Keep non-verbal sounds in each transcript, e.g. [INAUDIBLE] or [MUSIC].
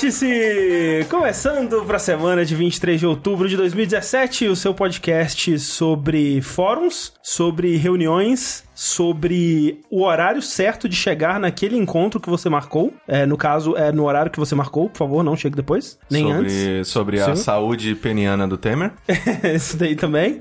Vértice! Começando para a semana de 23 de outubro de 2017, o seu podcast sobre fóruns, sobre reuniões, sobre o horário certo de chegar naquele encontro que você marcou. É, no caso, é no horário que você marcou, por favor, não chegue depois, nem sobre, antes. Sobre a Sim. saúde peniana do Temer. [LAUGHS] Isso daí também.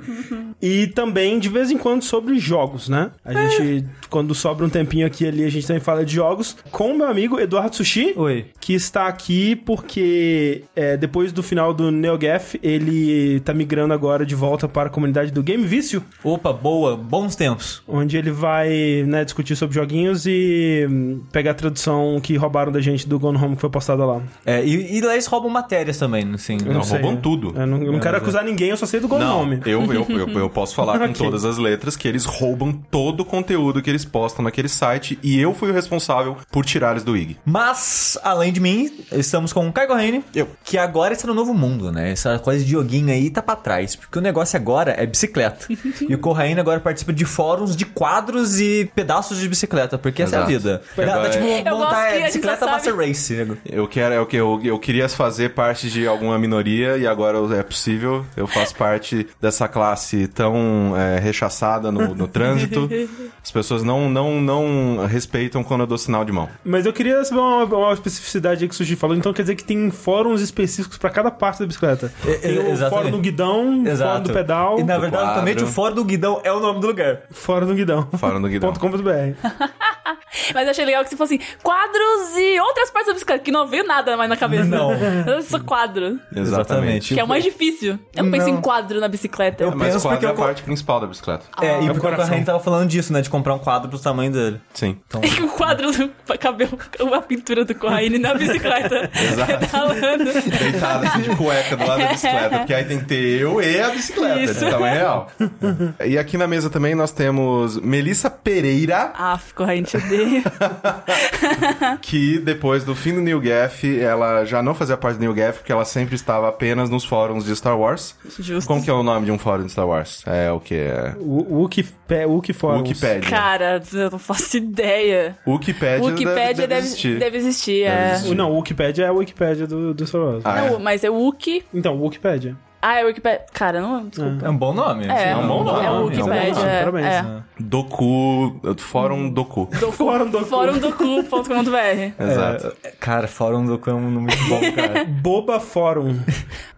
E também, de vez em quando, sobre jogos, né? A gente, quando sobra um tempinho aqui e ali, a gente também fala de jogos com o meu amigo Eduardo Sushi. Oi. Que está aqui porque é, depois do final do NeoGaf, ele tá migrando agora de volta para a comunidade do Game Vício, Opa, boa, bons tempos. onde ele vai né, discutir sobre joguinhos e hum, pegar a tradução que roubaram da gente do Gone Home que foi postada lá. É, e, e lá eles roubam matérias também, assim. Eu Não, sei. roubam tudo. Eu não, eu não quero mas é. acusar ninguém, eu só sei do Gone Não, Home. eu, eu, eu, eu posso falar com [LAUGHS] Ok. todas as letras que eles roubam todo o conteúdo que eles postam naquele site e eu fui o responsável por tirar eles do IG. Mas, além de mim, estamos com o Caio Correine, Eu. que agora está no novo mundo, né? Essa coisa de joguinho aí tá pra trás, porque o negócio agora é bicicleta. [LAUGHS] e o Correine agora participa de fóruns de quadros e pedaços de bicicleta, porque essa é a Exato. vida. Agora- dá, tipo, Eu montar gente bicicleta Master. Race, nego. Eu quero, é o que eu, eu queria fazer parte de alguma minoria e agora é possível. Eu faço parte dessa classe tão é, rechaçada no, no trânsito. [LAUGHS] As pessoas não, não, não respeitam quando eu dou sinal de mão. Mas eu queria saber uma, uma especificidade aí que o Sushi falou. Então quer dizer que tem fóruns específicos pra cada parte da bicicleta. É, Tem é, o exatamente. fórum do guidão, o fórum do pedal, E na verdade, quadro. atualmente o fórum do guidão é o nome do lugar. fórum do guidão. Fórum do guidão. [LAUGHS] Ponto .com.br. [LAUGHS] Mas eu achei legal que se fosse quadros e outras partes da bicicleta, que não veio nada mais na cabeça. Não. Só quadro. Exatamente. Que é o mais difícil. Eu não penso Não. em quadro na bicicleta. Eu- Mas penso o quadro porque é a co- parte principal da bicicleta. É, e o porque o. Correine tava falando disso, né? De comprar um quadro pro tamanho dele. Sim. Então, [LAUGHS] o quadro do cabelo, a pintura do Corraine na bicicleta. [LAUGHS] Exato. Pedalando. Deitado assim de cueca do lado da bicicleta, porque aí tem que ter eu e a bicicleta, Isso. de tamanho real. [LAUGHS] E aqui na mesa também nós temos Melissa Pereira, Ah, Corraine, te odeio. que depois do fim do New Gaf, ela já não fazia parte do New Gaf, porque ela sempre estava apenas nos fóruns de Star Wars. Justo. Como que é o nome de um fórum de Star Wars? É o que? É... O Wikipé- Wikifórums. Wikipedia. Cara, eu não faço ideia. Wikipedia, Wikipedia deve, existir. deve existir, Deve é. existir. O- Não, o Wikipedia é a Wikipédia do, do Star Wars. Ah, é? Não, mas é Wiki. Então, o Wikipedia. Ah, é Wikipedia. Cara, não. Desculpa. é um bom nome. É, é um bom nome. É o É um bom Wikipedia. nome, é. parabéns. é. Doku. Fórum Doku. [LAUGHS] Fórum do Fórumdocu.com.br. [LAUGHS] Exato. É, cara, Fórum do Cão é um nome muito bom, cara. [LAUGHS] Boba Fórum.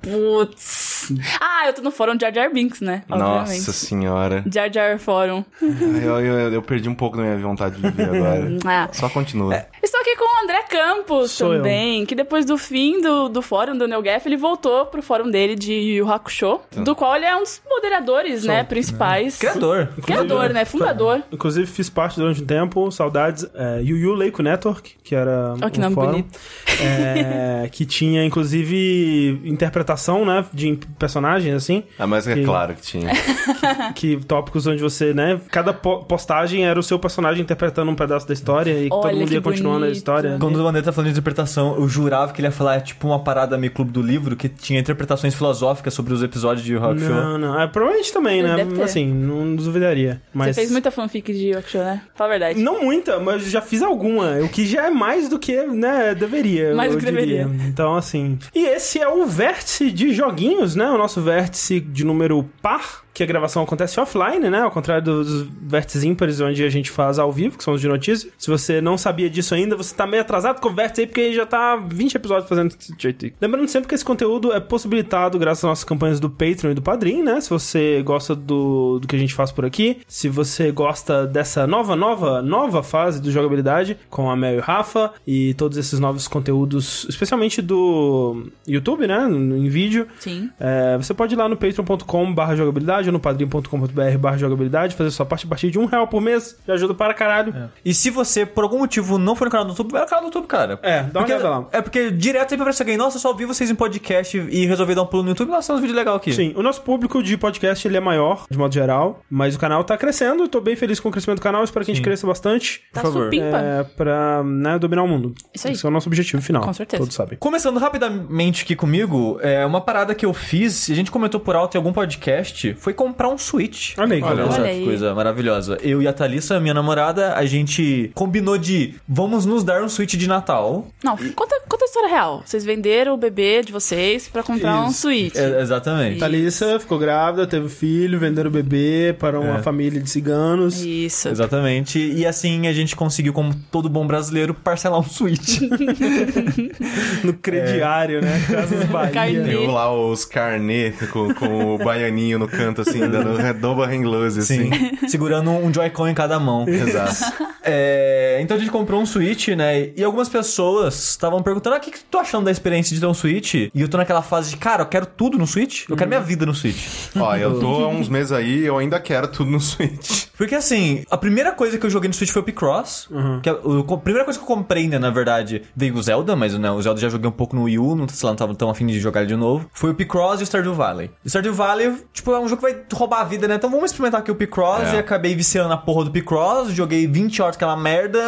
Putz. Ah, eu tô no fórum Jar Jar Binks, né? Nossa Obviamente. senhora. Jar Jar Fórum. Eu, eu, eu perdi um pouco da minha vontade de viver agora. [LAUGHS] Ah. Só continua. Estou aqui com o André Campos Sou eu. também, que depois do fim do, do fórum do NeoGaf, ele voltou pro fórum dele de Yu Yu Hakusho, do qual ele é um dos moderadores, né, principais. Criador. Criador, né, fundador. Inclusive, fiz parte durante um tempo, saudades, é, Yu Yu Leico Network, que era Ó, que um nome fórum, bonito. é, que tinha, inclusive, interpretação, né, de personagens, assim, Ah, mas é Que- claro que tinha. [LAUGHS] que tópicos onde você, né, cada po- postagem era o seu personagem interpretando um pedaço da história e Olha, todo mundo que ia continuando a história. Quando o André tá falando de interpretação, eu jurava que ele ia falar é, tipo uma parada meio clube do livro, que tinha interpretações filosóficas sobre os episódios de Rock Show. Não, não. É, provavelmente também, né? Assim, não duvidaria. Mas... Você fez muita fanfic de Yu Hakusho, né? Fala a verdade. Não muita, mas já fiz alguma. O que já é mais do que, né, deveria. Mais eu do que diria. deveria. Então, assim. E esse é o vértice de joguinhos, né? O nosso vértice de número par. Que a gravação acontece offline, né? Ao contrário dos vértices ímpares, onde a gente faz ao vivo, que são os de notícia. Se você não sabia disso ainda, você tá meio atrasado com o vértice aí, porque já tá 20 episódios fazendo jeito aí. Lembrando sempre que esse conteúdo é possibilitado graças às nossas campanhas do Patreon e do Padrim, né? Se você gosta do, do que a gente faz por aqui, se você gosta dessa nova, nova, nova fase do jogabilidade com a Mel e o Rafa e todos esses novos conteúdos, especialmente do YouTube, né? Em vídeo. Sim. É, você pode ir lá no patreon.com barra jogabilidade ou no padrim.com.br barra jogabilidade, fazer sua parte a partir de um real por mês, já ajuda para caralho. E se você, por algum motivo, não for no canal do YouTube, vai no canal do YouTube, cara. É, dá uma porque, olhada lá. É porque direto sempre aparece alguém, nossa, só ouvi vocês em podcast e resolvi dar um pulo no YouTube, nossa, tem uns vídeos legais aqui. Sim, o nosso público de podcast ele é maior, de modo geral, mas o canal tá crescendo, eu tô bem feliz com o crescimento do canal, espero que a gente Sim. cresça bastante. Tá favor. supimpa. É, pra né, dominar o mundo. Isso aí. Esse é o nosso objetivo final. Com certeza. Todos sabem. Começando rapidamente aqui comigo, é uma parada que eu fiz, a gente comentou por alto em algum podcast, foi comprar um Switch. Olha aí, Olha Olha que aí. coisa maravilhosa. Eu e a Thalissa, minha namorada, a gente combinou de vamos nos dar um Switch de Natal. Não, conta, conta a história real. Vocês venderam o bebê de vocês pra comprar um Isso. Switch. É, exatamente. Thalissa ficou grávida, teve filho, venderam o bebê para uma É. família de ciganos. Isso. Exatamente. E assim a gente conseguiu, como todo bom brasileiro, parcelar um Switch. [LAUGHS] No crediário, né? Casas [LAUGHS] Bahia. Carnê. Tem lá os carnê com, com o baianinho no canto, assim, dando redoma hang loose, assim. Sim. Segurando um Joy-Con em cada mão. Exato. É, então a gente comprou um Switch, né? E algumas pessoas estavam perguntando: ah, o que, que tu tá achando da experiência de ter um Switch? E eu tô naquela fase de, cara, eu quero tudo no Switch. Eu quero minha vida no Switch. Ó, eu tô há uns meses aí e eu ainda quero tudo no Switch. Porque assim, a primeira coisa que eu joguei no Switch foi o Picross. Que a, o- a primeira coisa que eu comprei, né, na verdade, veio o Zelda, mas né, o Zelda já joguei um pouco no Wii U, não, sei lá, não tava tão afim de jogar ele de novo. Foi o Picross e o Stardew Valley. O Stardew Valley, tipo, é um jogo que vai roubar a vida, né? Então vamos experimentar aqui o Picross É. e acabei viciando na porra do Picross, joguei 20 horas aquela merda,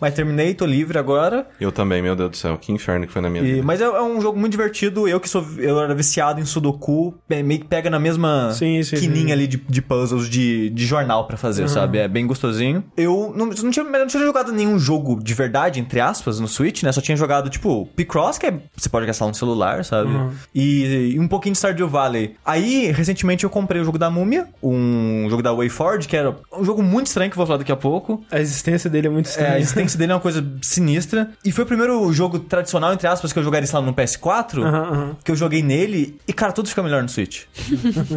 mas terminei, tô livre agora. Eu também, meu Deus do céu, que inferno que foi na minha E- vida. mas é, é um jogo muito divertido. Eu que sou eu era viciado em Sudoku, é, meio que pega na mesma Sim, sim, quininha sim. ali de, de puzzles de, de jornal pra fazer, sabe? É bem gostosinho. Eu não, não, tinha, não tinha jogado nenhum jogo de verdade, entre aspas, no Switch, né? Só tinha jogado, tipo, Picross, que é, você pode gastar no celular, sabe? E, e um pouquinho de Stardew Valley. Aí, recentemente, eu comprei o jogo da Múmia, um jogo da WayForward, que era um jogo muito estranho, que eu vou falar daqui a pouco. A existência dele é muito É, estranha. a existência dele é uma coisa sinistra. E foi o primeiro jogo tradicional, entre aspas, que eu jogaria, sei lá, no PS4. Aham, aham. Que eu joguei nele. E, cara, tudo fica melhor no Switch. [LAUGHS]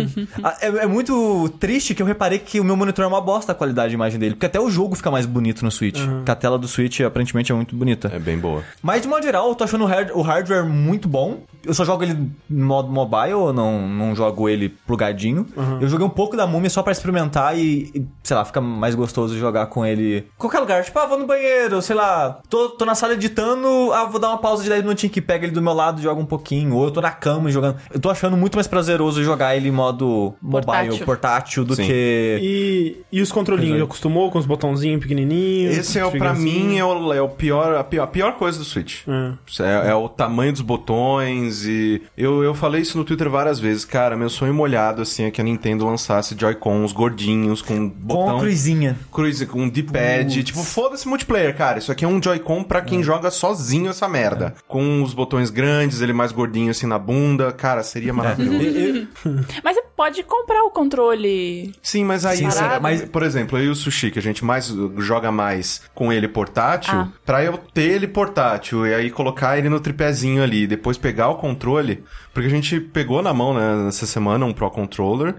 É, é muito triste que eu reparei que o meu monitor é uma bosta a qualidade de imagem dele. Porque até o jogo fica mais bonito no Switch. Que a tela do Switch, aparentemente, é muito bonita. É bem boa. Mas, de modo geral, eu tô achando o, hard- o hardware muito bom. Eu só jogo ele no modo mobile, eu não, não jogo ele plugadinho. Eu joguei um pouco da múmia só pra experimentar e, e, sei lá, fica mais gostoso jogar com ele em qualquer lugar. Tipo, ah, vou no banheiro, sei lá, tô, tô na sala editando, ah, vou dar uma pausa de 10 minutinhos que pega ele do meu lado e joga um pouquinho. Ou eu tô na cama jogando. Eu tô achando muito mais prazeroso jogar ele em modo mobile, Portátil. portátil, do Sim. que. E, e os controlinhos? Acostumou com os botãozinhos pequenininhos? Esse é, o- pra mim, é, o, é o pior, a, pior, a pior coisa do Switch. É, é o tamanho dos botões e... Eu, eu falei isso no Twitter várias vezes. Cara, meu sonho molhado, assim, é que a Nintendo lançasse Joy-Cons gordinhos, com Com botão... a cruzinha. Cruise com um D-pad, tipo, foda-se multiplayer, cara. Isso aqui é um Joy-Con pra quem joga sozinho essa merda. Com os botões grandes, ele mais gordinho assim na bunda. Cara, seria maravilhoso. [LAUGHS] Mas você pode comprar o controle. Sim, mas aí, Sim, sim, será- mas- por exemplo, eu e o Sushi, que a gente mais joga mais com ele portátil, Ah. pra eu ter ele portátil e aí colocar ele no tripézinho ali, depois pegar o controle, porque a gente pegou na mão, né, nessa semana um Pro Controller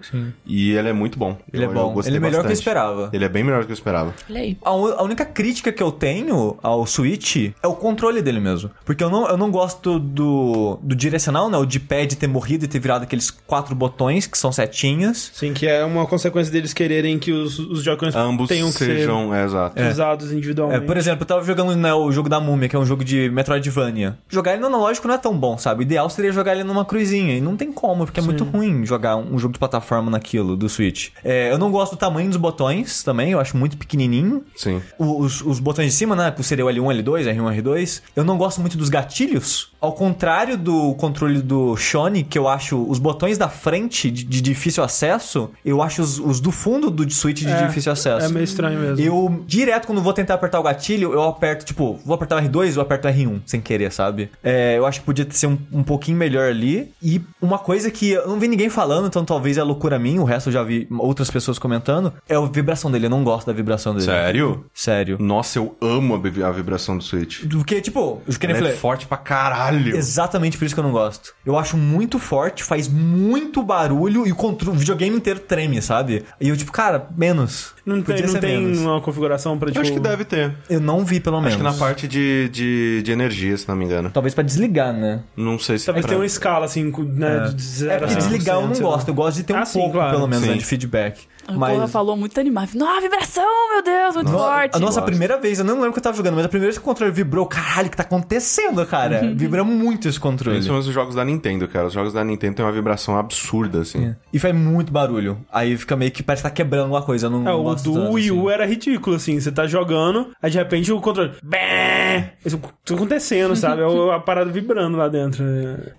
e ele é muito bom. Ele é Eu- eu bom. gostei Ele é melhor que eu bastante. esperava. Ele é bem melhor do que eu esperava. Olha aí. A, a única crítica que eu tenho ao Switch é o controle dele mesmo. Porque eu não, eu não gosto do, do direcional, né? O de pad ter morrido e ter virado aqueles quatro botões que são setinhas. Sim, que é uma consequência deles quererem que os, os Joy-Cons Ambos tenham que sejam, é, exato. ser usados É, individualmente. por exemplo, eu tava jogando né, o jogo da Múmia, que é um jogo de Metroidvania. Jogar ele no analógico não é tão bom, sabe? O ideal seria jogar ele numa cruzinha. E não tem como, porque é muito ruim jogar um jogo de plataforma naquilo, do Switch. É, eu não gosto do tamanho dos botões também, eu acho muito pequenininho. Sim. Os, os botões de cima, né? Que seria o L1, L2, R1, R2. Eu não gosto muito dos gatilhos. Ao contrário do controle do Shone, que eu acho os botões da frente de, de difícil acesso, eu acho os, os do fundo do Switch de É, difícil acesso. É meio estranho mesmo. Eu, direto, quando vou tentar apertar o gatilho, eu aperto, tipo, vou apertar o R2 ou aperto o R1, sem querer, sabe? É, eu acho que podia ser um, um pouquinho melhor ali. E uma coisa que eu não vi ninguém falando, então talvez é loucura minha, o resto eu já vi outras pessoas comentando, é a vibração dele. Eu não gosto da vibração dele. Sério? Sério. Nossa, eu amo a, vi- a vibração do Switch. Porque, tipo, eu que nem é falei. forte pra caralho. Exatamente por isso que eu não gosto. Eu acho muito forte, faz muito barulho e o, o videogame inteiro treme, sabe? E eu, tipo, cara, menos. Não tem, Podia não tem menos. uma configuração pra, tipo... Eu acho que deve ter. Eu não vi, pelo menos. Acho que na parte de, de, de energia, se não me engano. Talvez pra desligar, né? Não sei se Talvez pra- tenha uma escala, assim, né, de É zero a porque 100%, desligar eu não gosto. Eu gosto de ter um Ah, sim, pouco, claro. pelo menos, Sim. né, de feedback. A Porra falou muito animado. Não, vibração, meu Deus, muito forte. A nossa primeira vez, eu não lembro que eu tava jogando, mas a primeira vez que o controle vibrou, caralho, o que tá acontecendo, cara? Vibra muito esse controle. Principalmente os jogos da Nintendo, cara. Os jogos da Nintendo têm uma vibração absurda, assim. E faz muito barulho. Aí fica meio que parece que tá quebrando alguma coisa. Eu não É, o gosto do tanto, Wii U assim. era ridículo, assim. Você tá jogando, aí de repente o controle. Bém! Isso tá acontecendo, sabe? É o- a parada vibrando lá dentro.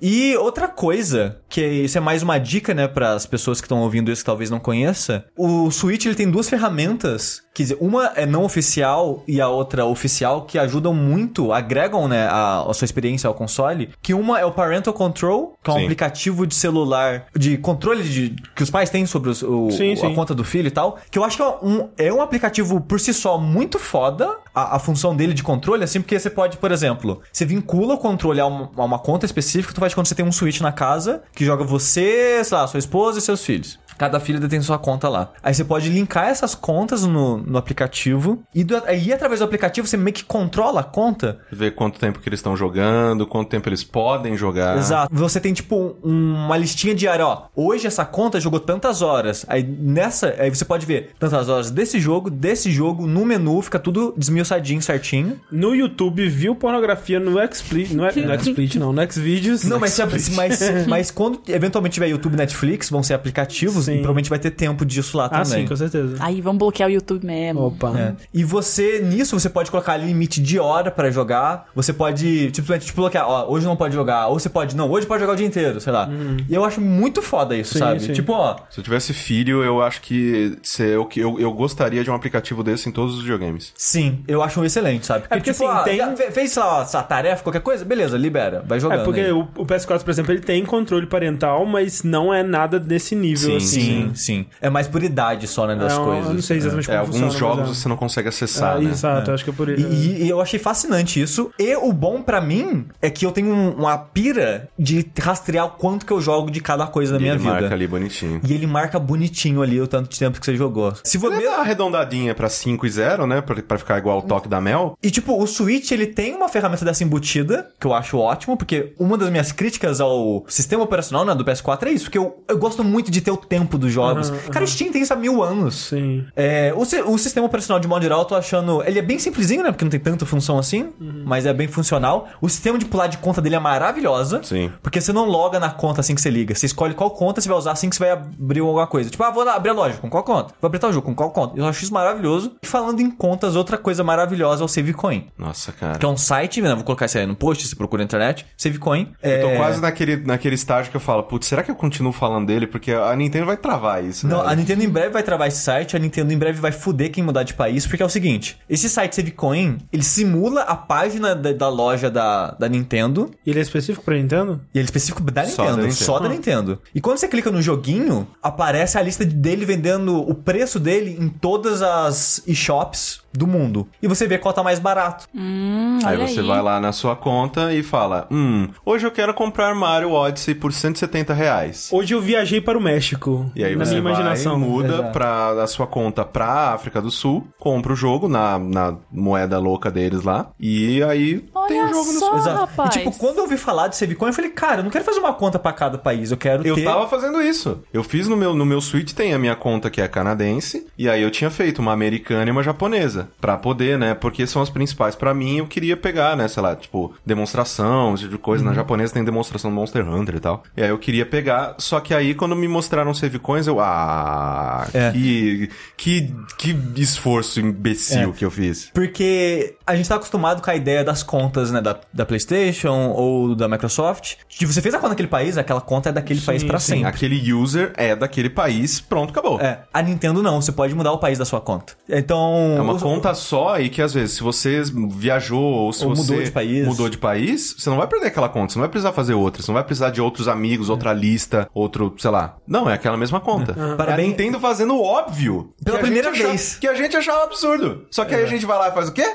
E outra coisa, que isso é mais uma dica, né, para as pessoas que estão ouvindo isso que talvez não conheça, o Switch ele tem duas ferramentas Quer dizer, uma é não oficial e a outra oficial, que ajudam muito, agregam, né, a, a sua experiência ao console. Que uma é o Parental Control, que é um Sim. aplicativo de celular, de controle de, que os pais têm sobre os- o, Sim, a sim. conta do filho e tal. Que eu acho que é um, é um aplicativo por si só muito foda, a, a função dele de controle, assim, porque você pode, por exemplo, você vincula o controle a uma, a uma conta específica, tu faz quando você tem um Switch na casa, que joga você, sei lá, sua esposa e seus filhos. Cada filho tem sua conta lá. Aí você pode linkar essas contas no, no aplicativo. E do, aí, através do aplicativo, você meio que controla a conta. Ver quanto tempo que eles estão jogando, quanto tempo eles podem jogar. Exato. Você tem, tipo, um- uma listinha diária, ó. Hoje essa conta jogou tantas horas. Aí nessa, aí você pode ver tantas horas desse jogo, desse jogo, no menu, fica tudo desmiuçadinho, certinho. No YouTube, viu pornografia no XSplit. No, [LAUGHS] no XSplit, não, no Xvideos. Não, mas, mas, mas quando eventualmente tiver YouTube e Netflix, vão ser aplicativos, Sim. e provavelmente vai ter tempo disso lá Ah, também. sim, com certeza. Aí vamos bloquear o YouTube mesmo. Opa. É. E você, nisso, você pode colocar limite de hora pra jogar. Você pode, simplesmente, tipo, bloquear, ó, hoje não pode jogar. Ou você pode, não, hoje pode jogar o dia inteiro, sei lá. E eu acho muito foda isso, Sim, sabe? sim. Tipo, ó, Se eu tivesse filho, eu acho que se eu, eu, eu gostaria de um aplicativo desse em todos os videogames. sim, eu acho um excelente, sabe? porque, tipo, assim, ah, tem- Fez, sei lá, essa tarefa, qualquer coisa, beleza, libera, vai jogando. É, porque aí. o, o PS4, por exemplo, ele tem controle parental, mas não é nada desse nível, Sim, assim. Sim, sim. É mais por idade só, né, das É, eu coisas. não sei exatamente É, como alguns funciona, jogos mas é. você não consegue acessar, Ah, né? Exato, acho que é por isso. E, e eu achei fascinante isso. E o bom pra mim é que eu tenho um- uma pira de rastrear o quanto que eu jogo de cada coisa da E minha ele vida. marca ali bonitinho. E ele marca bonitinho ali o tanto de tempo que você jogou. Se você Ele dá uma arredondadinha pra 5 e 0, né? Pra, pra ficar igual o toque da Mel. E tipo, o Switch ele tem uma ferramenta dessa embutida, que eu acho ótimo, porque uma das minhas críticas ao sistema operacional né, do PS4 é isso, porque eu, eu gosto muito de ter o tempo dos jogos. Cara, o Steam tem isso há mil anos. Sim. É, o, o sistema operacional de modo geral, eu tô achando. Ele é bem simplesinho, né? Porque não tem tanta função assim, mas é bem funcional. O sistema de pular de conta dele é maravilhosa. Sim. Porque você não loga na conta assim que você liga. Você escolhe qual conta você vai usar assim que você vai abrir alguma coisa. Tipo, ah, vou abrir a loja, com qual conta? Vou abrir tal jogo, com qual conta? Eu acho isso maravilhoso. E falando em contas, outra coisa maravilhosa é o Savecoin. Nossa, cara. Que é um site, né? Vou colocar isso aí no post, você procura na internet. Savecoin. Eu tô É, quase naquele, naquele estágio que eu falo, putz, será que eu continuo falando dele? Porque a Nintendo vai travar isso. Não, velho. a Nintendo em breve vai travar esse site, a Nintendo em breve vai fuder quem mudar de país, porque é o seguinte, esse site Savecoin, ele simula a página da, da loja da, da Nintendo, E ele é específico pra Nintendo? e ele é específico da Só Nintendo, da Nintendo. só da Nintendo. E quando você clica no joguinho, aparece a lista dele vendendo o preço dele em todas as eShops do mundo. E você vê qual tá mais barato. Hum, Aí você vai lá na sua conta e fala, hum, hoje eu quero comprar Mario Odyssey por 170 reais. Hoje eu viajei para o México. E aí na você minha imaginação. vai, muda Exato. pra, da sua conta pra África do Sul, compra o jogo na, na moeda louca deles lá, e aí tem Olha jogo no seu... Ah, rapaz. E tipo, quando eu ouvi falar de Savecoin, eu falei, cara, eu não quero fazer uma conta pra cada país, eu quero Eu ter... tava fazendo isso. Eu fiz no meu, no meu Switch, tem a minha conta que é canadense, e aí eu tinha feito uma americana e uma japonesa, pra poder, né, porque são as principais pra mim, eu queria pegar, né, sei lá, tipo, demonstração, esse tipo de coisa. Uhum. Na japonesa tem demonstração do Monster Hunter e tal. E aí eu queria pegar, só que aí quando me mostraram save coins, eu, ah, É. que, que, que esforço imbecil É. que eu fiz. Porque a gente tá acostumado com a ideia das contas, né, da, da PlayStation ou da Microsoft. Que você fez a conta naquele país, aquela conta é daquele país pra Sim, sempre. aquele user é daquele país, pronto, acabou. É, a Nintendo não, você pode mudar o país da sua conta. Então. É uma os- conta só e que às vezes, se você viajou ou se Ou você mudou de país. mudou de país, você não vai perder aquela conta, você não vai precisar fazer outra, você não vai precisar de outros amigos, outra lista, outro, sei lá. Não, é aquela mesma conta. É a Parabéns- Nintendo fazendo o óbvio. Pela a primeira gente achava- vez. que a gente achava absurdo. Só que aí a gente vai lá e faz o quê?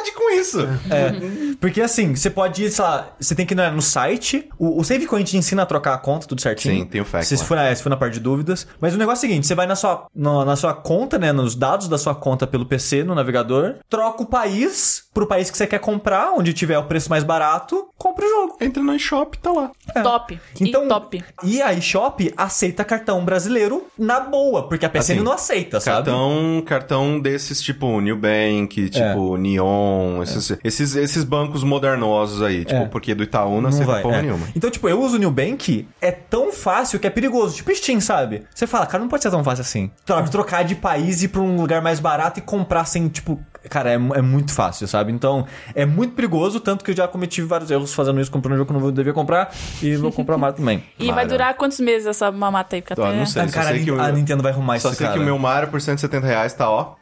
Fode com isso. É, porque assim, você pode ir, sei lá, você tem que ir no, no site, o, o SaveCoin te ensina a trocar a conta, tudo certinho. Sim, tem o fact Se lá. for, na- se for na parte de dúvidas. Mas o negócio é o seguinte, você vai na sua, no- na sua conta, né, nos dados da sua conta pelo PC, no navegador, troca o país pro país que você quer comprar, onde tiver o preço mais barato, compra o jogo. Entra no eShop, tá lá. Top. Então, e top. E a eShop aceita cartão brasileiro na boa, porque a PSN Assim, não aceita, sabe? Cartão, cartão desses tipo New Bank, tipo Neon, esses, esses, esses bancos modernosos aí, tipo, É. porque do Itaú não Não aceita vai. porra é. nenhuma. Então, tipo, eu uso o Nubank, é tão fácil que é perigoso. Tipo Steam, sabe? Você fala, cara, não pode ser tão fácil assim. Tro- Trocar de país e ir pra um lugar mais barato e comprar sem, tipo. Cara, é, é muito fácil, sabe? Então, é muito perigoso, tanto que eu já cometi vários erros fazendo isso, comprando um jogo que eu não devia comprar e vou comprar mais também. [LAUGHS] E vai durar quantos meses essa mamata aí? Porque Ó, até... não sei. Ah, só cara, sei a, que o- a Nintendo vai arrumar Só isso, sei cara. que o meu Mario por 170 reais tá, ó.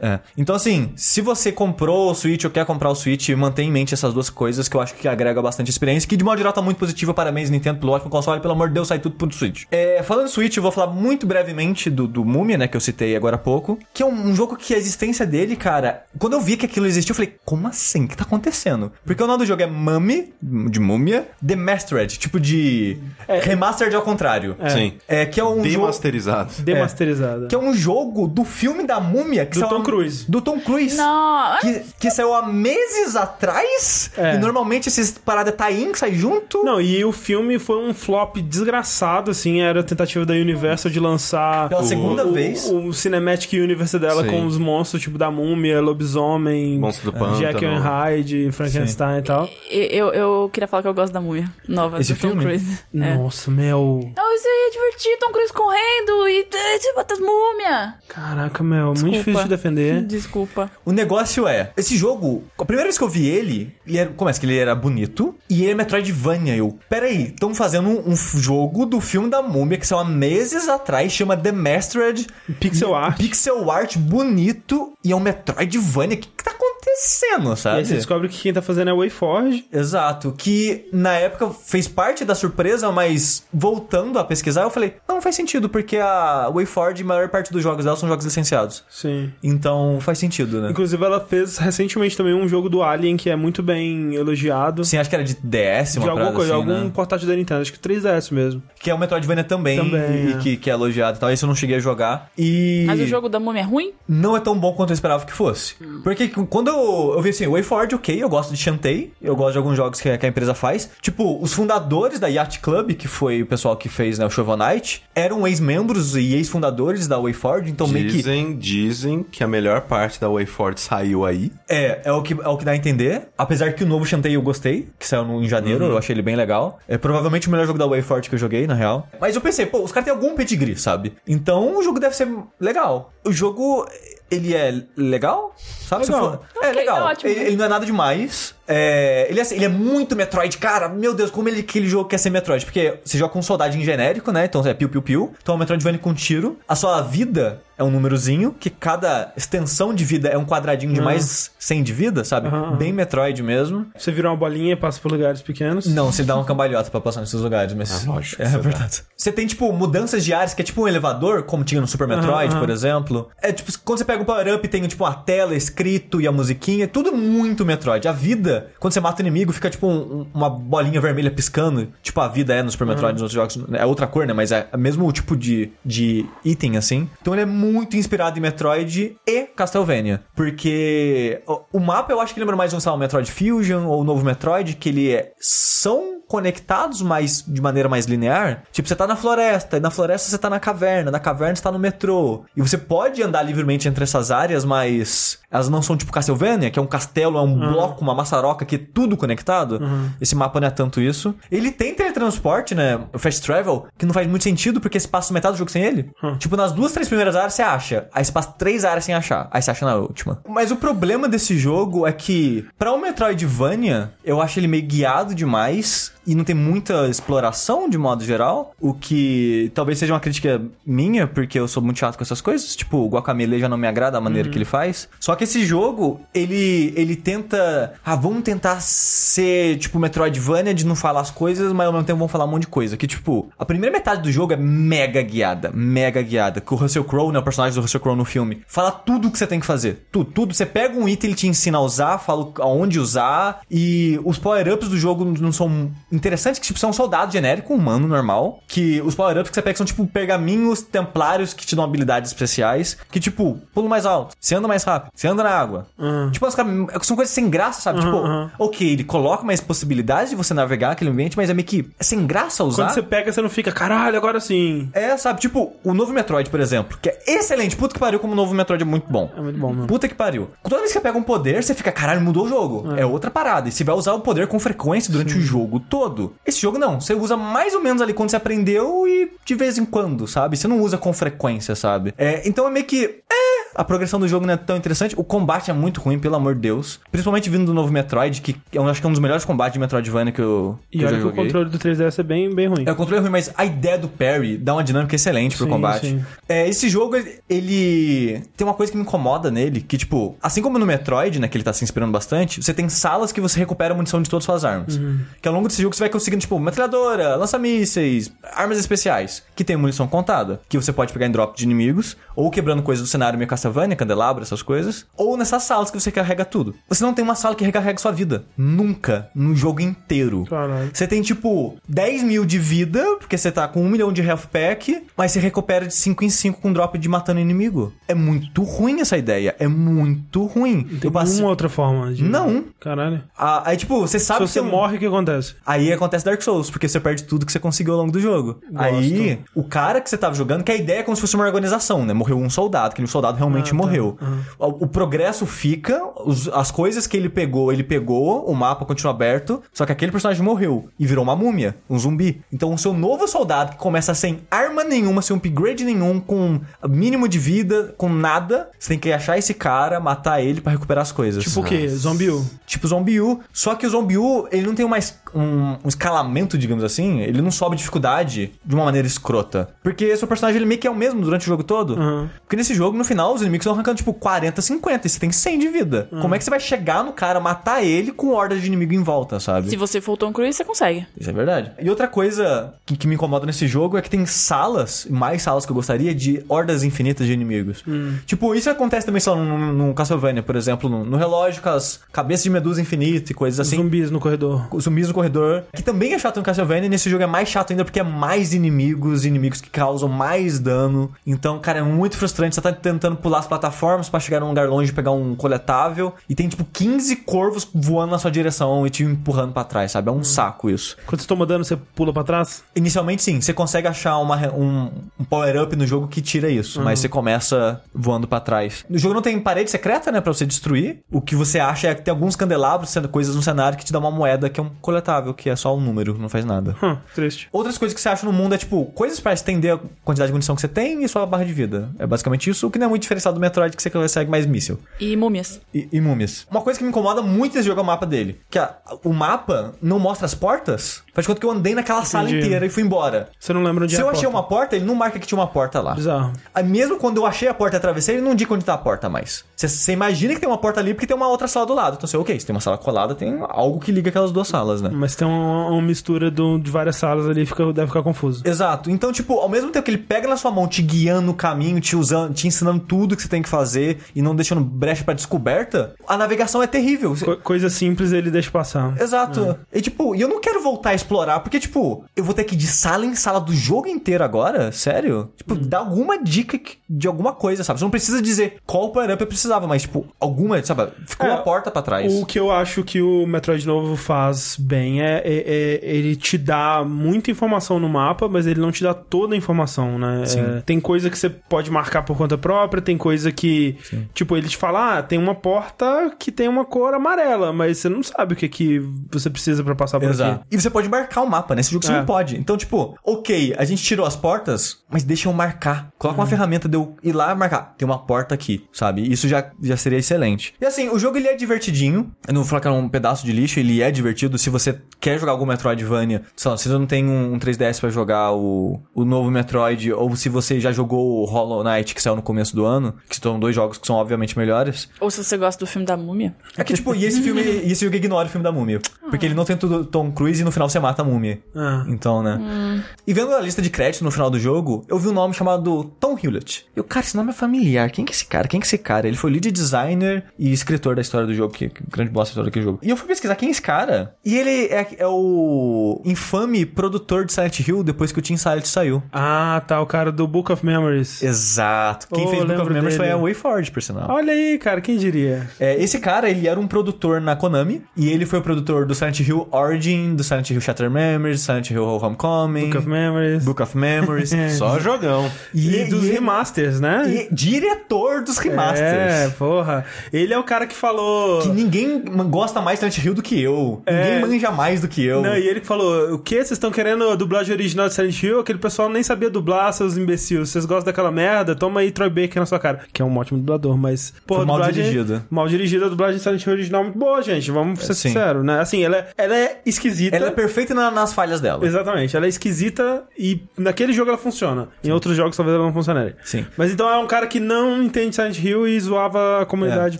É. Então, assim, se você comprou o Switch ou quer comprar o Switch, mantenha em mente essas duas coisas que eu acho que agrega bastante experiência, que de modo geral tá muito positiva. Parabéns, Nintendo, pelo ótimo console. Pelo amor de Deus, sai tudo pro Switch. É, falando em Switch, eu vou falar muito brevemente do, do Mumia, né, que eu citei agora há pouco, que é um, um jogo que a existência dele, cara, quando eu vi que aquilo existiu, eu falei, como assim? O que tá acontecendo? Porque o nome do jogo é Mummy, de múmia, Demastered, tipo de remastered ao contrário. Sim. É, que é um jogo... Demasterizado. Demasterizada. Que é um jogo do filme da múmia. Que Do saiu Tom há- Cruise. Do Tom Cruise. Não. Que, que saiu há meses atrás. É. E normalmente esses parada tie-in que sai junto. Não, e o filme foi um flop desgraçado, assim. Era a tentativa da Universal de lançar. Pela o- segunda o, vez. O, Cinematic Universe dela Sim. com os monstros, tipo da múmia, lobisomem, Monstro do Pântano. Jack and Hyde, Frankenstein e tal. Eu, eu queria falar que eu gosto da múmia nova Esse do Tom filme? Cruise. É. Nossa, Mel. Não, isso aí é divertido, Tom Cruise correndo e e você bota as múmias. Caraca, muito Desculpa. difícil de defender. [LAUGHS] Desculpa. O negócio é, esse jogo, a primeira vez que eu vi ele, ele era, começa que ele era bonito e ele é Metroidvania. Eu, peraí, estão fazendo um, um jogo do filme da múmia que saiu há meses atrás, chama The Mastered. Pixel E- art. Pixel art bonito e é um Metroidvania. O que, que tá acontecendo, E sabe? aí você descobre que quem tá fazendo é o Wayforge. Exato, que na época fez parte da surpresa, mas voltando a pesquisar, eu falei, não faz sentido, porque a WayForge, a maior parte dos jogos dela são jogos licenciados. Sim. Então faz sentido, né? Inclusive, ela fez recentemente também um jogo do Alien que é muito bem elogiado. Sim, acho que era de DS, uma de alguma coisa, assim, algum né? portátil da Nintendo, acho que 3DS mesmo. Que é o Metroidvania também, Também, e é. que, que é elogiado e tal. Esse eu não cheguei a jogar. E Mas o jogo da múmia é ruim? não é tão bom quanto eu esperava que fosse. Porque quando eu, eu vi assim, WayForge, ok, eu gosto de Shantae, eu gosto de alguns jogos que, a- que a empresa faz. Tipo, os fundadores da Yacht Club, que foi o pessoal que fez né, o Shovel Knight, eram ex-membros e ex-fundadores da WayForge, então meio que Dizem, dizem que a melhor parte da WayForward saiu aí. É, é o, que, é o que dá a entender. Apesar que o novo Shantae eu gostei, que saiu no- em janeiro, eu achei ele bem legal. É provavelmente o melhor jogo da WayForge que eu joguei, na real. Mas eu pensei, pô, os caras têm algum pedigree, sabe? Então o jogo deve ser legal. O jogo, ele é legal, sabe? Legal. Se for- É, legal. tá ótimo. Ele, ele não é nada demais. É, ele, é, assim, ele é muito Metroid, cara. Meu Deus, como ele, aquele jogo quer ser Metroid. Porque você joga com um soldadinho genérico, né? Então é piu-piu-piu. Então é um Metroidvania com tiro. A sua vida é um númerozinho, que cada extensão de vida é um quadradinho de Aham. mais 100 de vida, sabe? Aham. Bem Metroid mesmo. Você vira uma bolinha e passa por lugares pequenos. Não, você dá uma cambalhota pra passar nesses lugares, mas. É lógico É dá. verdade. Você tem, tipo, mudanças diárias, que é tipo um elevador, como tinha no Super Metroid, aham. por exemplo. É tipo, quando você pega o power-up, tem, tipo, uma tela escrito e a musiquinha. Tudo muito Metroid. A vida, quando você mata o inimigo, fica, tipo, um- uma bolinha vermelha piscando. Tipo, a vida é no Super Metroid, nos outros jogos. É outra cor, né? Mas é o mesmo tipo de, de item, assim. Então ele é muito inspirado em Metroid e Castlevania. Porque o, o mapa eu acho que lembra mais um, sei lá, um Metroid Fusion ou o novo Metroid, que ele é. São conectados, mas de maneira mais linear. Tipo, você tá na floresta, e na floresta você tá na caverna, na caverna você tá no metrô. E você pode andar livremente entre essas áreas, mas elas não são tipo Castlevania, que é um castelo, é um bloco, uma maçaroca que é tudo conectado. Esse mapa não é tanto isso. Ele tem teletransporte, né? O Fast Travel, que não faz muito sentido, porque você passa metade do jogo sem ele. Tipo, nas duas, três primeiras áreas você acha. Aí você passa três áreas sem achar. Aí você acha na última. Mas o problema desse jogo é que, pra um Metroidvania, eu acho ele meio guiado demais. E não tem muita exploração de modo geral. O que talvez seja uma crítica minha, porque eu sou muito chato com essas coisas. Tipo, o Guacamele já não me agrada a maneira que ele faz. Só que esse jogo, ele, ele tenta. Ah, vamos tentar ser, tipo, Metroidvania de não falar as coisas, mas ao mesmo tempo vamos falar um monte de coisa. Que, tipo, a primeira metade do jogo é mega guiada. Mega guiada. Que o Russell Crowe, né? O personagem do Russell Crowe no filme, fala tudo o que você tem que fazer. Tudo, tudo. Você pega um item, ele te ensina a usar, fala aonde usar. E os power-ups do jogo não são interessantes, que, tipo, são um soldado genérico, um humano normal. Que os power-ups que você pega são, tipo, pergaminhos templários que te dão habilidades especiais. Que, tipo, pulo mais alto, você anda mais rápido, você anda na água. Uhum. Tipo, caras- são coisas sem graça, sabe? Uhum, tipo, uhum. ok, ele coloca mais possibilidades de você navegar aquele ambiente, mas é meio que é sem graça usar. Quando você pega, você não fica, caralho, agora sim. É, sabe? Tipo, o novo Metroid, por exemplo, que é excelente. Puta que pariu, como o novo Metroid é muito bom. É muito bom, mano. Puta que pariu. Toda vez que você pega um poder, você fica, caralho, mudou o jogo. É, outra parada. E você vai usar o poder com frequência durante o jogo todo. Esse jogo não. Você usa mais ou menos ali quando você aprendeu e de vez em quando, sabe? Você não usa com frequência, sabe? É, então é meio que. É. A progressão do jogo não é tão interessante. O combate é muito ruim, pelo amor de Deus. Principalmente vindo do novo Metroid, que eu acho que é um dos melhores combates de Metroidvania que eu, que E eu olha já que o joguei. controle do 3DS é bem, bem ruim. É, o controle é ruim, mas a ideia do parry dá uma dinâmica excelente pro Sim, combate. sim. É, esse jogo, ele, ele tem uma coisa que me incomoda nele, que tipo, assim como no Metroid, né, que ele tá se inspirando bastante, você tem salas que você recupera a munição de todas as suas armas. Uhum. Que ao longo desse jogo você vai conseguindo, tipo, metralhadora, lança-mísseis, armas especiais, que tem munição contada, que você pode pegar em drop de inimigos, ou quebrando coisas do cenário meio Castlevania, candelabro, essas coisas, ou nessas salas que você carrega tudo. Você não tem uma sala que recarrega sua vida. Nunca. No jogo inteiro. Caralho. Você tem, tipo, 10 mil de vida, porque você tá com 1 milhão de health pack, mas você recupera de 5 em 5 com drop de matando inimigo. É muito ruim essa ideia. É muito ruim. Tem Eu passei... uma outra forma de... Não. Caralho. Ah, aí, tipo, você Se sabe você que morre, o que acontece? Aí acontece Dark Souls, porque você perde tudo que você conseguiu ao longo do jogo. Aí, o cara que você tava jogando, que a ideia é como se fosse uma organização, né? Morreu um soldado, aquele soldado realmente Ah, tá. morreu. O, o progresso fica, os- as coisas que ele pegou, ele pegou, o mapa continua aberto, só que aquele personagem morreu e virou uma múmia, um zumbi. Então o seu novo soldado, que começa sem arma nenhuma, sem upgrade nenhum, com mínimo de vida, com nada, você tem que achar esse cara, matar ele pra recuperar as coisas. Tipo o quê? Zombie U. Tipo Zombie U. Só que o Zombie U, ele não tem uma es- um, um escalamento, digamos assim. Ele não sobe dificuldade de uma maneira escrota. Porque seu personagem ele meio que é o mesmo durante o jogo todo. Uhum. Porque nesse jogo, no final, os inimigos estão arrancando tipo 40, 50. E você tem 100 de vida. Como é que você vai chegar no cara, matar ele com hordas de inimigo em volta, sabe? Se você for o Tom Cruise, você consegue. Isso é verdade. E outra coisa que, que me incomoda nesse jogo é que tem salas, mais salas que eu gostaria, de hordas infinitas de inimigos. Tipo, isso acontece também, lá, no, no Castlevania, por exemplo, no, no relógio com as cabeças de medusa infinita e coisas assim. Zumbis no corredor. Zumbis no corredor, que também é chato no Castlevania, e nesse jogo é mais chato ainda porque é mais inimigos, inimigos que causam mais dano. Então, cara, é muito frustrante. Você tá tentando pular as plataformas pra chegar num lugar longe e pegar um coletável, e tem tipo 15 corvos voando na sua direção e te empurrando pra trás, sabe? É um saco isso. Quando você toma dano, você pula pra trás? Inicialmente, sim, você consegue achar uma um, um power-up no jogo que tira isso, mas você começa voando pra trás. No jogo não tem parede secreta, né, pra você destruir. O que você acha é que tem alguns candelabros, sendo coisas no cenário que te dá uma moeda que é um coletável, que é só um número, não faz nada. Hum, triste. Outras coisas que você acha no mundo é tipo coisas pra estender a quantidade de munição que você tem e sua barra de vida. É basicamente isso, o que não é muito diferenciado do Metroid, que você consegue mais míssil. E múmias. E, e múmias. Uma coisa que me incomoda muito nesse jogo é o mapa dele. Que a- o mapa não mostra as portas. Faz de conta que eu andei naquela sala Entendi. inteira e fui embora. Você não lembra onde Se é eu a achei porta. uma porta, ele não marca que tinha uma porta lá. Bizarro. Aí mesmo quando eu achei a porta e atravessei, ele não indica onde tá a porta mais. Você- Você imagina que tem uma porta ali porque tem uma outra sala do lado. Então você, ok, se tem uma sala colada, tem algo que liga aquelas duas salas, né? Mas tem uma, uma mistura do- de várias salas ali, fica, deve ficar confuso. Exato. Então, tipo, ao mesmo tempo que ele pega na sua mão, te guiando no caminho, te usando, te ensinando tudo que você tem que fazer e não deixando brecha pra descoberta, a navegação é terrível. Co- coisa simples ele deixa passar. Exato. E tipo, e eu não quero voltar a explorar, porque, tipo, eu vou ter que ir de sala em sala do jogo inteiro agora? Sério? Tipo, dá alguma dica de alguma coisa, sabe? Você não precisa dizer qual power-up eu precisava, mas, tipo, alguma, sabe? Ficou É, uma porta pra trás. O que eu acho que o Metroid novo faz bem é, é- é- ele te dá muita informação no mapa, mas ele não te dá toda a informação, né? É, tem coisa que você pode marcar por conta própria, tem coisa que, tipo, ele te fala, ah, tem uma porta que tem uma cor amarela, mas você não sabe o que que você precisa pra passar por Exato. aqui. E você pode marcar o mapa, nesse jogo você É. não pode. Então, tipo, ok, a gente tirou as portas, mas deixa eu marcar. Coloca Uhum. uma ferramenta de eu ir lá e marcar. Tem uma porta aqui, sabe? Isso já, já seria excelente. E assim, o jogo ele é divertidinho. Eu não vou falar que é um pedaço de lixo, ele é divertido. Se você quer jogar algum Metroidvania, sei lá, se você não tem um, um 3DS pra jogar o, o novo Metroid, ou se você já jogou o Hollow Knight, que saiu no começo do ano, que são dois jogos que são obviamente melhores. Ou se você gosta do filme da múmia. É que, tipo, e esse filme, e esse jogo ignora o filme da múmia. Porque ele não tem tudo Tom Cruise e no final você mata a múmia. Ah. Então, né? E vendo a lista de créditos no final do jogo, eu vi um nome chamado Tom Hewlett. E eu, cara, esse nome é familiar. Quem que é esse cara? Quem que é esse cara? Ele foi lead designer e escritor da história do jogo, que, que grande bosta da história daquele jogo. E eu fui pesquisar quem é esse cara. E ele é, é o infame produtor de Silent Hill depois que o Team Silent saiu. Ah, tá, o cara do Book of Memories. Exato. Quem Oh, fez Book of Memories foi dele. a WayForge, por sinal. Olha aí, cara, quem diria? É, esse cara, ele era um produtor na Konami, e ele foi o produtor do Silent Hill Origin, do Silent Hill Shattered Memories, Silent Hill Homecoming, Book of Memories. Book of Memories. [LAUGHS] Só jogão. E, E- dos e- remasters, né? e diretor dos remasters. É, porra. Ele é o cara que falou. Que ninguém gosta mais de Silent Hill do que eu. É. Ninguém manja mais do que eu. Não, e ele falou: o que? Vocês estão querendo a dublagem original de Silent Hill? Aquele pessoal nem sabia dublar, seus imbecil. Vocês gostam daquela merda? Toma aí Troy Baker na sua cara. Que é um ótimo dublador, mas. Pô, Foi mal dublagem- dirigida. Mal dirigida, a dublagem de Silent Hill original é muito boa, gente. Vamos ser sim. sinceros, né? Assim, ela é, ela é esquisita. Ela é perfeita na- nas falhas dela. Exatamente, ela é esquisita e naquele jogo ela funciona. Em outros jogos talvez ela não funcionaria. Sim. Mas então é um cara que não entende Silent Hill e zoava a comunidade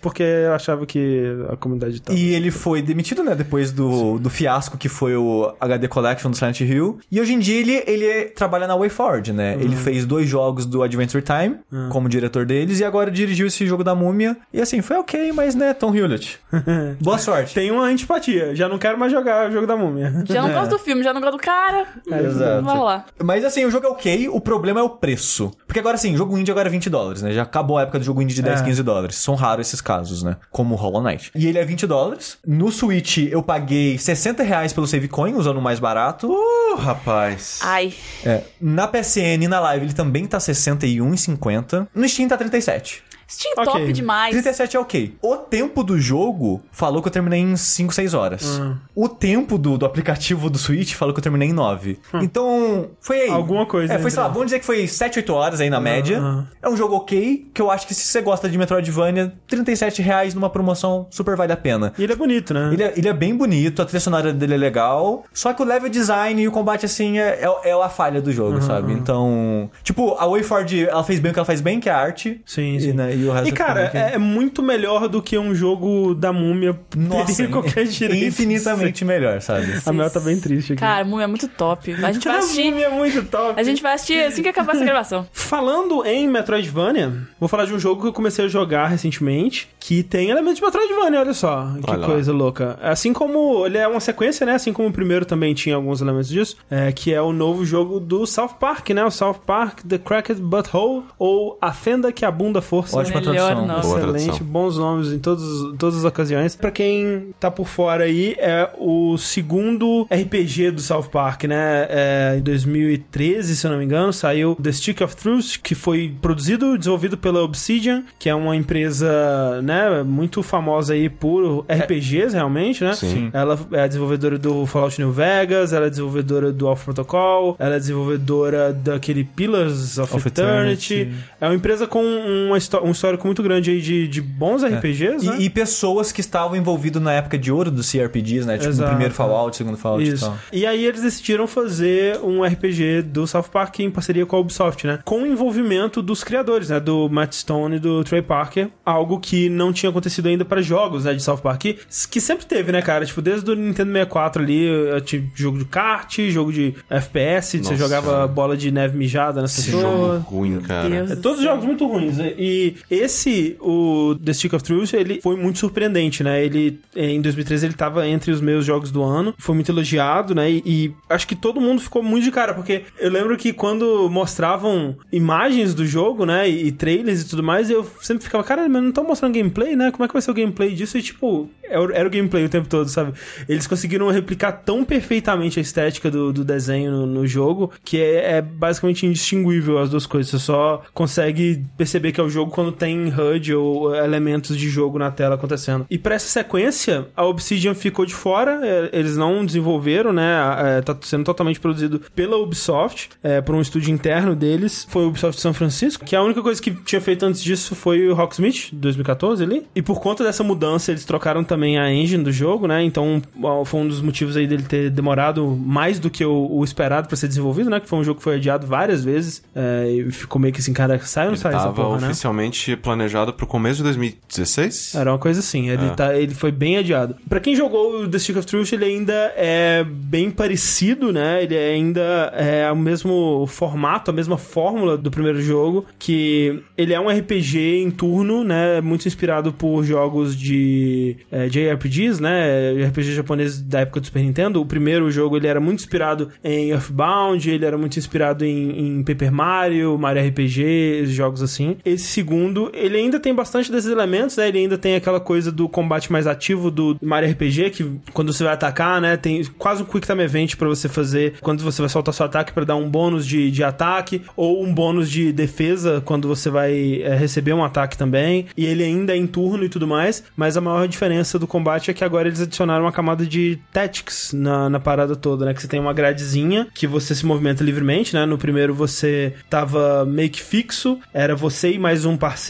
porque achava que a comunidade tava. E ele foi demitido, né, depois do, do fiasco que foi o HD Collection do Silent Hill. E hoje em dia ele, ele trabalha na WayForward, né? Ele fez dois jogos do Adventure Time como diretor deles e agora dirigiu esse jogo da múmia. E assim, foi ok, mas né, Tom Hewlett. [LAUGHS] Boa sorte. Tem uma antipatia, já não quero mais jogar o jogo da múmia. Já não [LAUGHS] gosto do filme, já não gosto do cara. Exato. Vai lá. Mas assim, o jogo é ok, o problema é o preço. Porque agora assim, jogo indie agora é 20 dólares, né? Já acabou a época do jogo indie de 10, É. 15 dólares. São raros esses casos, né? Como o Hollow Knight. E ele é 20 dólares. No Switch eu paguei 60 reais pelo Save Coin, usando o mais barato. Uh, rapaz. Ai. É, na PSN e na live ele também tá 61,50. No Steam tá 37. Steam top demais. 37 é ok. O tempo do jogo falou que eu terminei em 5, 6 horas. Hum. O tempo do, do aplicativo do Switch falou que eu terminei em 9. Então, foi aí. Hum. Alguma coisa, É, foi, né? sei lá, vamos dizer que foi 7, 8 horas aí na média. ah. É um jogo ok, que eu acho que se você gosta de Metroidvania, 37 reais numa promoção super vale a pena. E ele é bonito, né? Ele é, ele é bem bonito, a trilha sonora dele é legal. Só que o level design e o combate, assim, é, é, é a falha do jogo, sabe? Então. Tipo, a WayForward, ela fez bem o que ela faz bem, que é a arte. Sim, E, sim. né, e o resto E cara, que- é muito melhor do que um jogo da múmia Nossa, teria [LAUGHS] qualquer [LAUGHS] direito. infinitamente melhor, sabe? A Mel tá bem triste aqui. Cara, Múmia é muito top. A gente vai [LAUGHS] a assistir. múmia é muito top. A gente vai assistir assim que acabar essa gravação. Falando em Metroidvania, vou falar de um jogo que eu comecei a jogar recentemente, que tem elementos de Metroidvania, olha só. Que Olha lá. coisa louca. Assim como ele é uma sequência, né? Assim como o primeiro também tinha alguns elementos disso, é, que é o novo jogo do South Park, né? O South Park The Cracked Butthole, ou A Fenda que abunda a força. Ótima Melhor tradução. Boa Excelente, tradução. bons nomes em todos, todas as ocasiões. Pra quem tá por fora aí, é o segundo RPG do South Park, né? É, em 2013, se eu não me engano, saiu The Stick of Truth, que foi produzido e desenvolvido pela Obsidian, que é uma empresa, né, muito famosa aí por RPGs, realmente, né? Sim. Ela é a desenvolvedora do Fallout New Vegas, ela é desenvolvedora do Alpha Protocol, ela é desenvolvedora daquele Pillars of, Of Eternity. Eternity. É uma empresa com uma um histórico muito grande aí de, de bons RPGs, né? E, e pessoas que estavam envolvidas na éca de ouro dos CRPGs, né? Tipo, Exato. primeiro Fallout, segundo Fallout e Isso. tal. E aí eles decidiram fazer um RPG do South Park em parceria com a Ubisoft, né? Com o envolvimento dos criadores, né? Do Matt Stone e do Trey Parker. Algo que não tinha acontecido ainda para jogos, né? De South Park. Que, que sempre teve, né, cara? Tipo, desde o Nintendo 64 ali, tinha jogo de kart, jogo de FPS, você Nossa. jogava bola de neve mijada nas Esse pessoas. jogo ruim, cara. Deus. É, todos os jogos muito ruins. né? E esse, o The Stick of Truth, ele foi muito surpreendente, né? Ele, eh, em 2013, ele tava entre os meus jogos do ano. Foi muito elogiado, né? E, e acho que todo mundo ficou muito de cara, porque eu lembro que quando mostravam imagens do jogo, né? E, e trailers e tudo mais, eu sempre ficava, cara, mas não estão mostrando gameplay, né? Como é que vai ser o gameplay disso? E, tipo, era o gameplay o tempo todo, sabe? Eles conseguiram replicar tão perfeitamente a estética do, do desenho no, no jogo que é, é basicamente indistinguível as duas coisas. Você só consegue perceber que é o jogo quando tem HUD ou elementos de jogo na tela acontecendo. E pra essa sequência, a Obsidian ficou de fora, é, eles não desenvolveram, né? É, tá sendo totalmente produzido pela Ubisoft, é, por um estúdio interno deles. Foi o Ubisoft São Francisco, que a única coisa que tinha feito antes disso foi o Rocksmith, 2014 ali. E por conta dessa mudança, eles trocaram também a engine do jogo, né? Então foi um dos motivos aí dele ter demorado mais do que o, o esperado pra ser desenvolvido, né? Que foi um jogo que foi adiado várias vezes. é, e ficou meio que assim, cara, sai ou não Ele sai essa porra, né? Oficialmente planejado pro começo de 2016? Era uma coisa assim, ele, É. tá, ele foi bem adiado. Pra quem jogou o The Stick of Truth, ele ainda é bem parecido, né? Ele ainda é o mesmo formato, a mesma fórmula do primeiro jogo, que ele é um RPG em turno, né? Muito inspirado por jogos de é, JRPGs, né? RPG japonês da época do Super Nintendo. O primeiro jogo, ele era muito inspirado em Earthbound, ele era muito inspirado em, em Paper Mario, Mario RPG, jogos assim. Esse segundo, ele ainda tem bastante desses elementos, né? Ele ainda tem aquela coisa do combate mais ativo do Mario RPG, que quando você vai atacar, né? Tem quase um Quick Time Event pra você fazer quando você vai soltar seu ataque pra dar um bônus de, de ataque, ou um bônus de defesa quando você vai é, receber um ataque também. E ele ainda é em turno e tudo mais, mas a maior diferença diferença do combate é que agora eles adicionaram uma camada de tactics na, na parada toda, né? Que você tem uma gradezinha que você se movimenta livremente, né? No primeiro você tava meio que fixo, era você e mais um parceiro,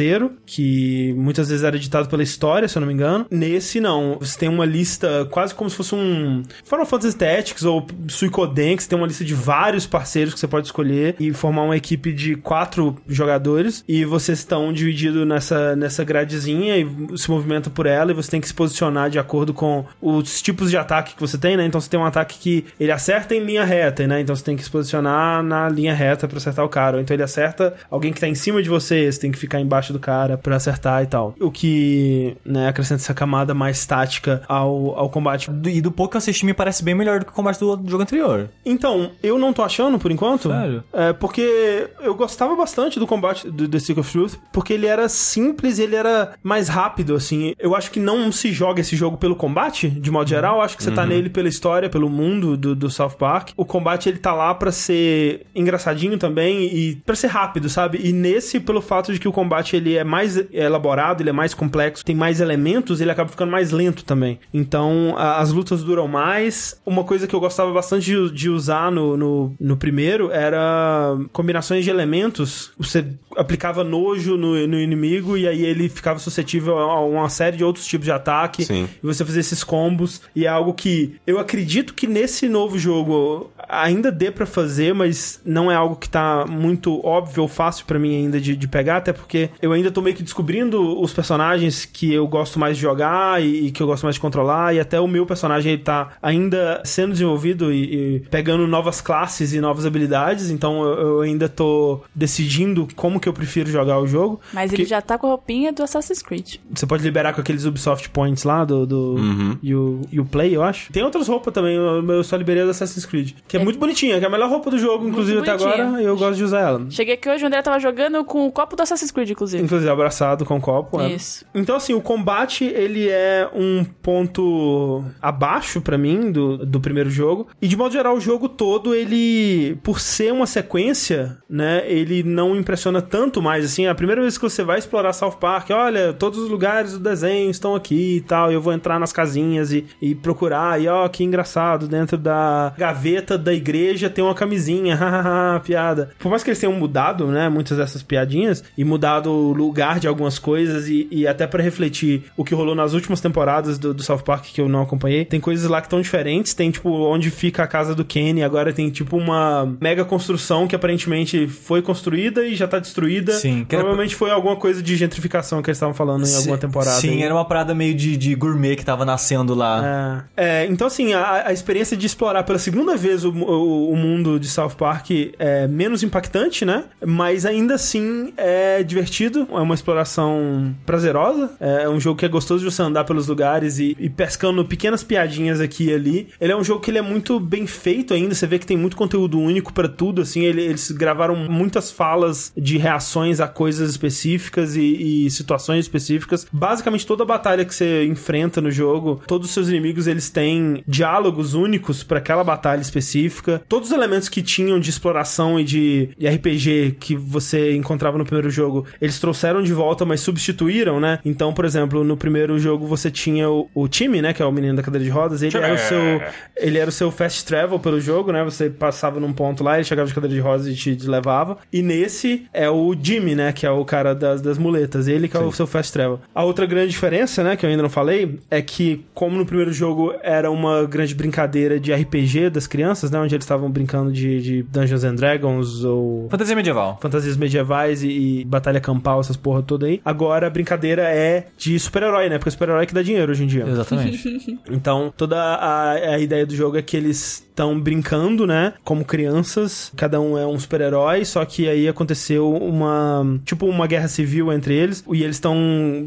que muitas vezes era ditado pela história, se eu não me engano. Nesse, não. Você tem uma lista quase como se fosse um Final Fantasy Tactics ou Suicoden, que você tem uma lista de vários parceiros que você pode escolher e formar uma equipe de quatro jogadores e vocês estão divididos nessa, nessa gradezinha e se movimenta por ela e você tem que se posicionar de acordo com os tipos de ataque que você tem, né? Então você tem um ataque que ele acerta em linha reta, né? Então você tem que se posicionar na linha reta para acertar o cara. Ou então ele acerta alguém que tá em cima de você, você tem que ficar embaixo do cara para acertar e tal. O que, né, acrescenta essa camada mais tática ao, ao combate. E do pouco que eu assisti, me parece bem melhor do que o combate do, do jogo anterior. Então, eu não tô achando por enquanto. Sério? É, porque eu gostava bastante do combate do The Stick of Truth, porque ele era simples e ele era mais rápido, assim. Eu acho que não se joga esse jogo pelo combate, de modo geral. Eu acho que você tá nele pela história, pelo mundo do, do South Park. O combate, ele tá lá pra ser engraçadinho também e pra ser rápido, sabe? E nesse, pelo fato de que o combate, ele é mais elaborado, ele é mais complexo, tem mais elementos, ele acaba ficando mais lento também. Então, a- as lutas duram mais. Uma coisa que eu gostava bastante de, de usar no, no, no primeiro era combinações de elementos. Você aplicava nojo no, no inimigo e aí ele ficava suscetível a uma série de outros tipos de ataque. Sim. E você fazia esses combos. E é algo que eu acredito que nesse novo jogo ainda dê pra fazer, mas não é algo que tá muito óbvio ou fácil pra mim ainda de, de pegar, até porque eu ainda tô meio que descobrindo os personagens que eu gosto mais de jogar e, e que eu gosto mais de controlar, e até o meu personagem ele tá ainda sendo desenvolvido e, e pegando novas classes e novas habilidades, então eu, eu ainda tô decidindo como que eu prefiro jogar o jogo. Mas Porque ele já tá com a roupinha do Assassin's Creed. Você pode liberar com aqueles Ubisoft Points lá do, do e o, e o Play, eu acho. Tem outras roupas também, eu só liberei a do Assassin's Creed. Que é, muito bonitinha, que é a melhor roupa do jogo, inclusive até agora, e eu gosto de usar ela. Cheguei aqui hoje, o André tava jogando com o copo do Assassin's Creed, inclusive. Inclusive abraçado com o copo. é. Isso. Então, assim, o combate, ele é um ponto abaixo pra mim do, do primeiro jogo. E, de modo geral, o jogo todo, ele, por ser uma sequência, né, ele não impressiona tanto mais, assim. A primeira vez que você vai explorar South Park, olha, todos os lugares do desenho estão aqui e tal, eu vou entrar nas casinhas e, e procurar, e ó, que engraçado, dentro da gaveta da igreja tem uma camisinha, [LAUGHS] hahaha, piada. Por mais que eles tenham mudado, né, muitas dessas piadinhas, e mudado lugar de algumas coisas, e, e até pra refletir o que rolou nas últimas temporadas do, do South Park que eu não acompanhei, tem coisas lá que estão diferentes, tem tipo onde fica a casa do Kenny, agora tem tipo uma mega construção que aparentemente foi construída e já tá destruída. Sim, que era- Provavelmente foi alguma coisa de gentrificação que eles estavam falando em alguma temporada. Sim, aí. era uma parada meio de, de gourmet que tava nascendo lá. É, é, então, assim, a, a experiência de explorar pela segunda vez o, o, o mundo de South Park é menos impactante, né? Mas ainda assim é divertido, é uma exploração prazerosa. É um jogo que é gostoso de você andar pelos lugares e, e pescando pequenas piadinhas aqui e ali. Ele é um jogo que ele é muito bem feito ainda, você vê que tem muito conteúdo único pra tudo, assim. ele- eles gravaram muitas falas de reações a coisas específicas e, e situações específicas. Basicamente, toda batalha que você enfrenta no jogo, todos os seus inimigos eles têm diálogos únicos pra aquela batalha específica. Todos os elementos que tinham de exploração e de, de RPG que você encontrava no primeiro jogo, eles trouxeram de volta, mas substituíram, né? Então, por exemplo, no primeiro jogo você tinha o, o time, né? Que é o menino da cadeira de rodas. Ele era o seu, ele era o seu fast travel pelo jogo, né? Você passava num ponto lá, ele chegava de cadeira de rodas e te levava. E nesse é o Jimmy, né? Que é o cara das, das muletas. Ele que é o seu fast travel. A outra grande diferença, né? Que eu ainda não falei, é que como no primeiro jogo era uma grande brincadeira de RPG das crianças, né? Onde eles estavam brincando de, de Dungeons and Dragons ou Fantasia medieval. fantasias medievais e, e batalha campal, essas porra toda aí. Agora a brincadeira é de super-herói, né? Porque super-herói é que dá dinheiro hoje em dia. Exatamente. [LAUGHS] Então, toda a, a ideia do jogo é que eles estão brincando, né? Como crianças, cada um é um super-herói, só que aí aconteceu uma. Tipo, uma guerra civil entre eles, e eles estão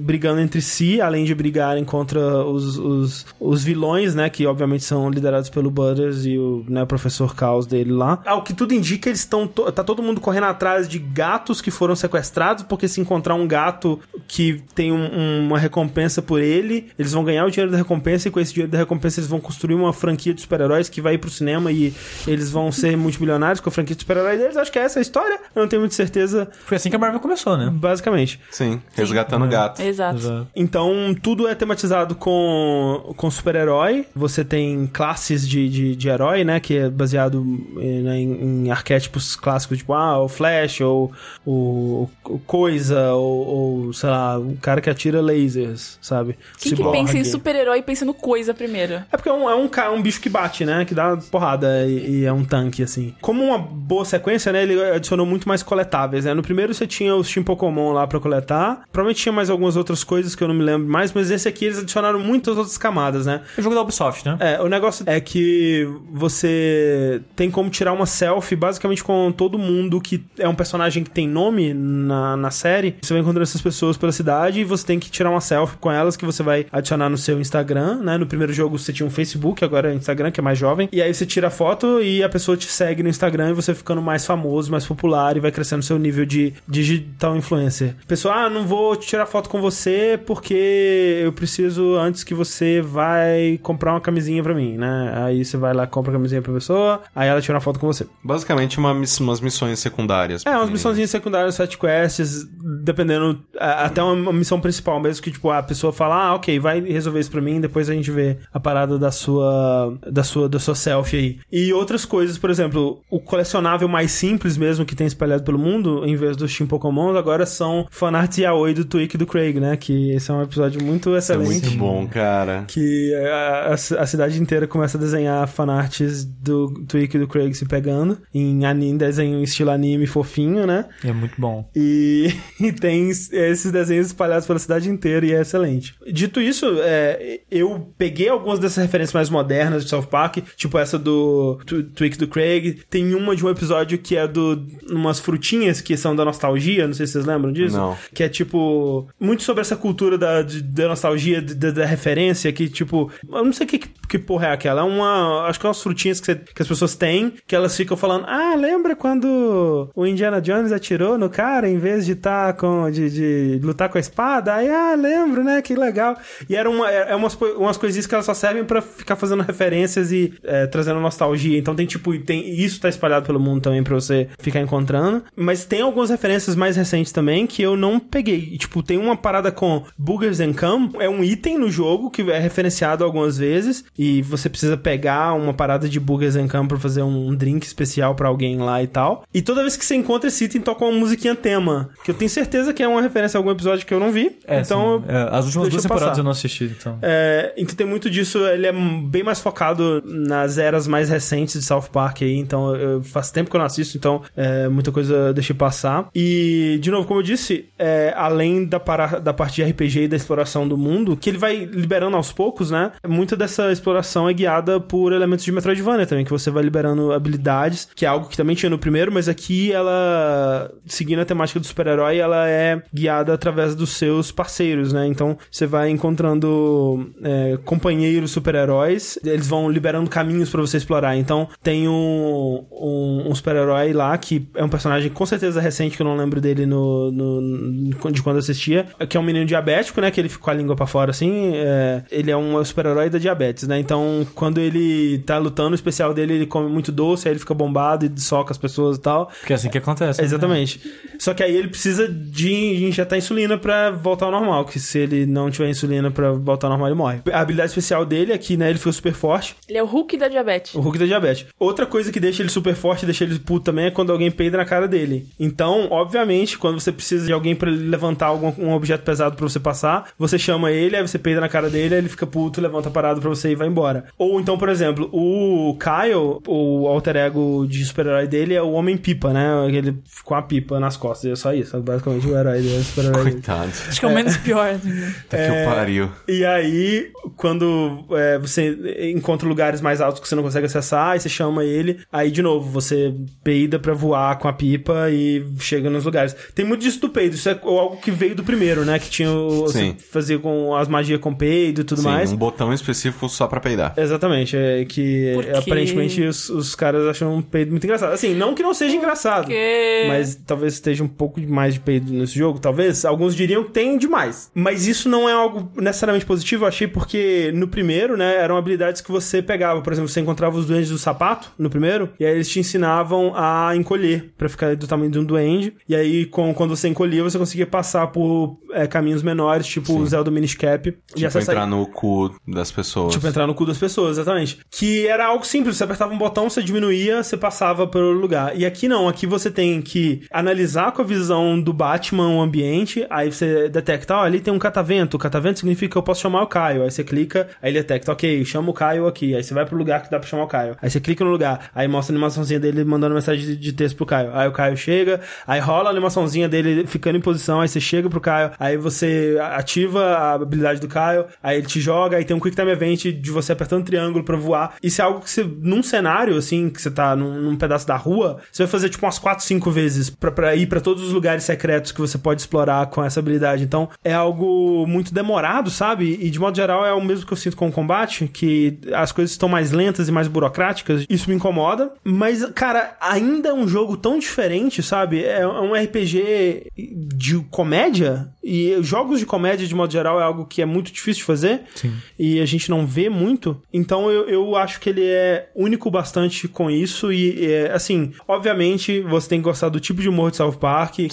brigando entre si, além de brigarem contra os, os, os vilões, né? Que obviamente são liderados pelo Butters e o né, professor Caos dele lá. Ao que tudo indica, eles estão. to- Tá todo mundo correndo atrás de gatos que foram sequestrados, porque se encontrar um gato que tem um- uma recompensa por ele, eles vão ganhar o dinheiro da recompensa e com esse dinheiro da recompensa eles vão construir uma franquia de super-heróis que vai ir pro cinema e eles vão ser multimilionários com a franquia de super-heróis deles. Acho que é essa a história. Eu não tenho muita certeza, Foi assim que a Marvel começou, né? basicamente. Sim, resgatando gato. Exato. Então, tudo é tematizado com, com super-herói. Você tem classes de, de, de herói, né? Que é baseado eh, né, em, em arquétipos clássicos, tipo, ah, o Flash, ou o, o Coisa, ou, ou, sei lá, o cara que atira lasers, sabe? Quem que Cyborg. pensa em super-herói pensa no coisa primeiro? É porque é um, é um, ca- um bicho que bate, né? Que dá porrada e, e é um tanque, assim. Como uma boa sequência, né? Ele adicionou muito mais coletáveis, né? No primeiro você tinha os Team Pokémon lá pra coletar. Provavelmente tinha mais algumas outras coisas que eu não me lembro mais, mas esse aqui eles adicionaram muitas outras camadas, né? É o jogo da Ubisoft, né? É, o negócio é que você tem como tirar uma selfie basicamente com todo mundo que é um personagem que tem nome na, na série. Você vai encontrando essas pessoas pela cidade e você tem que tirar uma selfie com elas que você vai adicionar no seu Instagram, né? No primeiro jogo você tinha um Facebook, agora é Instagram, que é mais jovem. E aí você tira a foto e a pessoa te segue no Instagram e você ficando mais famoso, mais popular e vai crescendo seu nível de digital influencer. Pessoal, ah, não vou tirar foto com você porque eu preciso antes que você vai comprar uma camisinha pra mim, né? Aí você vai lá, compra a camisinha pra pessoa, aí ela tira uma foto com você. Basicamente uma umas missões secundárias. É, umas missãozinhas secundárias, side quests, dependendo, a- até uma, missão principal mesmo, que tipo, a pessoa fala, ah, ok, vai resolver isso pra mim, depois a gente vê a parada da sua, da sua, da sua selfie aí. E outras coisas, por exemplo, o colecionável mais simples mesmo que tem espalhado pelo mundo, em vez dos Team Pokémon, agora são fanarts yaoi do Twig e do Craig, né, que esse é um episódio muito É excelente. muito bom, cara. Que a, a- a cidade inteira começa a desenhar fanarts do Twig e do Craig se pegando em anime, desenho em estilo anime fofinho, né? É muito bom. E, [LAUGHS] [LAUGHS] e tem esses desenhos espalhados pela cidade inteira e é excelente. Dito isso, é, eu peguei algumas dessas referências mais modernas de South Park, tipo essa do Tw- Twig do Craig. Tem uma de um episódio que é do umas frutinhas que são da nostalgia, não sei se vocês lembram disso. Não. Que é tipo, muito sobre essa cultura da, de- da nostalgia, da, da referência, que tipo, eu não sei que, que porra é aquela. É uma, acho que é umas frutinhas que, você- que as pessoas têm, que elas ficam falando, ah, lembra quando o Indiana Jones atirou no cara em vez de tá com, de, de lutar com a espada? Aí, ah, lembro, né, que legal. E era uma, é é umas, umas coisinhas que elas só servem pra ficar fazendo referências e é, trazendo nostalgia. Então tem tipo, tem, isso tá espalhado pelo mundo também pra você ficar encontrando. Mas tem algumas referências mais recentes também que eu não peguei. Tipo, tem uma parada com Boogers and Cum, é um item no jogo que é referenciado algumas vezes e você precisa pegar uma parada de Boogers and Cum pra fazer um drink especial pra alguém lá e tal. E toda vez que você encontra esse item, toca uma musiquinha tema, que eu tenho certeza que é uma referência a algum episódio que eu não vi. É, então. É, as últimas duas temporadas passar. eu não assisti, então. é, então tem muito disso, ele é bem mais focado nas eras mais recentes de South Park aí, então eu, faz tempo que eu não assisto, então é, muita coisa eu deixei passar. E, de novo, como eu disse, é, além da, para, da parte de RPG e da exploração do mundo, que ele vai liberando aos poucos, né? Muita dessa exploração é guiada por elementos de Metroidvania também, que você vai liberando habilidades, que é algo que também tinha no primeiro, mas aqui ela, seguindo a temática do super-herói, ela é guiada através dos seus parceiros, né? Então você vai encontrando é, companheiros super-heróis, eles vão liberando caminhos pra você explorar. Então tem um, um, um super-herói lá que é um personagem com certeza recente, que eu não lembro dele no, no- de quando assistia, que é um menino diabético, né? Que ele fica com a língua pra fora assim. é, ele é um super-herói da diabetes, né? Então quando ele tá lutando, o especial dele ele come muito doce, aí ele fica bombado e soca as pessoas e tal. Porque é assim que acontece. né? Exatamente. Só que aí ele precisa de injetar insulina pra voltar ao normal, que se ele não tiver insulina pra voltar ao normal, ele morre. A habilidade especial dele é que, né, ele fica super forte, Ele é o Hulk da diabetes. o Hulk da diabetes. Outra coisa que deixa ele super forte, deixa ele puto também, é quando alguém peida na cara dele. Então, obviamente, quando você precisa de alguém pra levantar algum um objeto pesado pra você passar, você chama ele, aí você peida na cara dele, aí ele fica puto, levanta a parada pra você e vai embora. Ou então, por exemplo, o Kyle, o alter ego de super-herói dele é o Homem-Pipa, né? Ele com a pipa nas costas, é só isso. É basicamente o herói dele, é o super-herói dele. Coitado. Acho que é o menos pior. assim, né? Tá que o pariu. E aí, quando é, você encontra lugares mais altos que você não consegue acessar, aí você chama ele, aí de novo, você peida pra voar com a pipa e chega nos lugares. Tem muito disso do peido, isso é algo que veio do primeiro, né? Que tinha o, Sim. você fazia com as magias com peido e tudo Sim, mais. um botão específico só pra peidar. Exatamente, é que Por quê? aparentemente os, os caras acham um peido muito engraçado. Assim, não que não seja engraçado, Porque... mas talvez esteja um pouco mais de peido nesse jogo, talvez. Alguns diriam que tem demais. Mas isso não é algo necessariamente positivo, eu achei, porque no primeiro, né, eram habilidades que você pegava. Por exemplo, você encontrava os duendes do sapato no primeiro, e aí eles te ensinavam a encolher, pra ficar do tamanho de um duende. E aí, com, quando você encolhia, você conseguia passar por é, caminhos menores, tipo o Zelda Minish Cap. e Tipo, entrar no cu das pessoas. Tipo, entrar no cu das pessoas, exatamente. Que era algo simples, você apertava um botão, você diminuía, você passava pelo lugar. E aqui não, aqui você tem que analisar com a visão do Batman o ambiente, aí você detecta, ó, ali tem um catavento, o catavento significa que eu posso chamar o Caio. Aí você clica, aí ele detecta, ok, chama o Caio aqui. Aí você vai pro lugar que dá pra chamar o Caio. Aí você clica no lugar, aí mostra a animaçãozinha dele mandando mensagem de, texto pro Caio. Aí o Caio chega, aí rola a animaçãozinha dele ficando em posição, aí você chega pro Caio, aí você ativa a habilidade do Caio, aí ele te joga, aí tem um Quick Time Event de você apertando triângulo pra voar. Isso é algo que você, num cenário, assim, que você tá num, num pedaço da rua, você vai fazer tipo umas 4, 5 vezes pra, pra ir pra todos os lugares secretos que você pode explorar com essa habilidade. Então, é algo muito demorado, sabe? E de modo geral é o mesmo que eu sinto com o combate, que as coisas estão mais lentas e mais burocráticas. Isso me incomoda. Mas, cara, ainda é um jogo tão diferente, sabe? É um RPG de comédia. E jogos de comédia, de modo geral, é algo que é muito difícil de fazer. Sim. E a gente não vê muito. Então eu, eu acho que ele é único bastante com isso. E, é, assim, obviamente, você tem que gostar do tipo de humor de South Park, que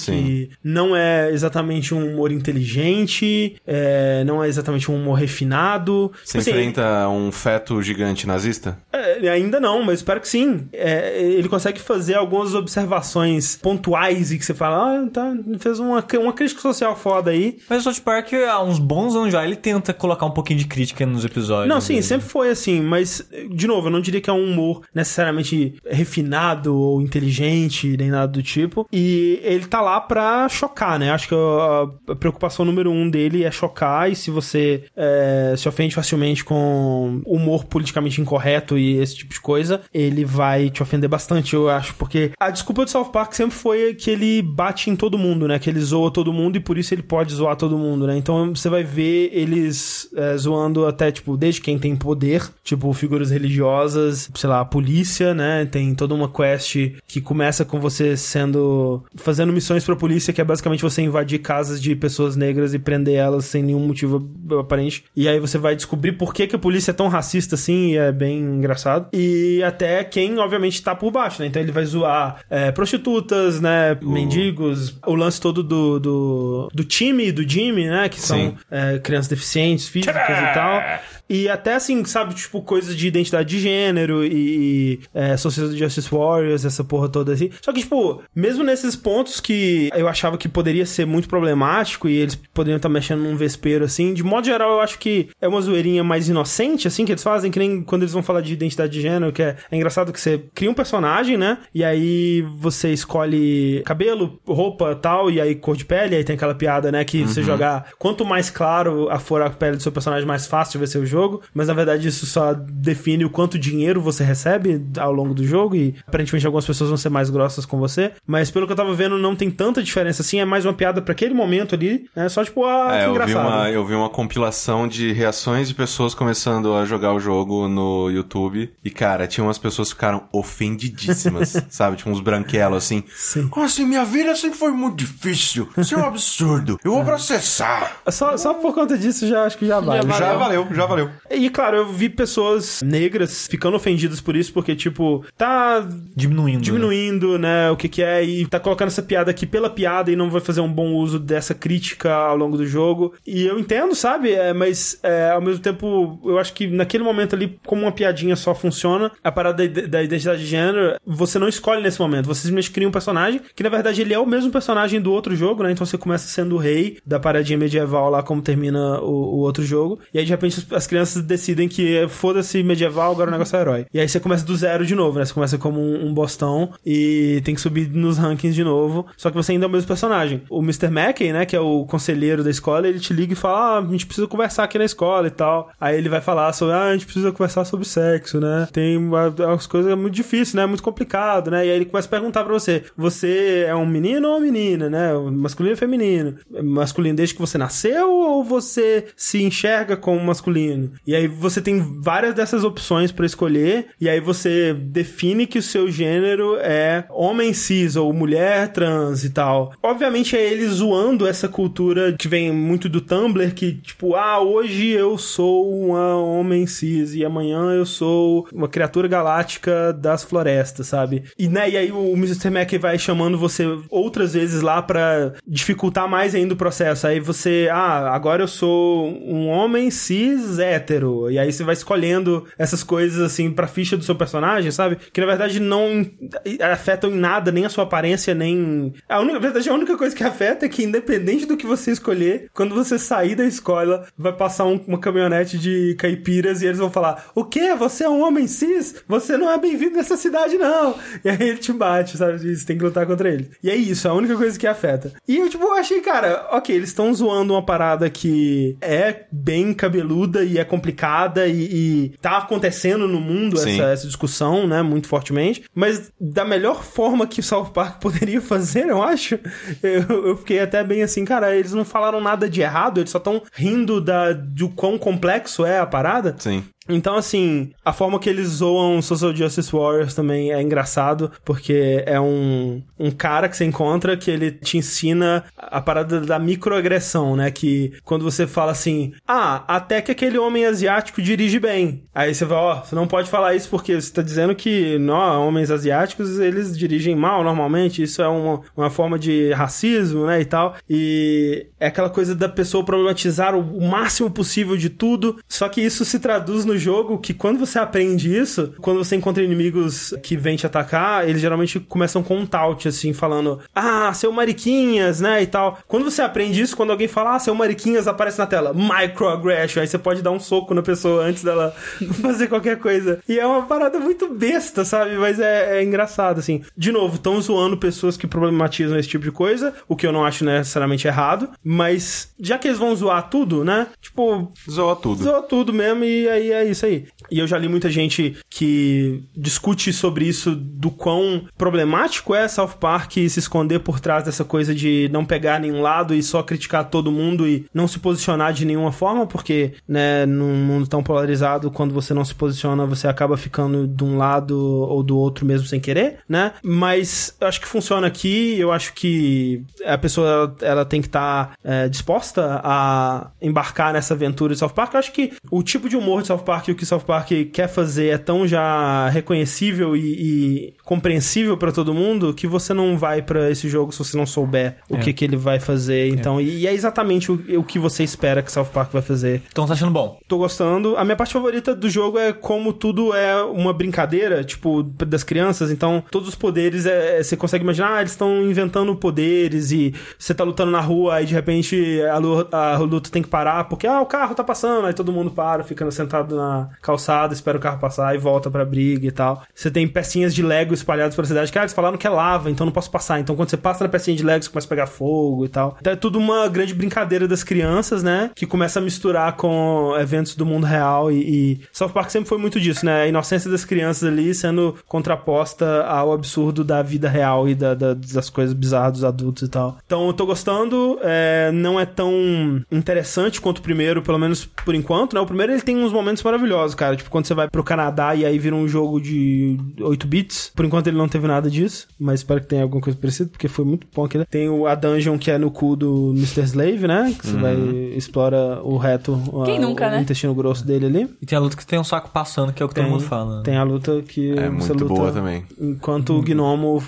Não é exatamente um humor inteligente, é, não é exatamente um humor refinado. Você Assim, enfrenta um feto gigante nazista? é, ainda não, mas espero que sim. É, ele consegue fazer algumas observações pontuais e que você fala, ah, tá, fez uma, uma crítica social foda aí. Mas o South Park, há uns bons anos já, ele tenta colocar um pouquinho de crítica nos episódios. Não, sim, dele. sempre foi assim, mas, de novo, eu não diria que é um humor necessariamente refinado ou inteligente, nem nada do tipo. E ele tá lá pra chocar, né? Acho que a, preocupação número um dele é chocar, e se você é, se ofende facilmente com humor politicamente incorreto e esse tipo de coisa, ele vai te ofender bastante, eu acho, porque a desculpa do South Park sempre foi que ele bate em todo mundo, né? Que ele zoa todo mundo e por isso ele pode zoar todo mundo, né? Então você vai ver eles é, zoando até, tipo, desde quem tem poder, tipo, figuras religiosas, sei lá, a polícia, né? Tem toda uma quest que começa com você sendo. fazendo missões pra polícia, que é basicamente você invadir casas de pessoas negras e prender elas sem nenhum motivo aparente. E aí você vai descobrir por que, que a polícia é tão racista assim, e é bem engraçado. E até quem, obviamente, tá por baixo, né? Então ele vai zoar é, prostitutas, né? Mendigos, o lance todo do, do, do time, do Jimmy, né? Que são é, crianças deficientes, físicas e tal. E até assim, sabe, tipo, coisas de identidade de gênero e, e é, Sociedade Justice Warriors, essa porra toda assim. Só que, tipo, mesmo nesses pontos que eu achava que poderia ser muito problemático e eles poderiam estar mexendo num vespeiro, assim, de modo geral, eu acho que é uma zoeirinha mais inocente, assim, que eles fazem, que nem quando eles vão falar de identidade de gênero, que é, é engraçado que você cria um personagem, né? E aí você escolhe cabelo, roupa tal, e aí cor de pele, aí tem aquela piada, né? Que você jogar quanto mais claro a for a pele do seu personagem, mais fácil vai ser o jogo. Mas na verdade isso só define o quanto dinheiro você recebe ao longo do jogo. E aparentemente algumas pessoas vão ser mais grossas com você. Mas pelo que eu tava vendo, não tem tanta diferença assim. É mais uma piada pra aquele momento ali. É só tipo, ah, é, que eu vi, engraçado. uma, eu vi uma compilação de reações de pessoas começando a jogar o jogo no YouTube. E, cara, tinha umas pessoas que ficaram ofendidíssimas, [LAUGHS] sabe? Tipo uns branquelos assim. Sim. Como assim? Minha vida sempre foi muito difícil. Isso é um absurdo. Eu vou [LAUGHS] processar. Só, só por conta disso já acho que já vale. valeu. Já valeu, já valeu. E claro, eu vi pessoas negras ficando ofendidas por isso, porque, tipo, tá Diminuindo. né? diminuindo, né, o que que é, e tá colocando essa piada aqui pela piada e não vai fazer um bom uso dessa crítica ao longo do jogo. E eu entendo, sabe? É, mas é, ao mesmo tempo, eu acho que naquele momento ali, como uma piadinha só funciona, a parada da, da identidade de gênero, você não escolhe nesse momento. Você simplesmente cria um personagem, que na verdade ele é o mesmo personagem do outro jogo, né? Então você começa sendo o rei da paradinha medieval lá, como termina o, o outro jogo. E aí de repente as- as crianças decidem que é, foda-se medieval, agora o negócio é herói. E aí você começa do zero de novo, né? Você começa como um, um bostão e tem que subir nos rankings de novo. Só que você ainda é o mesmo personagem. O Mr. Mackey, né? Que é o conselheiro da escola, ele te liga e fala: Ah, a gente precisa conversar aqui na escola e tal. Aí ele vai falar sobre: Ah, a gente precisa conversar sobre sexo, né? Tem uma- as coisas é muito difícil, né? Muito complicado, né? E aí ele começa a perguntar pra você: Você é um menino ou uma menina, né? Masculino ou feminino? Masculino desde que você nasceu ou você se enxerga como masculino? E aí você tem várias dessas opções pra escolher, e aí você define que o seu gênero é homem cis ou mulher trans e tal. Obviamente é ele zoando essa cultura que vem muito do Tumblr, que tipo, ah, hoje eu sou uma homem cis e amanhã eu sou uma criatura galáctica das florestas, sabe? E, né, e aí o Mr. Mac vai chamando você outras vezes lá pra dificultar mais ainda o processo. Aí você, ah, agora eu sou um homem cis hétero. E aí você vai escolhendo essas coisas assim pra ficha do seu personagem, sabe? Que na verdade não afetam em nada, nem a sua aparência, nem. A única, na verdade, a única coisa que afeta é que, independente do que você escolher, quando você sair da escola, vai passar um- uma caminhonete de caipiras e eles vão falar: O quê? Você é um homem cis? Você não é bem-vindo nessa cidade, não. E aí ele te bate, sabe? Você tem que lutar contra ele. E é isso, é a única coisa que afeta. E eu, tipo, achei, cara, ok, eles estão zoando uma parada que é bem cabeluda e é complicada e, e tá acontecendo no mundo essa, essa discussão, né, muito fortemente. Mas da melhor forma que o South Park [LAUGHS] poderia fazer, eu acho, eu, eu fiquei até bem assim, cara, eles não falaram nada de errado, eles só estão rindo da, do quão complexo é a parada. Sim. Então, assim, a forma que eles zoam Social Justice Warriors também é engraçado, porque é um, um cara que você encontra que ele te ensina a parada da microagressão, né? Que quando você fala assim, ah, até que aquele homem asiático dirige bem. Aí você vai, ó, você não pode falar isso porque você tá dizendo que não, homens asiáticos, eles dirigem mal normalmente, isso é uma, uma forma de racismo, né, e tal. E é aquela coisa da pessoa problematizar o, o máximo possível de tudo, só que isso se traduz no jogo que quando você aprende isso, quando você encontra inimigos que vêm te atacar, eles geralmente começam com um taunt, assim, falando, ah, seu mariquinhas, né, e tal. Quando você aprende isso, quando alguém fala, ah, seu mariquinhas, aparece na tela, microaggression, aí você pode dar um soco na pessoa antes dela [LAUGHS] fazer qualquer coisa. E é uma parada muito besta, sabe? Mas é, é engraçado, assim. De novo, estão zoando pessoas que problematizam esse tipo de coisa, o que eu não acho necessariamente errado, mas já que eles vão zoar tudo, né? Tipo, Zoa tudo. Zoa tudo mesmo e aí é isso aí. E eu já li muita gente que discute sobre isso do quão problemático é South Park se esconder por trás dessa coisa de não pegar nenhum lado e só criticar todo mundo e não se posicionar de nenhuma forma, porque, né, num mundo tão polarizado, quando você não se posiciona, você acaba ficando de um lado ou do outro mesmo sem querer, né? Mas acho que funciona aqui, eu acho que a pessoa ela tem que estar disposta a embarcar nessa aventura de South Park. Eu acho que o tipo de humor de South Park e o que South Park quer fazer é tão já reconhecível e, e compreensível pra todo mundo que você não vai pra esse jogo se você não souber o que, que ele vai fazer. Então, e, e é exatamente o, o que você espera que South Park vai fazer. Então tá achando bom. Tô gostando. A minha parte favorita do jogo é como tudo é uma brincadeira, tipo, das crianças. Então, todos os poderes, é, é- você consegue imaginar, ah, eles estão inventando poderes e você tá lutando na rua e de repente a, a luta tem que parar porque, ah, o carro tá passando. Aí todo mundo para, fica sentado na calçada, espera o carro passar e volta pra briga e tal. Você tem pecinhas de Lego espalhadas pela cidade. Cara, eles falaram que é lava, então não posso passar. Então, quando você passa na pecinha de Lego, você começa a pegar fogo e tal. Então, é tudo uma grande brincadeira das crianças, né? Que começa a misturar com eventos do mundo real e, e South Park sempre foi muito disso, né? A inocência das crianças ali sendo contraposta ao absurdo da vida real e da- da- das coisas bizarras dos adultos e tal. Então, eu tô gostando. é, não é tão interessante quanto o primeiro, pelo menos por enquanto, né? O primeiro ele tem uns momentos maravilhosos, cara. Tipo, quando você vai pro Canadá e aí vira um jogo de 8 bits. Por enquanto ele não teve nada disso, mas espero que tenha alguma coisa parecida, porque foi muito bom aquele. Tem o, a dungeon que é no cu do Mr. Slave, né? Que você vai explora o reto, Quem a- nunca, o né? intestino grosso dele ali. E tem a luta que tem um saco passando, que é o que todo mundo fala. Tem a luta que É você muito luta boa também. enquanto o gnomo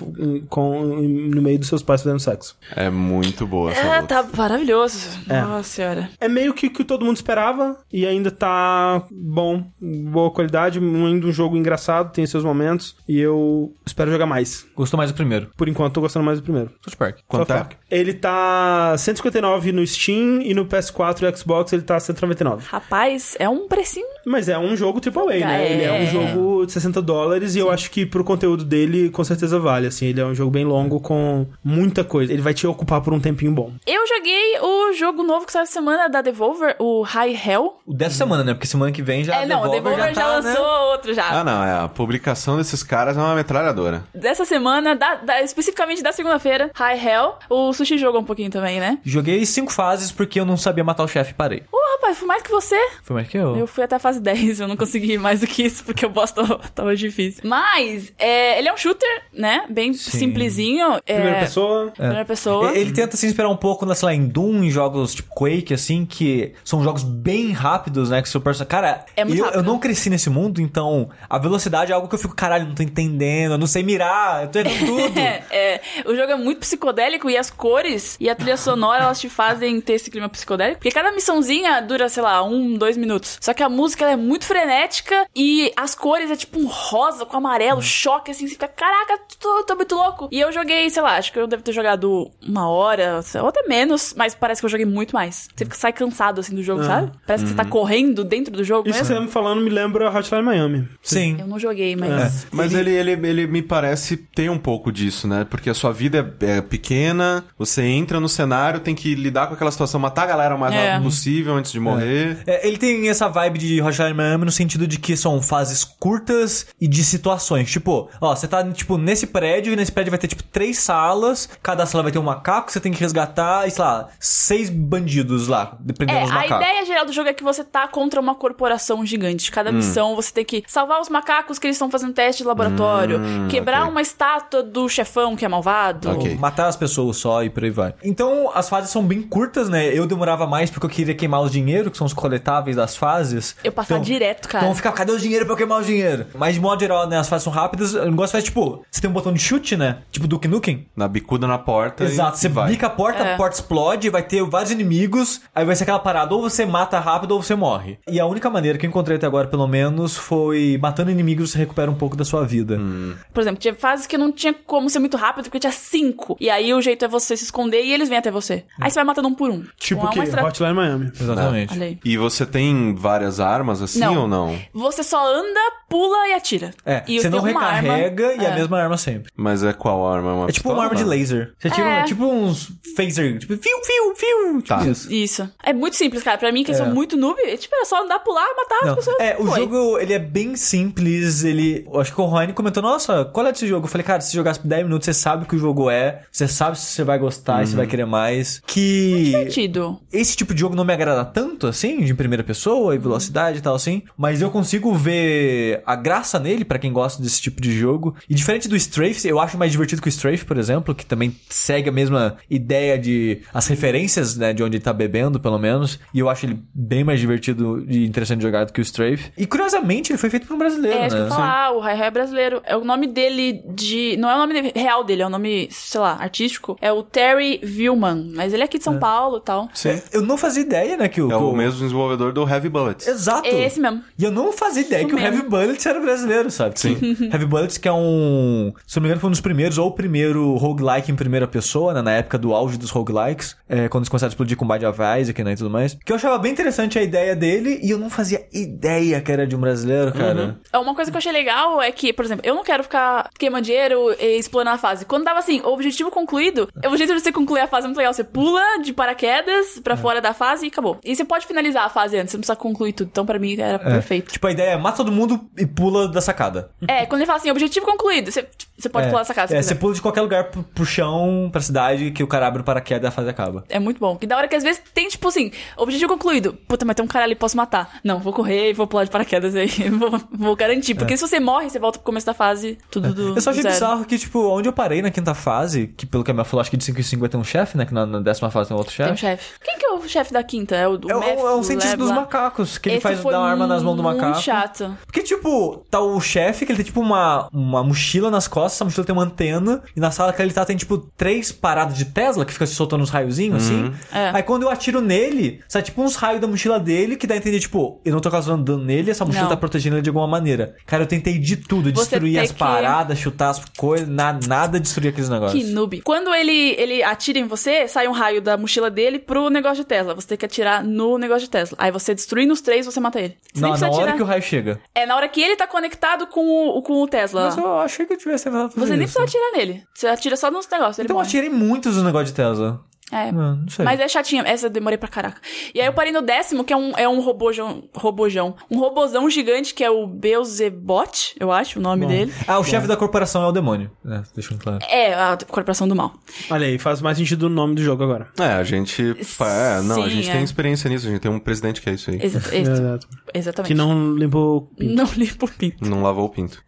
com, no meio dos seus pais fazendo sexo. É muito boa essa É, luta. tá maravilhoso. É. Nossa senhora. É meio que o que todo mundo esperava e ainda tá bom, boa qualidade, ainda um jogo engraçado, tem seus momentos e eu espero jogar mais. Gostou mais do primeiro. Por enquanto, tô gostando mais do primeiro. South Park. Quanto South é? Park. Ele tá 159 no Steam e no PS4 e Xbox ele tá 199. Rapaz, é um precinho. Mas é um jogo AAA, né? É. Ele é um jogo de 60 dólares e eu acho que pro conteúdo dele com certeza vale, assim. Ele é um jogo bem longo com muita coisa. Ele vai te ocupar por um tempinho bom. Eu joguei o jogo novo que saiu essa semana da Devolver, o High Hell. O dessa semana, né? Porque semana que vem já é, não, o Devolver Devolver já, tá, né? lançou outro outro já. Ah, não, é. A publicação desses caras é uma metralhadora. Dessa semana, da, da- especificamente da segunda-feira, High Hell. O Sushi jogou um pouquinho também, né? Joguei cinco fases porque eu não sabia matar o chefe e parei. Ô, rapaz, fui mais que você. Foi mais que eu. Eu fui até a fase 10, eu não consegui mais do que isso, porque o boss tava, tava difícil. Mas, é, ele é um shooter, né? Bem simplesinho. É, Primeira pessoa. Primeira pessoa. Ele tenta se inspirar um pouco, na, sei lá, em Doom, em jogos tipo Quake, assim, que são jogos bem rápidos, né? Que seu personagem. Cara, É muito eu, rápido. eu não cresci nesse mundo, então a velocidade é algo que eu fico, caralho, não tô entendendo, eu não sei mirar, eu tô errando [LAUGHS] tudo. É, é, o jogo é muito psicodélico e as cores e a trilha sonora elas te fazem ter esse clima psicodélico. Porque cada missãozinha dura, sei lá, um, dois minutos. Só que a música ela é muito frenética e as cores é tipo um rosa com amarelo, choque assim. Você fica, caraca, tô, tô muito louco. E eu joguei, sei lá, acho que eu devo ter jogado uma hora, ou até menos, mas parece que eu joguei muito mais. Você fica, sai cansado assim do jogo, sabe? Parece que você tá correndo dentro do jogo Isso que mesmo. você tá me falando me lembra Hotline Miami. Sim. Eu não joguei, mas. Mas ele, ele, ele me parece ter um pouco disso, né? Porque a sua vida é, é pequena, você entra no cenário, tem que lidar com aquela situação, matar a galera o mais É. rápido possível antes de morrer. É, ele tem essa vibe de Hotline Miami no sentido de que são fases curtas e de situações. Tipo, ó, você tá, tipo, nesse prédio e nesse prédio vai ter, tipo, três salas. Cada sala vai ter um macaco, você tem que resgatar, e, sei lá, seis bandidos lá, dependendo É, dos a macacos. ideia geral do jogo é que você tá contra uma corporação gigante. Hum. Cada missão você tem que salvar os macacos que eles estão fazendo teste de laboratório, quebrar ok. uma estátua do chefão que é malvado. Ok. Matar as pessoas só e por aí vai. Então, as fases são bem curtas, né? Eu demorava mais porque eu queria queimar os dinheiro, que são os coletáveis das fases. Eu passava Então- direto, cara. Então fica, cadê o dinheiro pra eu queimar o dinheiro? Mas de modo geral, né, as fases são rápidas. O negócio faz tipo, você tem um botão de chute, né? Tipo Duke Nukem. Na bicuda na porta. Exato, e você vai. bica a porta, É. a porta explode, vai ter vários inimigos, aí vai ser aquela parada, ou você mata rápido ou você morre. E a única maneira que eu encontrei até agora, pelo menos, foi matando inimigos você recupera um pouco da sua vida. Por exemplo, tinha fases que não tinha como ser muito rápido, porque tinha cinco. E aí o jeito é você se esconder e eles vêm até você. Aí você vai matando um por um. Tipo Não é que uma estra- Hotline Miami. Exatamente. E você tem várias armas assim Não. ou não? Você só anda, pula e atira. É, e você não recarrega arma. e a É. mesma arma sempre. Mas é qual arma? Uma É tipo uma arma de laser. Você tira É. tipo uns phaser, tipo, fiu, fiu, fiu. Tipo Tá. isso. Isso. É muito simples, cara. Pra mim, que É. são muito noob, é, tipo, era só andar, pular, matar Não. as pessoas. É, o Foi. jogo, ele é bem simples, ele... eu Acho que o Ryan comentou, nossa, qual é desse jogo? Eu falei, cara, se jogasse por 10 minutos, você sabe o que o jogo é, você sabe se você vai gostar, se você vai querer mais. Que... Divertido. Esse tipo de jogo não me agrada tanto, assim, de primeira pessoa e velocidade e tal, assim. Mas eu consigo ver a graça nele, pra quem gosta desse tipo de jogo. E diferente do Strafe, eu acho mais divertido que o Strafe, por exemplo, que também segue a mesma ideia de... As referências, né, de onde ele tá bebendo, pelo menos. E eu acho ele bem mais divertido e interessante de jogar do que o Strafe. E curiosamente, ele foi feito por um brasileiro, É, isso que eu né? ia falar, o Rai é brasileiro. É o nome dele de. Não é o nome real dele, é o nome, sei lá, artístico. É o Terry Vilman. Mas ele é aqui de São Paulo e tal. Sim. Eu não fazia ideia, né, que o... É que o mesmo desenvolvedor do Heavy Bullets. Exato. É esse mesmo. E eu não fazia ideia Isso que o mesmo. Heavy Bullets era brasileiro, sabe? Sim. Heavy Bullets que é um... Se não me engano foi um dos primeiros, ou o primeiro roguelike em primeira pessoa, né? Na época do auge dos roguelikes. É, quando eles começaram a explodir com Bad of Isaac, né? E tudo mais. Que eu achava bem interessante a ideia dele e eu não fazia ideia que era de um brasileiro, cara. É, Uma coisa que eu achei legal é que, por exemplo, eu não quero ficar queimando dinheiro e explorando a fase. Quando dava assim, o objetivo concluído, o jeito de você concluir a fase é muito legal. Você pula de paraquedas pra fora da fase e acabou. E você pode finalizar a fase antes, você não precisa concluir tudo. Então, pra mim, era perfeito. Tipo, a ideia é mata todo mundo e pula da sacada. É, quando ele fala assim, objetivo concluído, você, você pode é. pular dessa casa. se É, você pula de qualquer lugar pro, pro chão, pra cidade, que o cara abre o paraquedas e a fase acaba. É muito bom. E da hora que às vezes tem, tipo assim, objetivo concluído. Puta, mas tem um cara ali, posso matar. Não, vou correr e vou pular de paraquedas aí. [LAUGHS] vou, vou garantir. Porque se você morre, você volta pro começo da fase, tudo do. Eu só achei bizarro que, tipo, onde eu parei na quinta fase, que pelo que a minha falou, acho que de 5 em 5 vai ter um chefe, né? Que na, na décima fase tem outro Tem um chefe. chefe. Quem que é o chefe da quinta? É o, o É, Meph, é um cientista dos macacos, que ele Esse faz foi dar uma arma nas mãos do muito macaco. chato. Porque, tipo, tá o chefe, que ele tem, tipo, uma, uma mochila nas costas, essa mochila tem uma antena, e na sala que ele tá tem, tipo, três paradas de Tesla, que fica se soltando uns raiozinhos, assim. É. Aí quando eu atiro nele, sai, tipo, uns raios da mochila dele, que dá a entender, tipo, eu não tô causando dano nele, essa mochila Não. tá protegendo ele de alguma maneira. Cara, eu tentei de tudo, Você destruir as que- paradas, chutar as coisas, na, nada destruir aqueles negócios. Que noob. Quando ele, ele atira em você, sai um raio da mochila dele pro negócio de Tesla. Você tem que atirar no negócio de Tesla. Aí você destruindo os três, você mata ele. Você nem Na, hora que o raio chega. É na hora que ele tá conectado com o, com o Tesla. Mas eu achei que eu tivesse tentado fazer Você nem isso. precisa atirar nele. Você atira só nos negócios. Então eu atirei muitos dos negócios de Tesla. É. Não, não sei. Mas é chatinha, essa eu demorei pra caraca. E aí eu parei no décimo, que é um, é um robojão, robojão. Um robozão gigante, que é o Beelzebot, eu acho o nome dele. Ah, o chefe da corporação é o demônio. É, deixando claro. É, a Corporação do Mal. Olha aí, faz mais sentido o nome do jogo agora. É, a gente. É, não, a Sim, gente é. tem experiência nisso, a gente tem um presidente que é isso aí. Exa [LAUGHS] exatamente. Que não limpou. Não limpa o pinto. Não lavou o pinto.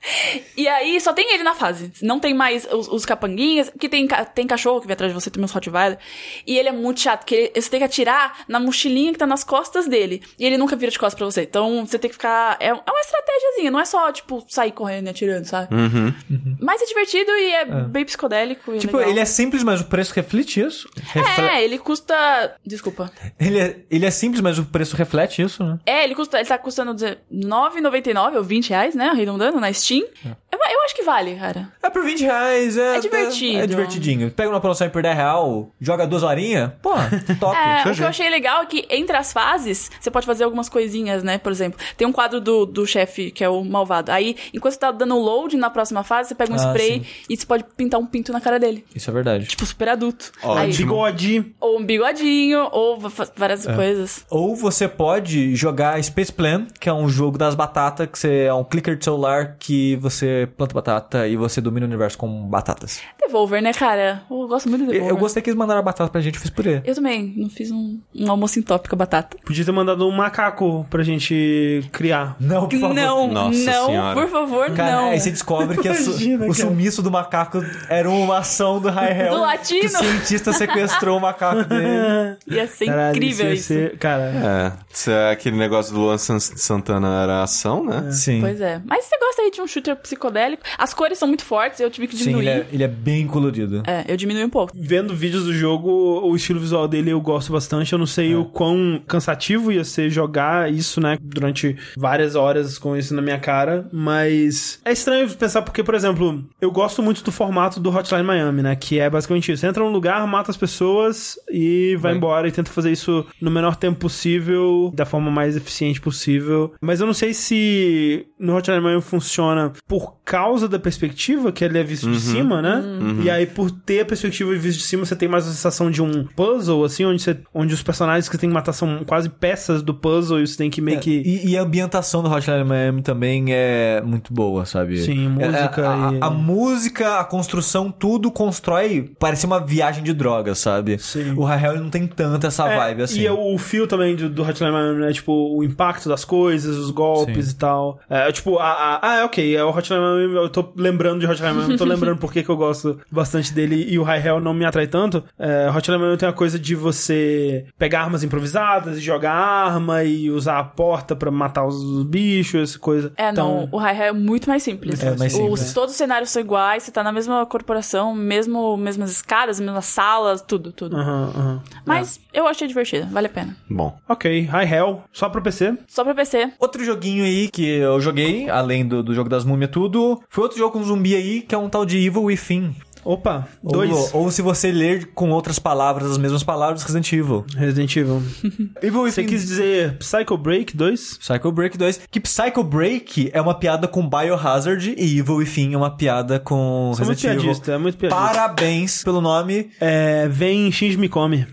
E aí só tem ele na fase. Não tem mais os, os capanguinhas, que tem, tem cachorro que vem atrás de você, tem uns Rottweiler. E ele é muito chato, porque ele- você tem que atirar na mochilinha que tá nas costas dele. E ele nunca vira de costas pra você. Então você tem que ficar. É, é uma estratégiazinha, não é só, tipo, sair correndo e atirando, sabe? Uhum. Mas é divertido e é, bem psicodélico. E Tipo, legal. ele é simples, mas o preço reflete isso. Refle- É, ele custa. Desculpa. Ele, é, ele é simples, mas o preço reflete isso, né? É, ele custa. Ele tá custando R$9,99 ou 20 reais, né? Arredondando na Steam. Eu, eu acho que vale, cara. É por 20 reais, é. É divertido. É, divertidinho. Pega uma promoção aí por 10 real, joga duas horinhas, pô, top. É, o que eu achei legal é que entre as fases, você pode fazer algumas coisinhas, né? Por exemplo, tem um quadro do, do chefe, que é o malvado. Aí, enquanto você tá dando load na próxima fase, você pega um Ah, spray sim. e você pode pintar um pinto na cara dele. Isso é verdade. Tipo, super adulto. Ótimo. Aí, Bigode. ou um bigodinho, ou várias É. coisas. Ou você pode jogar Space Plan, que é um jogo das batatas, que você é um clicker de celular que você planta batata e você domina o universo com batatas. Devolver, né, cara? Eu gosto muito de Eu, Devolver. eu gostei que eles mandaram a batata pra gente, eu fiz por ele. Eu também, não fiz um, um almoço em a batata. Podia ter mandado um macaco pra gente criar. Não, por favor. Não, Nossa não, senhora. por favor, Cara, não. aí você descobre que a su- Imagina, o sumiço do macaco era uma ação do High Hell. Do latino. Que o cientista sequestrou o macaco dele. [LAUGHS] Ia ser Caralho, incrível ia isso. ser- Cara, É, se é aquele negócio do Luan San- Santana era ação, né? Sim. Pois é. Mas você gosta aí de um shooter psicodélico? As cores são muito fortes, eu tive que Sim, diminuir. ele é, ele é bem colorido. É, eu diminui um pouco. vendo vídeos do jogo, o estilo visual dele eu gosto bastante. Eu não sei o quão cansativo ia ser jogar isso, né, durante várias horas com isso na minha cara, mas é estranho pensar porque, por exemplo, eu gosto muito do formato do Hotline Miami, né, que é basicamente isso. Você entra num lugar, mata as pessoas e vai, Vai. embora e tenta fazer isso no menor tempo possível, da forma mais eficiente possível. Mas eu não sei se no Hotline Miami funciona por causa da perspectiva, que ele é visto de cima, né? E aí, por ter a perspectiva visto de cima, você tem mais a sensação de um puzzle, assim, onde, você, onde os personagens que você tem que matar são quase peças do puzzle e você tem que meio que. E, e a ambientação do Hotline Miami também é muito boa, sabe? Sim, música É, a, e- a, a música, a construção, tudo constrói. Parece uma viagem de drogas, sabe? Sim. O ele não tem tanta essa É, vibe assim. E o, fio também do, do Hotline Miami, né? Tipo, o impacto das coisas, os golpes Sim. e tal. É, tipo, a, ah, é ok, é o Hotline Miami, eu tô lembrando de Hotline Miami, tô [LAUGHS] lembrando por que eu gosto bastante dele e o Hell não me atrai tanto. É, Hotline Miami tem a coisa de você pegar armas improvisadas e jogar arma e usar a porta pra matar os bichos, essa coisa. É, então, não, o High é muito mais simples. É mais simples. Os- todos os cenários são iguais, você tá na mesma corporação, mesmo, mesmas escadas, mesmas salas, tudo, tudo. Aham, aham. Mas eu achei divertido, vale a pena. Bom. Ok, High Hell, só pro PC. Só pra PC. Outro joguinho aí que eu joguei, além do, do jogo das múmias tudo, foi outro jogo com zumbi aí, que é um tal de Evil Within. Opa, Ou- dois. Ou, se você ler com outras palavras, as mesmas palavras, Resident Evil. Resident Evil. [LAUGHS] Evil Você quis dizer Psycho Break 2? Psycho Break 2. Que Psycho Break é uma piada com Biohazard e Evil Within é uma piada com Você é muito Resident Evil. piadista, é muito piadista. Parabéns pelo nome. É, vem Shinji Mikami.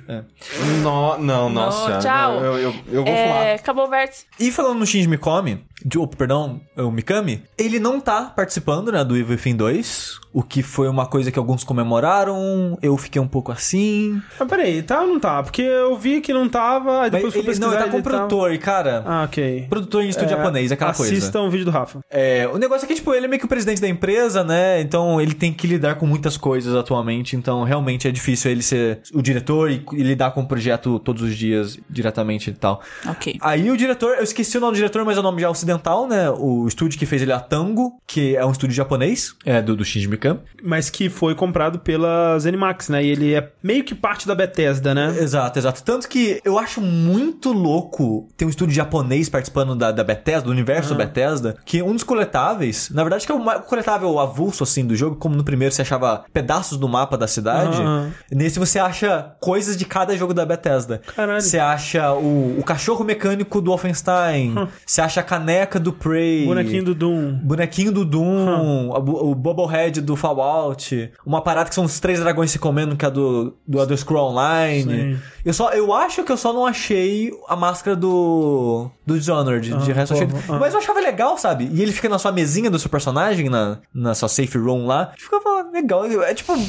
No, não, nossa. Não, tchau. Eu, eu, eu vou É, falar. acabou o vértice. E falando no Shinji Mikami, de, oh, perdão, o Mikami, ele não tá participando, né, do Evil Within 2, o que foi uma coisa que alguns comemoraram, eu fiquei um pouco assim. Mas peraí, tá ou não tá? Porque eu vi que não tava, aí Mas depois fui ele, não, ele tá com ele produtor, e cara, Ah, ok. produtor em estúdio É, japonês, aquela coisa. Assistam o vídeo do Rafa. É, o negócio é que, tipo, ele é meio que o presidente da empresa, né? Então ele tem que lidar com muitas coisas atualmente. Então realmente é difícil ele ser o diretor e, e lidar com o projeto todos os dias diretamente e tal. Ok. Aí o diretor, eu esqueci o nome do diretor, mas é o nome já ocidental, né? O estúdio que fez ele é a Tango, que é um estúdio japonês, é do, do Shinji Mikami. Mas que foi comprado pela Zenimax, né? E ele é meio que parte da Bethesda, né? Exato, exato. Tanto que eu acho muito louco ter um estúdio japonês participando da, da Bethesda, do universo da Bethesda, que um dos coletáveis, na verdade que é o coletável avulso, assim, do jogo, como no primeiro você achava pedaços do mapa da cidade, Aham. nesse você acha coisas de cada jogo da Bethesda. Caralho. Você acha o, o cachorro mecânico do Wolfenstein, Hum. você acha a boneca do Prey. Bonequinho do Doom. Bonequinho do Doom, bu- o Bubblehead do Fallout, uma parada que são os três dragões se comendo, que é do, do Elder Scroll Online. Sim. Eu, só, eu acho que eu só não achei a máscara do, do Dishonored. de Ah, resto, eu achei. ah. Mas eu achava legal, sabe? E ele fica na sua mesinha do seu personagem, na, na sua safe room lá. Ficava legal. É tipo. [LAUGHS]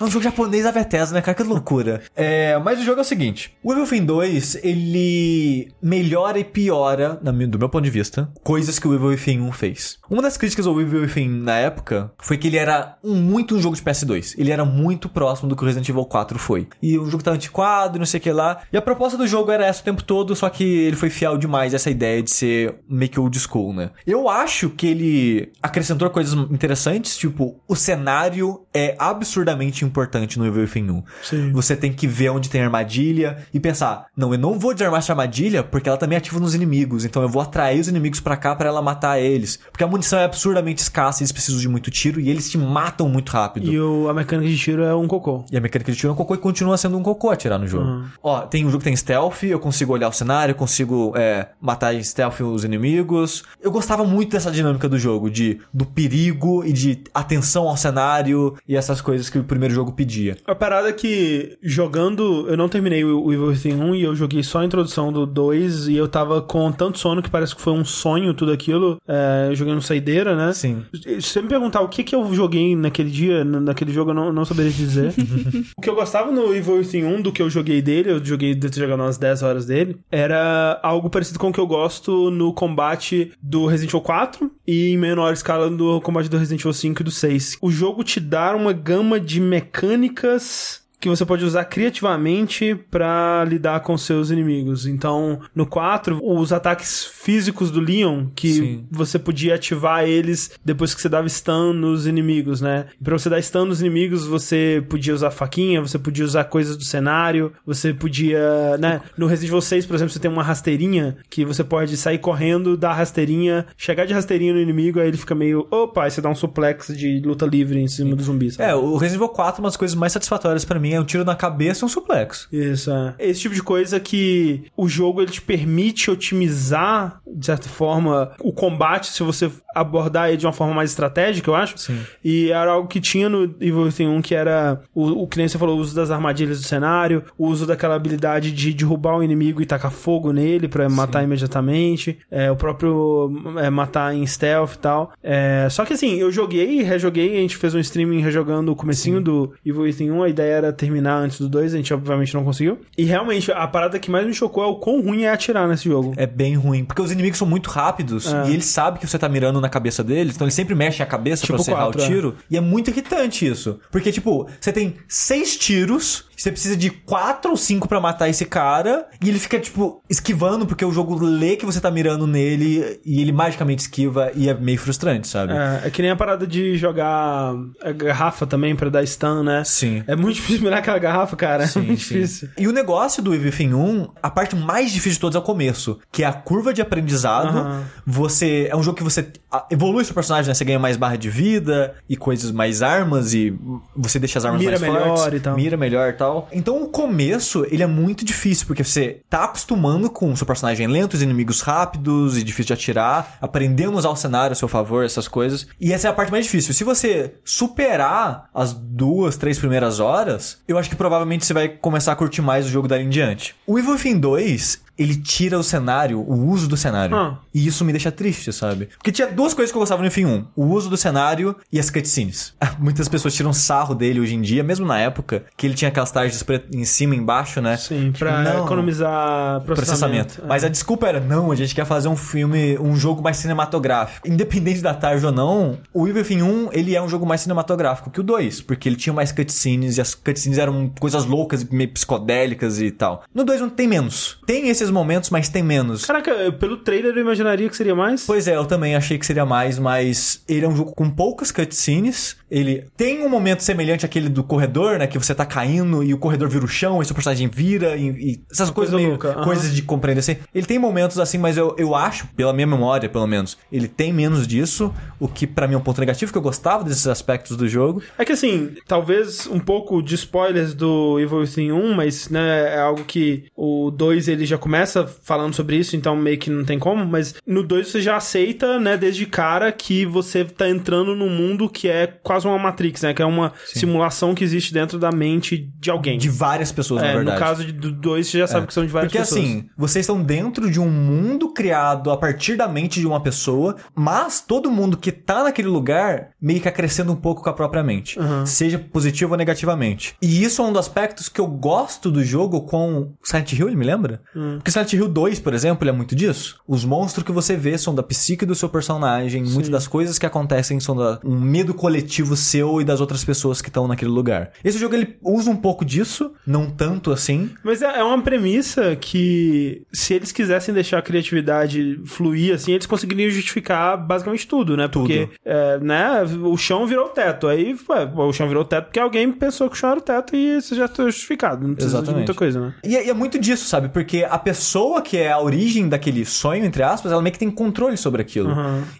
É um jogo japonês da Bethesda, né, cara? Que loucura. É, mas o jogo é o seguinte: o Evil Within 2, ele melhora e piora, do meu ponto de vista, coisas que o Evil Within 1 fez. Uma das críticas ao Evil Within na época foi que ele era um, muito um jogo de PS2. Ele era muito próximo do que o Resident Evil 4 foi. E o jogo tava antiquado, e não sei o que lá. E a proposta do jogo era essa o tempo todo, só que ele foi fiel demais a essa ideia de ser meio que old school, né? Eu acho que ele acrescentou coisas interessantes, tipo, o cenário é absurdamente importante no Evil Within 1. Sim. Você tem que ver onde tem armadilha e pensar, não, eu não vou desarmar essa armadilha porque ela também ativa nos inimigos, então eu vou atrair os inimigos pra cá pra ela matar eles. Porque a munição é absurdamente escassa, eles precisam de muito tiro e eles te matam muito rápido. E o, a mecânica de tiro é um cocô. E a mecânica de tiro é um cocô e continua sendo um cocô atirar no jogo. Uhum. Ó, tem um jogo que tem stealth, eu consigo olhar o cenário, eu consigo é, matar em stealth os inimigos. Eu gostava muito dessa dinâmica do jogo, de do perigo e de atenção ao cenário e essas coisas que o primeiro jogo pedia. A parada é que jogando, eu não terminei o o Evil Within 1 e eu joguei só a introdução do 2 e eu tava com tanto sono que parece que foi um sonho tudo aquilo. É, eu joguei no Saideira, né? Sim. Se você me perguntar o que que eu joguei naquele dia, na- naquele jogo, eu não, não saberia dizer. [LAUGHS] o que eu gostava no Evil Within 1 do que eu joguei dele, eu joguei, jogado umas 10 horas dele, era algo parecido com o que eu gosto no combate do Resident Evil 4 e em menor escala do combate do Resident Evil 5 e do 6. O jogo te dá uma gama de mecânicas que você pode usar criativamente pra lidar com seus inimigos. Então, no 4, os ataques físicos do Leon, que Sim. você podia ativar eles depois que você dava stun nos inimigos, né? E pra você dar stun nos inimigos, você podia usar faquinha, você podia usar coisas do cenário, você podia, né? No Resident Evil 6, por exemplo, você tem uma rasteirinha que você pode sair correndo, dar rasteirinha, chegar de rasteirinha no inimigo, aí ele fica meio, opa, aí você dá um suplex de luta livre em cima do zumbi, sabe? É, o Resident Evil 4, uma das coisas mais satisfatórias pra mim é um tiro na cabeça e um suplex. Isso, é. Esse tipo de coisa que o jogo ele te permite otimizar, de certa forma, o combate se você abordar ele de uma forma mais estratégica, eu acho. Sim. E era algo que tinha no Evil Within 1, que era o, o que nem você falou, o uso das armadilhas do cenário, o uso daquela habilidade de derrubar o inimigo e tacar fogo nele pra matar imediatamente, é, o próprio é, matar em stealth e tal. É, só que assim, eu joguei, rejoguei, a gente fez um streaming rejogando o comecinho do Evil Within 1, a ideia era terminar antes do 2, a gente obviamente não conseguiu. E realmente, a parada que mais me chocou é o quão ruim é atirar nesse jogo. É bem ruim, porque os inimigos são muito rápidos É. e eles sabem que você tá mirando na cabeça deles, então eles sempre mexem a cabeça Tipo pra você errar o é. tiro. E é muito irritante isso. Porque, tipo, você tem seis tiros, você precisa de quatro ou cinco pra matar esse cara, e ele fica, tipo, esquivando, porque o jogo lê que você tá mirando nele e ele magicamente esquiva e é meio frustrante, sabe? É, é que nem a parada de jogar a garrafa também pra dar stun, né? Sim. É muito [LAUGHS] difícil mirar aquela garrafa, cara. é muito sim. difícil. E o negócio do Evil Within 1, a parte mais difícil de todos é o começo, que é a curva de aprendizado. Aham. Você é um jogo que você evolui seu personagem, né? Você ganha mais barra de vida e coisas mais armas e você deixa as armas Mira mais melhor fortes, e tal. mira melhor e tal. Então o começo, ele é muito difícil porque você tá acostumando com o seu personagem lento, os inimigos rápidos e difícil de atirar, aprendendo a usar o cenário a seu favor, essas coisas. E essa é a parte mais difícil. Se você superar as duas, três primeiras horas, eu acho que provavelmente você vai começar a curtir mais o jogo dali em diante. O Evil Within 2, ele tira o cenário, o uso do cenário. Ah. E isso me deixa triste, sabe? Porque tinha duas coisas que eu gostava no Enfim 1. O uso do cenário e as cutscenes. [LAUGHS] Muitas pessoas tiram sarro dele hoje em dia, mesmo na época, que ele tinha aquelas tarjas em cima e embaixo, né? Sim, Tipo, pra não, economizar processamento. processamento. É. Mas a desculpa era, não, a gente quer fazer um filme, um jogo mais cinematográfico. Independente da tarja ou não, o Evil Within 1, ele é um jogo mais cinematográfico que o 2, porque ele tinha mais cutscenes e as cutscenes eram coisas loucas, meio psicodélicas e tal. No 2 não tem menos. Tem esses momentos, mas tem menos. Caraca, pelo trailer eu imaginaria que seria mais. Pois é, eu também achei que seria mais, mas ele é um jogo com poucas cutscenes. Ele tem um momento semelhante àquele do corredor, né? Que você tá caindo e o corredor vira o chão e seu personagem vira e, e essas coisas Coisa meio, aham. coisas de compreender assim. Ele tem momentos assim, mas eu, eu acho, pela minha memória, pelo menos, ele tem menos disso, o que pra mim é um ponto negativo, que eu gostava desses aspectos do jogo. É que assim, talvez um pouco de spoilers do Evil Within 1, mas né, é algo que o 2 ele já começa falando sobre isso, então meio que não tem como, mas no 2 você já aceita, né, desde cara que você tá entrando num mundo que é quase uma Matrix, né, que é uma simulação que existe dentro da mente de alguém. De várias pessoas, na é, verdade. no caso de- do 2 você já sabe que são de várias Porque pessoas. assim, vocês estão dentro de um mundo criado a partir da mente de uma pessoa, mas todo mundo que tá naquele lugar meio que acrescenta um pouco com a própria mente. Seja positivo ou negativamente. E isso é um dos aspectos que eu gosto do jogo com Silent Hill, ele me lembra? Porque Silent Hill 2, por exemplo, ele é muito disso. Os monstros que você vê são da psique do seu personagem, muitas das coisas que acontecem são da, um medo coletivo seu e das outras pessoas que estão naquele lugar. Esse jogo ele usa um pouco disso, não tanto assim, Mas é é uma premissa que, se eles quisessem deixar a criatividade fluir, assim, eles conseguiriam justificar basicamente tudo, né? Porque, é, né, o chão virou o teto. Aí, ué, o chão virou o teto porque alguém pensou que o chão era o teto e isso já está justificado. Não precisa de Exatamente. muita coisa, né? E é, e é muito disso, sabe? Porque a pessoa que é a origem daquele sonho, entre aspas, ela meio que tem controle sobre aquilo.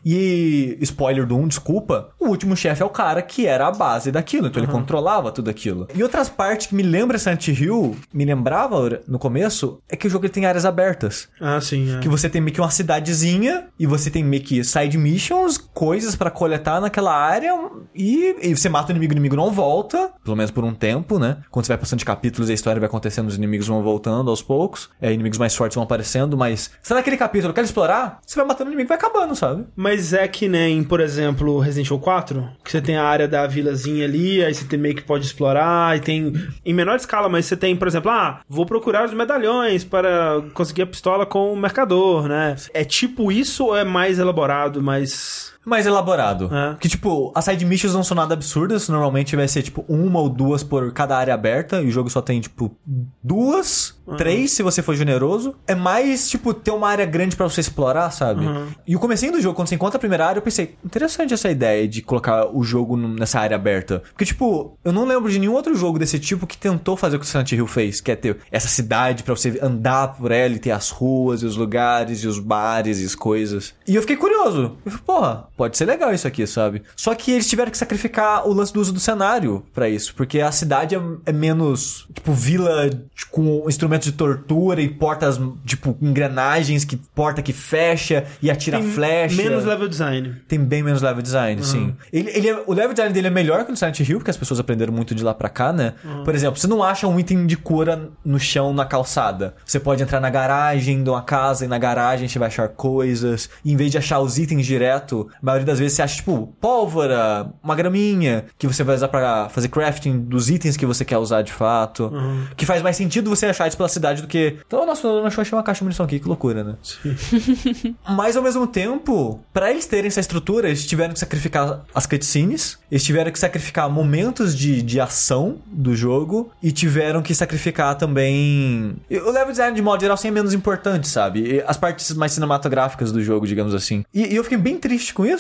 E, spoiler do 1, desculpa, o último chefe é o cara que era a base daquilo, então ele controlava tudo aquilo. E outras partes que me lembra Silent Hill, me lembrava no começo, é que o jogo ele tem áreas abertas. Ah, sim. É. Que você tem meio que uma cidadezinha e você tem meio que side missions, coisas pra coletar naquela área e, e você mata o inimigo, o inimigo não volta, pelo menos por um tempo, né? Quando você vai passando de capítulos e a história vai acontecendo, os inimigos vão voltando aos poucos, é, inimigos mais fortes vão aparecendo, mas se naquele capítulo quer explorar, você vai matando o inimigo e vai acabando, sabe? Mas é que nem, por exemplo, Resident Evil 4, que você tem a área da vilazinha ali, aí você tem meio que pode explorar, e tem em menor escala, mas você tem, por exemplo, ah, vou procurar os medalhões para conseguir a pistola com o mercador, né? É tipo isso ou é mais elaborado, mais mais elaborado. É. Que, tipo, as side missions não são nada absurdas. Normalmente vai ser, tipo, uma ou duas por cada área aberta. E o jogo só tem, tipo, duas, três, se você for generoso. É mais, tipo, ter uma área grande pra você explorar, sabe? E o comecinho do jogo, quando você encontra a primeira área, eu pensei, interessante essa ideia de colocar o jogo nessa área aberta. Porque, tipo, eu não lembro de nenhum outro jogo desse tipo que tentou fazer o que o Silent Hill fez, que é ter essa cidade pra você andar por ela e ter as ruas e os lugares e os bares e as coisas. E eu fiquei curioso. Eu falei, porra, pode ser legal isso aqui, sabe? Só que eles tiveram que sacrificar o lance do uso do cenário pra isso, porque a cidade é, é menos, tipo, vila com instrumentos de tortura e portas, tipo, engrenagens que porta que fecha e atira tem flecha. menos level design. Tem bem menos level design, sim. Ele, ele é- o level design dele é melhor que o do Silent Hill, porque as pessoas aprenderam muito de lá pra cá, né? Por exemplo, você não acha um item de cura no chão, na calçada. Você pode entrar na garagem de uma casa e na garagem você vai achar coisas. E em vez de achar os itens direto, a maioria das vezes você acha, tipo, pólvora, uma graminha, que você vai usar pra fazer crafting dos itens que você quer usar de fato. Que faz mais sentido você achar isso pela cidade do que. Então, nossa, eu achei uma caixa de munição aqui, que loucura, né? [LAUGHS] Mas ao mesmo tempo, pra eles terem essa estrutura, eles tiveram que sacrificar as cutscenes, eles tiveram que sacrificar momentos de, de ação do jogo e tiveram que sacrificar também. O level design de modo geral assim, é menos importante, sabe? As partes mais cinematográficas do jogo, digamos assim. E, e eu fiquei bem triste com isso,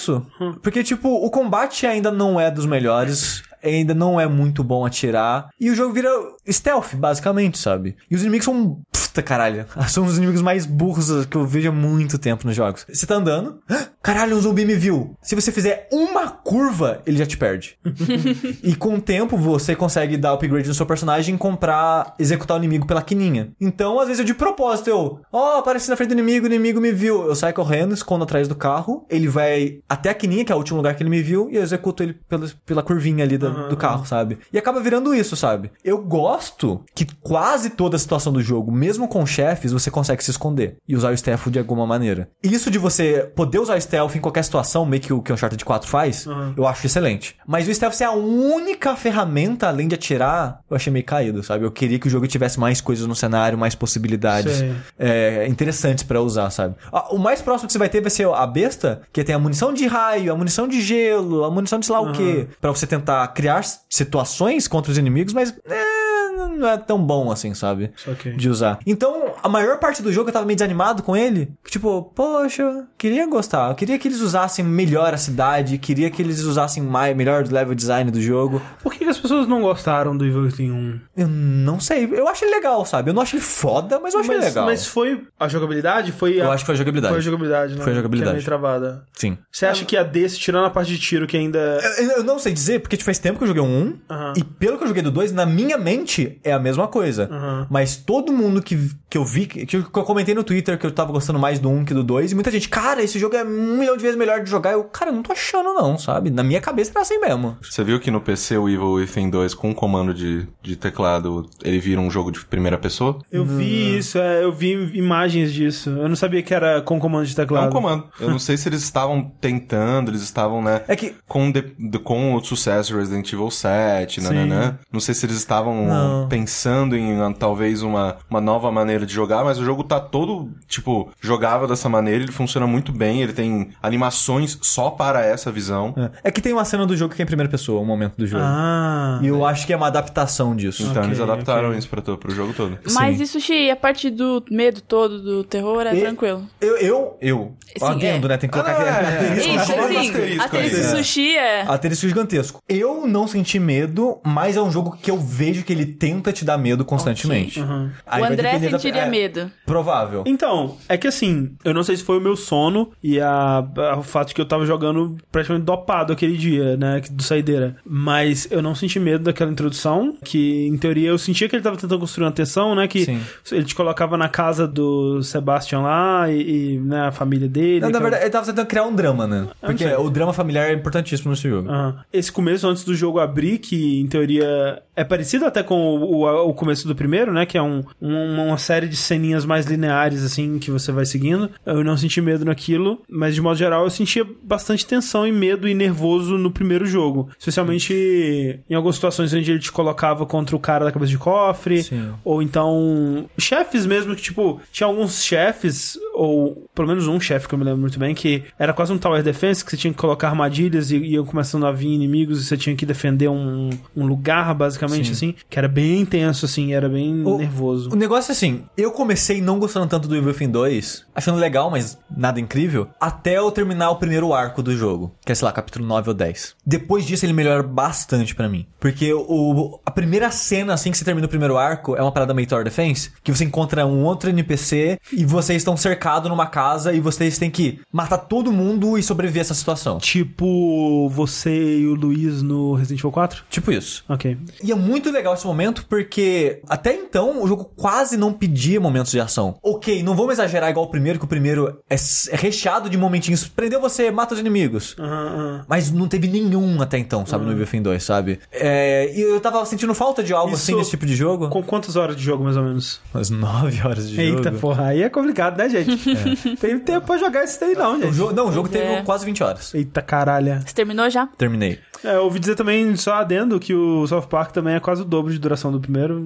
porque, tipo, o combate ainda não é dos melhores. Ainda não é muito bom atirar. E o jogo vira stealth, basicamente, sabe? E os inimigos são. Puta caralho. [LAUGHS] São os inimigos mais burros que eu vejo há muito tempo nos jogos. Você tá andando. [GASPS] "Ah, Caralho, um zumbi me viu. Se você fizer uma curva, ele já te perde. [LAUGHS] e com o tempo, você consegue dar upgrade no seu personagem e comprar, executar o inimigo pela quininha. Então, às vezes eu de propósito, eu, ó, apareci na frente do inimigo, o inimigo me viu. Eu saio correndo, escondo atrás do carro, ele vai até a quininha, que é o último lugar que ele me viu, e eu executo ele pela, pela curvinha ali da- do carro, sabe? E acaba virando isso, sabe? Eu gosto que quase toda a situação do jogo, mesmo com chefes, você consegue se esconder e usar o stealth de alguma maneira. Isso de você poder usar o stealth em qualquer situação, meio que o que o Uncharted 4 faz, eu acho excelente. Mas o stealth ser a única ferramenta, além de atirar, eu achei meio caído, sabe? Eu queria que o jogo tivesse mais coisas no cenário, mais possibilidades é, interessantes pra usar, sabe? Ah, O mais próximo que você vai ter vai ser a besta, que tem a munição de raio, a munição de gelo, a munição de sei lá o quê, Pra você tentar criar situações contra os inimigos, mas é, não é tão bom assim, sabe? Ok. De usar. Então, a maior parte do jogo eu tava meio desanimado com ele. Tipo, poxa, queria gostar. Eu queria que eles usassem melhor a cidade, queria que eles usassem mais, melhor o level design do jogo. Por que, que as pessoas não gostaram do Evil Within 1? Eu não sei. Eu acho ele legal, sabe? Eu não acho ele foda, mas eu acho ele legal. mas foi a jogabilidade? Foi a... Eu acho que foi a jogabilidade. Foi a jogabilidade, né? Foi a jogabilidade. Que é meio travada. Sim. Você acha que a desse, tirando a parte de tiro, que ainda... Eu, eu não sei dizer, porque faz tempo que eu joguei um 1, Aham. e pelo que eu joguei do 2, na minha mente é a mesma coisa. Aham. Mas todo mundo que, que eu vi, que, que eu comentei no Twitter que eu tava gostando mais do 1 que do 2, e muita gente, cara, esse jogo é um milhão de vezes melhor de jogar. Eu, cara, eu não tô achando não, sabe? Na minha cabeça era assim mesmo. Você viu que no PC o Evil Within 2 com comando de, de teclado, ele vira um jogo de primeira pessoa? Eu vi isso, é, eu vi imagens disso. Eu não sabia que era com comando de É teclado. um comando. Eu não sei se eles estavam tentando, eles estavam, né? É que Com, de- de- com o sucesso Resident Evil 7, Sim. nananã. Não sei se eles estavam Não. Pensando em ah, talvez uma, uma nova maneira de jogar, mas o jogo tá todo, tipo, jogável dessa maneira, ele funciona muito bem, ele tem animações só para essa visão. É que tem uma cena do jogo que é em primeira pessoa, um momento do jogo. Ah. E eu acho que é uma adaptação disso. Então Ok, eles adaptaram ok. isso pra, pro jogo todo. Mas Sim. isso, Xi, a parte do medo todo, do terror, é E- tranquilo. Eu, eu, eu. Sim, Alguém, é. né? Tem que colocar Ah, aqui. é, é, asterisco. é. Isso, Coloca um assim, asterisco asterisco sushi é... Asterisco gigantesco. Eu não senti medo, mas é um jogo que eu vejo que ele tenta te dar medo constantemente. Uhum. Aí o André depender da- sentiria é, medo. Provável. Então, é que assim, eu não sei se foi o meu sono e a, a- o fato de que eu tava jogando praticamente dopado aquele dia, né, do saideira. Mas eu não senti medo daquela introdução, que em teoria eu sentia que ele tava tentando construir uma tensão, né, que Sim. ele te colocava na casa do Sebastian lá e, e, né, a família dele. Não, na verdade, ele tava tentando criar um drama, né? Porque o drama familiar é importantíssimo nesse jogo. Aham. Esse começo antes do jogo abrir, que em teoria é parecido até com o, o, o começo do primeiro, né? Que é um, um- uma série de ceninhas mais lineares, assim, que você vai seguindo. Eu não senti medo naquilo, mas de modo geral eu sentia bastante tensão e medo e nervoso no primeiro jogo. Especialmente em algumas situações onde ele te colocava contra o cara da cabeça de cofre. Sim. Ou então, chefes mesmo, que tipo, tinha alguns chefes, ou pelo menos um chefe que eu me lembro muito bem, que era quase um tower defense, que você tinha que colocar armadilhas e iam começando a vir inimigos e você tinha que defender um, um lugar, basicamente, Sim. assim, que era bem tenso, assim, era bem O- nervoso. O negócio é assim, eu comecei não gostando tanto do Evil Within 2, achando legal, mas nada incrível, até eu terminar o primeiro arco do jogo, que é, sei lá, capítulo 9 ou 10. Depois disso ele melhora bastante pra mim, porque o, a primeira cena, assim que você termina o primeiro arco, é uma parada meio Tower Defense, que você encontra um outro NPC e vocês estão cercados numa casa e vocês têm que matar todo mundo e sobreviver a essa situação. Tipo, você e o Luiz no Resident Evil 4? Tipo isso. Ok. E é muito legal esse momento porque até então o jogo quase não pedia momentos de ação. Ok, não vamos exagerar igual o primeiro, que o primeiro é, é recheado de momentinhos. Prendeu você, mata os inimigos. Aham. Mas não teve nenhum até então, sabe, no Evil Within 2, sabe? É, e eu tava sentindo falta de algo Isso- assim nesse tipo de jogo. Com quantas horas de jogo, mais ou menos? Umas 9 horas de Eita, jogo. porra, aí é complicado, né, gente? [LAUGHS] Tem tempo pra jogar isso daí, não, O gente. jogo, não, o jogo Pois teve é. quase 20 horas. Eita caralho. Você terminou já? Terminei. É, eu ouvi dizer também, só adendo, que o South Park também é quase o dobro de duração do primeiro.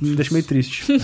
Me deixa meio triste. [LAUGHS]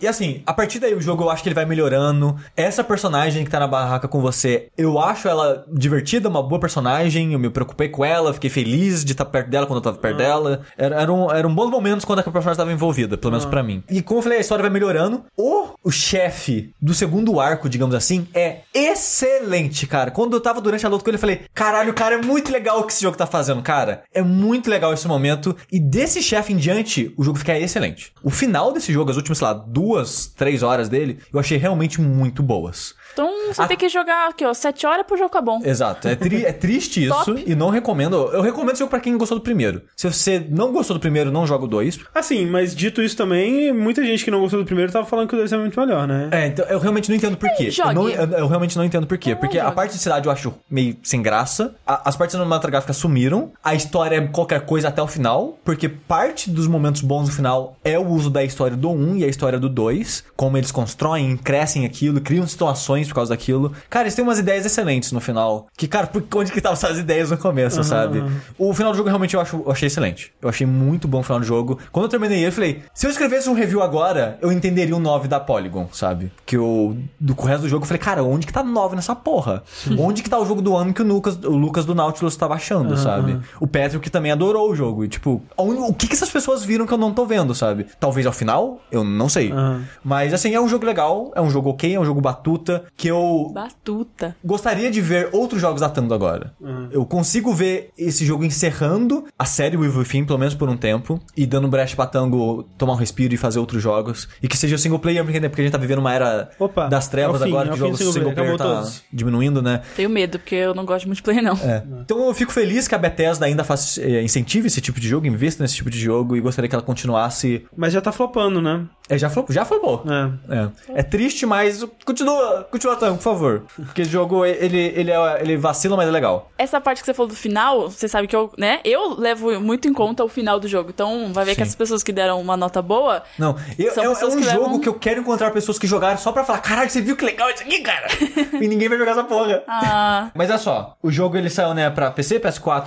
E assim, a partir daí o jogo eu acho que ele vai melhorando. Essa personagem que tá na barraca com você, eu acho ela divertida, uma boa personagem. Eu me preocupei com ela, fiquei feliz de estar perto dela quando eu tava perto dela. Era, eram, eram bons momentos quando a personagem tava envolvida, pelo menos pra mim. E como eu falei, a história vai melhorando. O, o chefe do segundo arco, digamos assim, é excelente, cara. Quando eu tava durante a luta com ele, eu falei: caralho, cara, é muito legal o que esse jogo tá fazendo, cara. É muito legal esse momento. E desse chefe em diante, o jogo fica excelente. O final desse jogo, as últimas, sei lá, duas, três horas dele, eu achei realmente muito boas. Então você A- tem que jogar aqui, ó, 7 horas pro jogo ficar bom. Exato. É, tri- é triste [LAUGHS] isso e não recomendo. Eu recomendo esse jogo pra quem gostou do primeiro. Se você não gostou do primeiro, não joga o dois. Assim, mas dito isso também, muita gente que não gostou do primeiro tava falando que o 2 é muito melhor, né? É, então eu realmente não entendo por quê. Eu, não- eu- eu realmente não entendo por quê. Porque a jogue. parte de cidade eu acho meio sem graça. A- as partes cinematográficas sumiram. A história é qualquer coisa até o final. Porque parte dos momentos bons no final é o uso da história do 1 e a história do 2. Como eles constroem, crescem aquilo, criam situações por causa daquilo. Cara, eles têm umas ideias excelentes no final. Que, cara, por onde que estavam essas ideias no começo, sabe? O final do jogo realmente eu, acho, eu achei excelente. Eu achei muito bom o final do jogo. Quando eu terminei ele, eu falei, se eu escrevesse um review agora, eu entenderia o 9 da Polygon, sabe? Que eu, do resto do jogo, eu falei, cara, onde que tá 9 nessa porra? onde que tá o jogo do ano que o Lucas, o Lucas do Nautilus tava achando, sabe? O Patrick também adorou o jogo. E, tipo, o que que essas pessoas viram que eu não tô vendo, sabe? Talvez ao final, eu não sei. Aham. Mas, assim, é um jogo legal, é um jogo ok, é um jogo batuta, que eu Batuta. gostaria de ver outros jogos datando agora. Eu consigo ver esse jogo encerrando a série With Within, pelo menos por um tempo, e dando brecha pra Tango tomar um respiro e fazer outros jogos. E que seja single player, porque, né, porque a gente tá vivendo uma era Opa, das trevas é fim, agora, é o que jogos single single player, player tá todos. diminuindo, né? Tenho medo, porque eu não gosto de multiplayer, não. É. Então eu fico feliz que a Bethesda ainda faz, eh, incentive esse tipo de jogo, invista nesse tipo de jogo, e gostaria que ela continuasse... Mas já tá flopando, né? É, já flopou, já flopou. É. É. É triste, mas continua, continua tanto, por favor. Porque o jogo, ele, ele, é, ele vacila, mas é legal. Essa parte que você falou do final, você sabe que eu, né? Eu levo muito em conta o final do jogo. Então, vai ver que Sim. essas pessoas que deram uma nota boa. Não, eu, São é, é pessoas um que jogo levam- que eu quero encontrar pessoas que jogaram só pra falar, caralho, você viu que legal isso aqui, cara? [LAUGHS] e ninguém vai jogar essa porra. Ah, Mas olha só, o jogo ele saiu, né, pra PC, PS4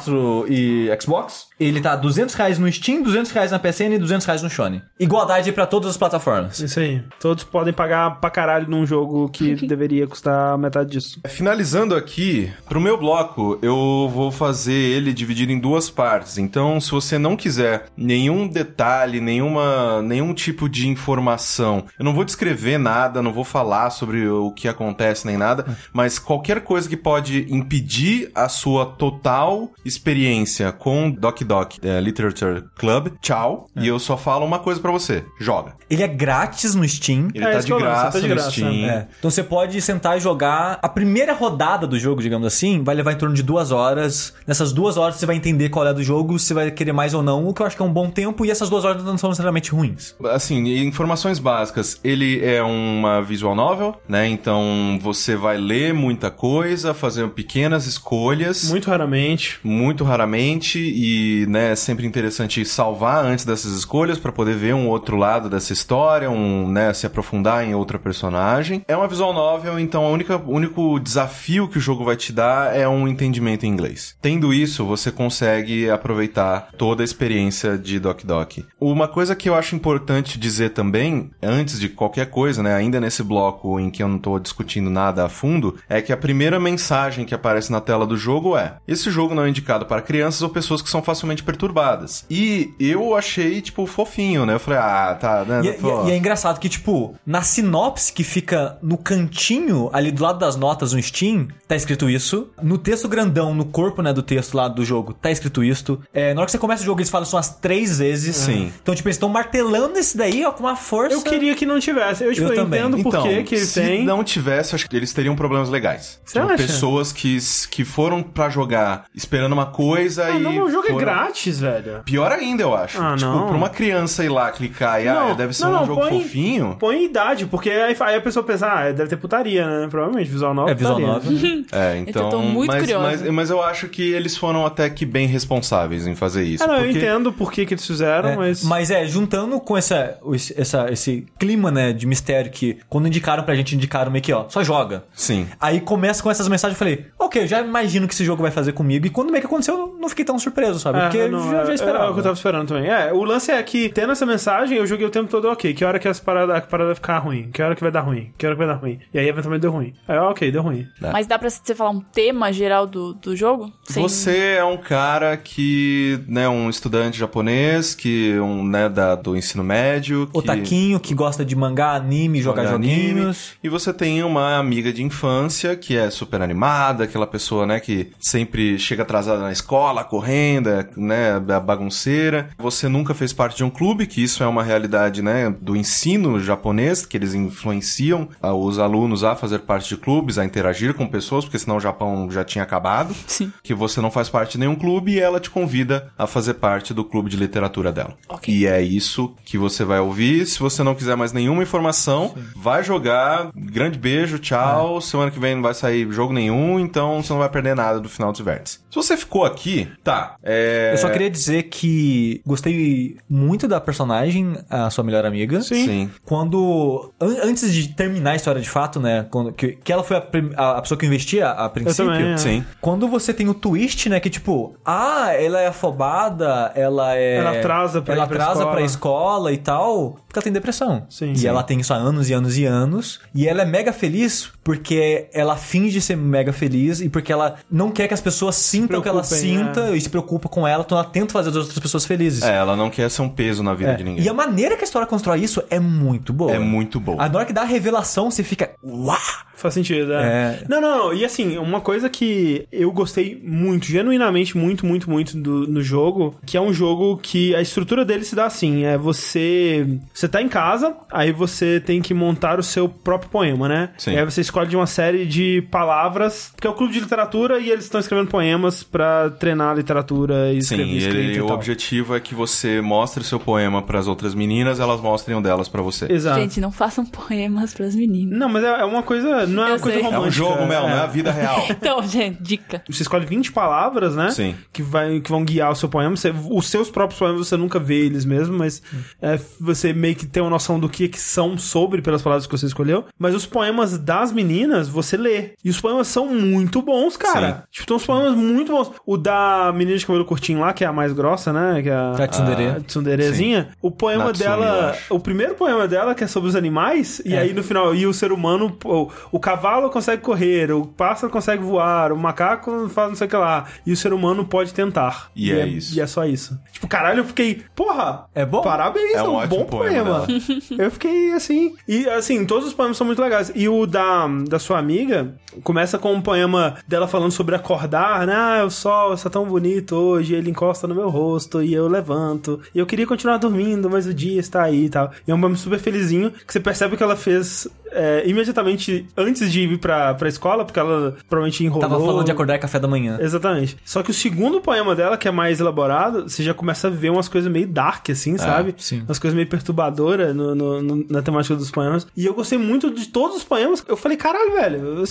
e Xbox. Ele tá 200 reais no Steam, 200 reais na PSN e 200 reais no Sony. Igualdade pra todas as plataformas. Isso aí. Todos podem pagar pra caralho num jogo que [LAUGHS] deveria custar metade disso. Finalizando aqui, pro meu bloco, eu vou fazer ele dividido em duas partes. Então, se você não quiser nenhum detalhe, nenhuma, nenhum tipo de informação, eu não vou descrever nada, não vou falar sobre o que acontece nem nada, mas qualquer coisa que pode impedir a sua total experiência com Doc Doc é, Literature Club, tchau. E eu só falo uma coisa pra você: joga. Ele é grátis no Steam. Ele É, tá de graça tá de no graça, Steam. É. Então você pode sentar e jogar. A primeira rodada do jogo, digamos assim, vai levar em torno de duas horas. Nessas duas horas você vai entender qual é do jogo, se vai querer mais ou não, o que eu acho que é um bom tempo, e essas duas horas não são necessariamente ruins. Assim, informações básicas. Ele é uma visual novel, né? Então você vai ler muita coisa, fazer pequenas escolhas. Muito raramente. Muito raramente e, né, é sempre interessante salvar antes dessas escolhas para poder ver um outro lado dessa história, um, né, se aprofundar em outra personagem. É uma visual novel, então o único desafio que o jogo vai te dar é um entendimento em inglês. Tendo isso, você consegue aproveitar toda a experiência de Doc Doc. Uma coisa que eu acho importante dizer também, antes de qualquer coisa, né, ainda nesse bloco em que eu não tô discutindo nada a fundo, é que a primeira mensagem que aparece na tela do jogo é: esse jogo não é indicado para crianças ou pessoas que são facilmente perturbadas. E eu achei, tipo, fofinho, né? Eu falei, ah, tá, né? E, pô. e- e é engraçado que, tipo, na sinopse que fica no cantinho, ali do lado das notas no Steam, tá escrito isso. No texto grandão, no corpo, né, do texto lá do jogo, tá escrito isso. É, na hora que você começa o jogo, eles falam isso umas três vezes. Sim. Então, tipo, eles estão martelando esse daí, ó, com uma força. Eu queria que não tivesse. Eu, tipo, Eu eu também. entendo por Então, que que ele se tem. não tivesse, acho que eles teriam problemas legais. Você Tipo, acha? pessoas que, que foram pra jogar esperando uma coisa Ah, e. não, o jogo foram... é grátis, velho. Pior ainda, eu acho. Ah, tipo, não. pra uma criança ir lá clicar e, ah, deve ser não, um não, jogo põe- fofinho. Põe idade, porque aí, aí a pessoa pensa, ah, deve ter putaria, né? Provavelmente, visual novel. É, visual putaria. novel. [LAUGHS] É, então. Eu tô muito mas, curiosa. mas, mas eu acho que eles foram até que bem responsáveis em fazer isso. Ah, não, eu porque- entendo por que, que eles fizeram, É, mas. mas é, juntando com essa, esse, essa- esse clima, né, de mistério que quando indicaram pra gente, indicaram meio que, ó, só joga. Sim. Aí começa com essas mensagens, eu falei, ok, eu já imagino o que esse jogo vai fazer comigo. E quando meio que aconteceu, eu não fiquei tão surpreso, sabe? É, Porque não, eu já, é- já É, esperava. o que eu tava esperando também. É, o lance é que, tendo essa mensagem, eu joguei o tempo todo, ok, que hora que essa parada, a parada vai ficar ruim? Que hora que vai dar ruim? Que hora que vai dar ruim? E aí, eventualmente, deu ruim. Aí, ok, deu ruim. Mas dá pra você falar um tema geral do, do jogo? Sem- Você é um cara que, né, um estudante japonês, que, um, né, da, do ensino médio. Que... Otaquinho que gosta de mangá, anime, jogar joga anime, joguinhos. E você tem uma amiga de infância que é super animada, aquela pessoa, né, que sempre chega atrasada na escola, correndo, é, né, a bagunceira. Você nunca fez parte de um clube, que isso é uma realidade, né, do ensino japonês, que eles influenciam os alunos a fazer parte de clubes, a interagir com pessoas, porque senão o Japão já tinha acabado. [LAUGHS] Sim. Que você não faz parte de nenhum clube e ela te convida a fazer parte do clube de literatura dela. Ok. E é isso que você vai ouvir. Se você não quiser mais nenhuma informação, vai jogar. Grande beijo, tchau. Semana que vem não vai sair jogo nenhum, então você não vai perder nada do final dos vértices. Se você ficou aqui, tá. É... Eu só queria dizer que gostei muito da personagem, a sua melhor amiga. Sim. Quando. an- antes de terminar a história de fato, né? Quando, que, que ela foi a, a- a pessoa que eu investia a, a princípio. também, é. Sim. Quando você tem o twist, né? Que tipo, ah, ela é afobada, ela é. Ela atrasa pra ela ir pra atrasa escola. pra escola e tal, porque ela tem depressão. Sim. E Sim. ela tem isso há anos e anos e anos. E ela é mega feliz porque ela finge ser mega feliz e porque ela não quer que as pessoas sintam o que ela sinta é. e se preocupa com ela, então ela tenta fazer as outras pessoas felizes. É, ela não quer ser um peso na vida É. de ninguém. E a maneira que a história constrói isso é muito boa. É muito boa. A na hora que dá a revelação, você fica. Uau! Faz sentido, é. É. Não, não, não. E assim, uma coisa que eu gostei muito, genuinamente muito, muito, muito do, no jogo, que é um jogo que a estrutura dele se dá assim, é você... Você tá em casa, aí você tem que montar o seu próprio poema, né? Sim. E aí você escolhe de uma série de palavras, porque é o clube de literatura e eles estão escrevendo poemas pra treinar a literatura e Sim, escrever e escrita ele- e o tal. objetivo é que você mostre o seu poema pras outras meninas, elas mostrem o delas pra você. Exato. Gente, não façam [LAUGHS] poemas pras meninas. Não, mas é, é uma coisa... Não é uma coisa sei. romântica. É um jogo, Mel, é. não é a vida real. [LAUGHS] Então, gente, dica. Você escolhe 20 palavras, né? Sim. Que, vai, que vão guiar o seu poema. Você- os seus próprios poemas você nunca vê eles mesmo, mas é, você meio que tem uma noção do que, que são sobre pelas palavras que você escolheu. Mas os poemas das meninas você lê. E os poemas são muito bons, cara. Tipo, tem uns poemas muito bons. O da menina de cabelo curtinho lá, que é a mais grossa, né? Que é a, A tsundere. a tsunderezinha. O poema Natsumi, dela. O primeiro poema dela, que é sobre os animais, e aí no final, e o ser humano, o, o cavalo consegue correr, o pássaro consegue voar, o macaco faz não sei o que lá, e o ser humano pode tentar. E é isso. E é só isso. Tipo, caralho, eu fiquei, porra, É bom? parabéns, É é um um, ótimo bom poema poema. [LAUGHS] eu fiquei assim. E assim, todos os poemas são muito legais. E o da, da sua amiga começa com um poema dela falando sobre acordar, né? Ah, o sol está tão bonito hoje, ele encosta no meu rosto e eu levanto. E eu queria continuar dormindo, mas o dia está aí e tal. E é um poema super felizinho que você percebe que ela fez é, imediatamente antes de ir pra, pra escola, porque ela provavelmente enrolou. Tava falando de acordar e café da manhã. Exatamente. Só que o segundo poema dela, que é mais elaborado, você já começa a ver umas coisas meio dark, assim, sabe? sim. Umas coisas meio perturbadoras no, no- no- na temática dos poemas. E eu gostei muito de todos os poemas. Eu falei, caralho, velho.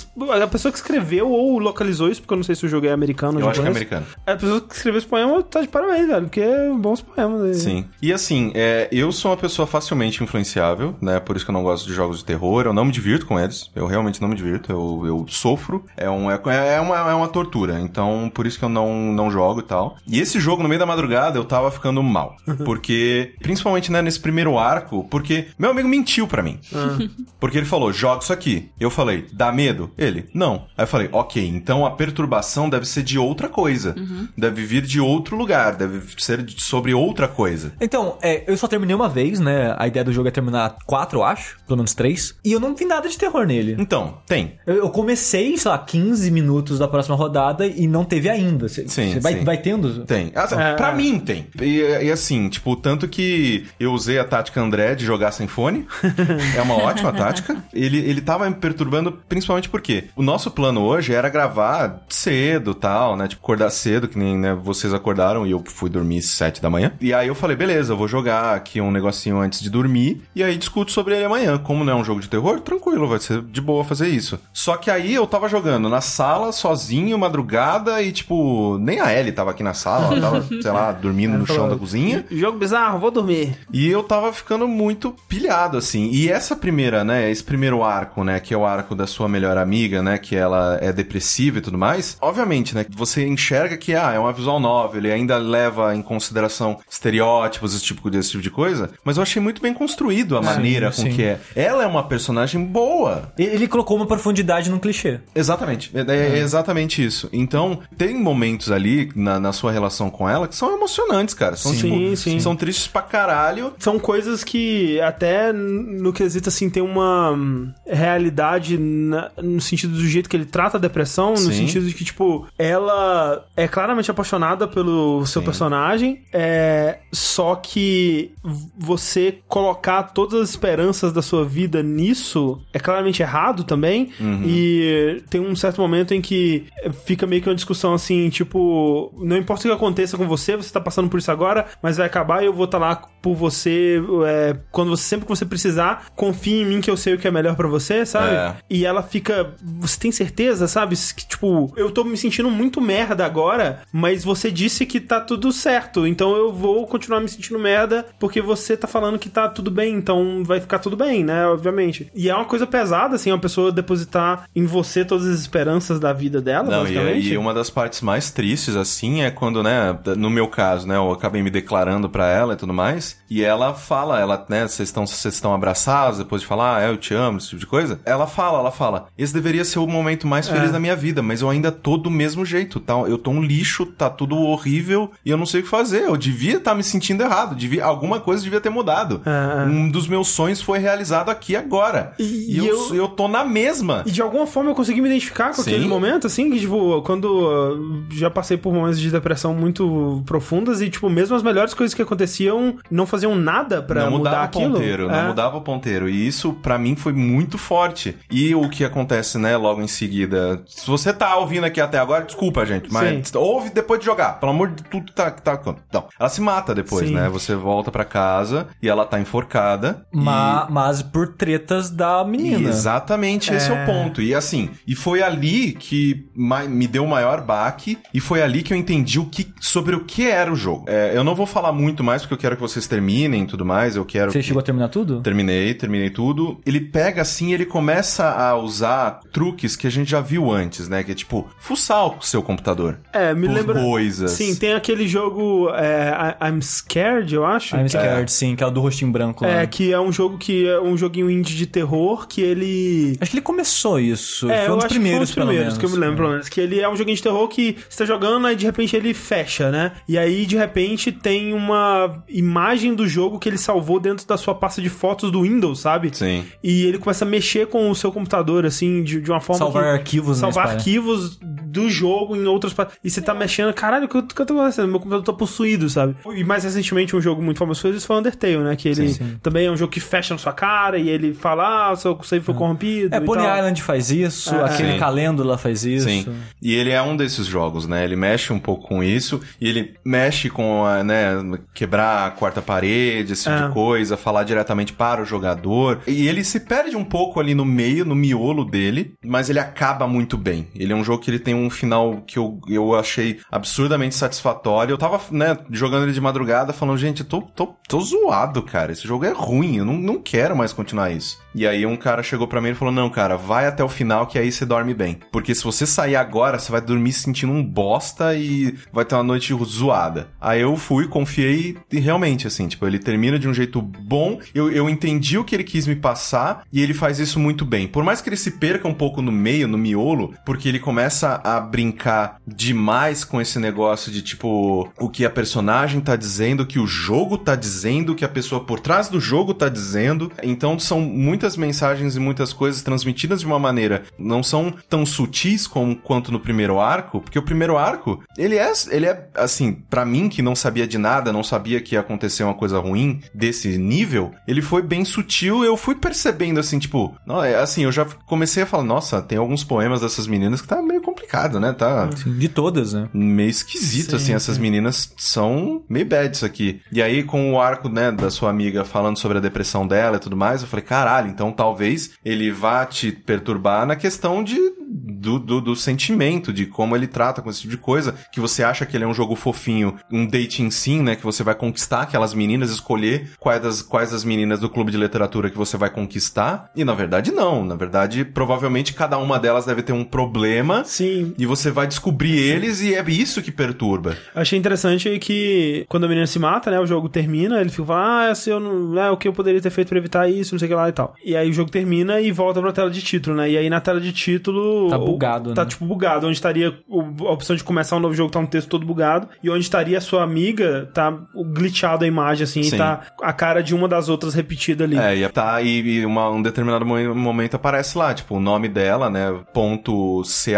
A pessoa que escreveu ou localizou isso, porque eu não sei se o jogo é americano ou Eu acho que é americano. A pessoa que escreveu esse poema tá de parabéns, velho, porque é bons poemas. Sim. E assim, é, eu sou uma pessoa facilmente influenciável, né? Por isso que eu não gosto de jogos de terror. Eu não me divirto com eles. Eu realmente não me divirto. Eu, eu sofro. É, um, é, é uma, é uma tortura. Então, por isso que eu não, não jogo e tal. E esse jogo, no meio da madrugada, eu tava ficando mal. [LAUGHS] Porque, principalmente né, nesse primeiro arco, porque meu amigo mentiu pra mim. [LAUGHS] Porque ele falou, joga isso aqui. Eu falei, dá medo? Ele, não. Aí eu falei, ok, então a perturbação deve ser de outra coisa. Deve vir de outro lugar, deve ser de- sobre outra coisa. Então, é, eu só terminei uma vez, né? A ideia do jogo é terminar quatro, eu acho. Pelo menos três. E eu não vi nada de terror nele. Então, tem. Eu, eu comecei, sei lá, 15 minutos da próxima rodada e não teve ainda. Cê- Sim, cê vai, sim. vai tendo? Tem. Assim, É. Pra mim tem. E, e assim, tipo, tanto que eu usei a tática André de jogar sem fone. [LAUGHS] é uma ótima tática. Ele, ele tava me perturbando principalmente porque o nosso plano hoje era gravar cedo tal, né? Tipo, acordar cedo, que nem né, vocês acordaram e eu fui dormir sete da manhã. E aí eu falei, beleza, eu vou jogar aqui um negocinho antes de dormir e aí discuto sobre ele amanhã. Como não é um jogo de terror, tranquilo, vai ser de boa fazer isso. Só que aí eu tava jogando na sala, sozinho, madrugada e tipo, nem a Ellie tava aqui na sala, ela tava, sei lá, [LAUGHS] dormindo no chão da cozinha. Jogo bizarro, vou dormir. E eu tava ficando muito pilhado, assim. E essa primeira, né, esse primeiro arco, né, que é o arco da sua melhor amiga, né, que ela é depressiva e tudo mais, obviamente, né, você enxerga que, ah, é uma visual novel, ele ainda leva em consideração estereótipos, esse tipo, desse tipo de coisa, mas eu achei muito bem construído a maneira com sim. que é. Ela é uma personagem boa. Ele ele colocou uma profundidade num clichê. Exatamente, é, é exatamente isso. Então, tem momentos ali na, na sua relação com ela que são emocionantes, cara. São, Sim, tipo, sim. são tristes pra caralho. São coisas que até no quesito assim tem uma hum, realidade na- no sentido do jeito que ele trata a depressão, no Sim. sentido de que tipo ela é claramente apaixonada pelo seu Sim. personagem, é só que você colocar todas as esperanças da sua vida nisso isso é claramente errado também. E tem um certo momento em que fica meio que uma discussão assim, tipo, não importa o que aconteça com você, você tá passando por isso agora, mas vai acabar e eu vou estar lá por você é, quando você sempre que você precisar, confie em mim que eu sei o que é melhor pra você, sabe? É. E ela fica, você tem certeza, sabe? Que, tipo, eu tô me sentindo muito merda agora, mas você disse que tá tudo certo, então eu vou continuar me sentindo merda porque você tá falando que tá tudo bem, então vai ficar tudo bem, né? Obviamente. E é uma coisa pesada, assim, uma pessoa depositar em você todas as esperanças da vida dela, Não, e, basicamente. e uma das partes mais tristes, assim, é quando, né, no meu caso, né, eu acabei me declarando pra ela e tudo mais, e ela fala, ela, né, vocês estão vocês estão abraçados depois de falar, ah, eu te amo, esse tipo de coisa. Ela fala, ela fala, esse deveria ser o momento mais feliz É. da minha vida, mas eu ainda tô do mesmo jeito, tá? Eu tô um lixo, tá tudo horrível e eu não sei o que fazer. Eu devia estar me sentindo errado, devia, alguma coisa devia ter mudado. É. Um dos meus sonhos foi realizado aqui agora. E- E, e eu, eu- eu tô na mesma. E de alguma forma eu consegui me identificar com Sim. aquele momento, assim, que, tipo, quando uh, já passei por momentos de depressão muito profundas e, tipo, mesmo as melhores coisas que aconteciam não faziam nada pra não mudar aquilo. o ponteiro, É. não mudava o ponteiro. E isso, pra mim, foi muito forte. E o que acontece, né, logo em seguida. Se você tá ouvindo aqui até agora, desculpa, gente, mas ouve depois de jogar. Pelo amor de tudo que tá. que tá não. Ela se mata depois, Sim. né? Você volta pra casa e ela tá enforcada. e- Ma- Mas por tretas da menina. Exatamente, esse é. É. o ponto. E assim, e foi ali que me deu o maior baque, e foi ali que eu entendi o que, sobre o que era o jogo. É, eu não vou falar muito mais, porque eu quero que vocês terminem e tudo mais, eu quero... Você que- chegou a terminar tudo? Terminei, terminei tudo. Ele pega assim, ele começa a usar truques que a gente já viu antes, né? Que é tipo, fuçar o seu computador. É, me lembra. coisas. Sim, tem aquele jogo é, I- I'm Scared, eu acho. I'm é- Scared, sim, que é o do rostinho branco lá. É, que é um jogo que é um joguinho indie de terror que ele. Acho que ele começou isso. É, foi um eu dos acho primeiros, que foi um dos primeiros pelo que eu me lembro, pelo menos. Que ele é um joguinho de terror que você tá jogando, aí de repente ele fecha, né? E aí, de repente, tem uma imagem do jogo que ele salvou dentro da sua pasta de fotos do Windows, sabe? Sim. E ele começa a mexer com o seu computador, assim, de, de uma forma Salvar que... arquivos, né, Salvar arquivos do jogo em outras. E você tá mexendo, caralho, o que, que eu tô fazendo? Meu computador tá possuído, sabe? E mais recentemente, um jogo muito famoso foi o Undertale, né? Que ele Sim, sim. também é um jogo que fecha na sua cara e ele fala, ah, seu save foi corrompido. É, Pony tal. Island faz isso, É. aquele Sim. Calêndula faz isso. Sim. E ele é um desses jogos, né? Ele mexe um pouco com isso. E ele mexe com, a, né, quebrar a quarta parede, esse tipo É. de coisa, falar diretamente para o jogador. E ele se perde um pouco ali no meio, no miolo dele, mas ele acaba muito bem. Ele é um jogo que ele tem um final que eu, eu achei absurdamente satisfatório. Eu tava, né, jogando ele de madrugada, falando, gente, eu tô, tô, tô zoado, cara. Esse jogo é ruim, eu não, não quero mais continuar isso. E aí um cara chegou pra mim e falou, não, cara, vai até o final que aí você dorme bem. Porque se você sair agora, você vai dormir se sentindo um bosta e vai ter uma noite zoada. Aí eu fui, confiei e realmente, assim, tipo, ele termina de um jeito bom, eu, eu entendi o que ele quis me passar e ele faz isso muito bem. Por mais que ele se perca um pouco no meio, no miolo, porque ele começa a brincar demais com esse negócio de, tipo, o que a personagem tá dizendo, o que o jogo tá dizendo, o que a pessoa por trás do jogo tá dizendo. Então são muitas mensagens e muitas coisas transmitidas de uma maneira não são tão sutis como quanto no primeiro arco, porque o primeiro arco, ele é, ele é assim, pra mim que não sabia de nada, não sabia que ia acontecer uma coisa ruim desse nível, ele foi bem sutil, eu fui percebendo assim, tipo, é, assim, eu já comecei a falar, nossa, tem alguns poemas dessas meninas que tá meio complicado, né? Tá De todas, né? meio esquisito, Sim, assim. Essas sim. meninas são meio bad isso aqui. E aí, com o arco, né, da sua amiga falando sobre a depressão dela e tudo mais, eu falei, caralho, então talvez ele vá te perturbar na questão de. Do, do, do sentimento, de como ele trata com esse tipo de coisa, que você acha que ele é um jogo fofinho, um dating sim, né, que você vai conquistar aquelas meninas, escolher quais das, quais das meninas do clube de literatura que você vai conquistar, e na verdade não, na verdade, provavelmente cada uma delas deve ter um problema, Sim, e você vai descobrir eles e é isso que perturba. Achei interessante que quando a menina se mata, né, o jogo termina, ele fica falando, ah, se eu não, né, o que eu poderia ter feito pra evitar isso, não sei o que lá e tal. E aí o jogo termina e volta pra tela de título, né? E aí na tela de título, Tá bugado, Tá né? tipo bugado. Onde estaria a opção de começar um novo jogo, tá um texto todo bugado. E onde estaria a sua amiga, tá glitchado a imagem, assim, e Sim. tá a cara de uma das outras repetida ali. É, e tá, e, e uma- um determinado mo- momento aparece lá, tipo, o nome dela, né, ponto .ch,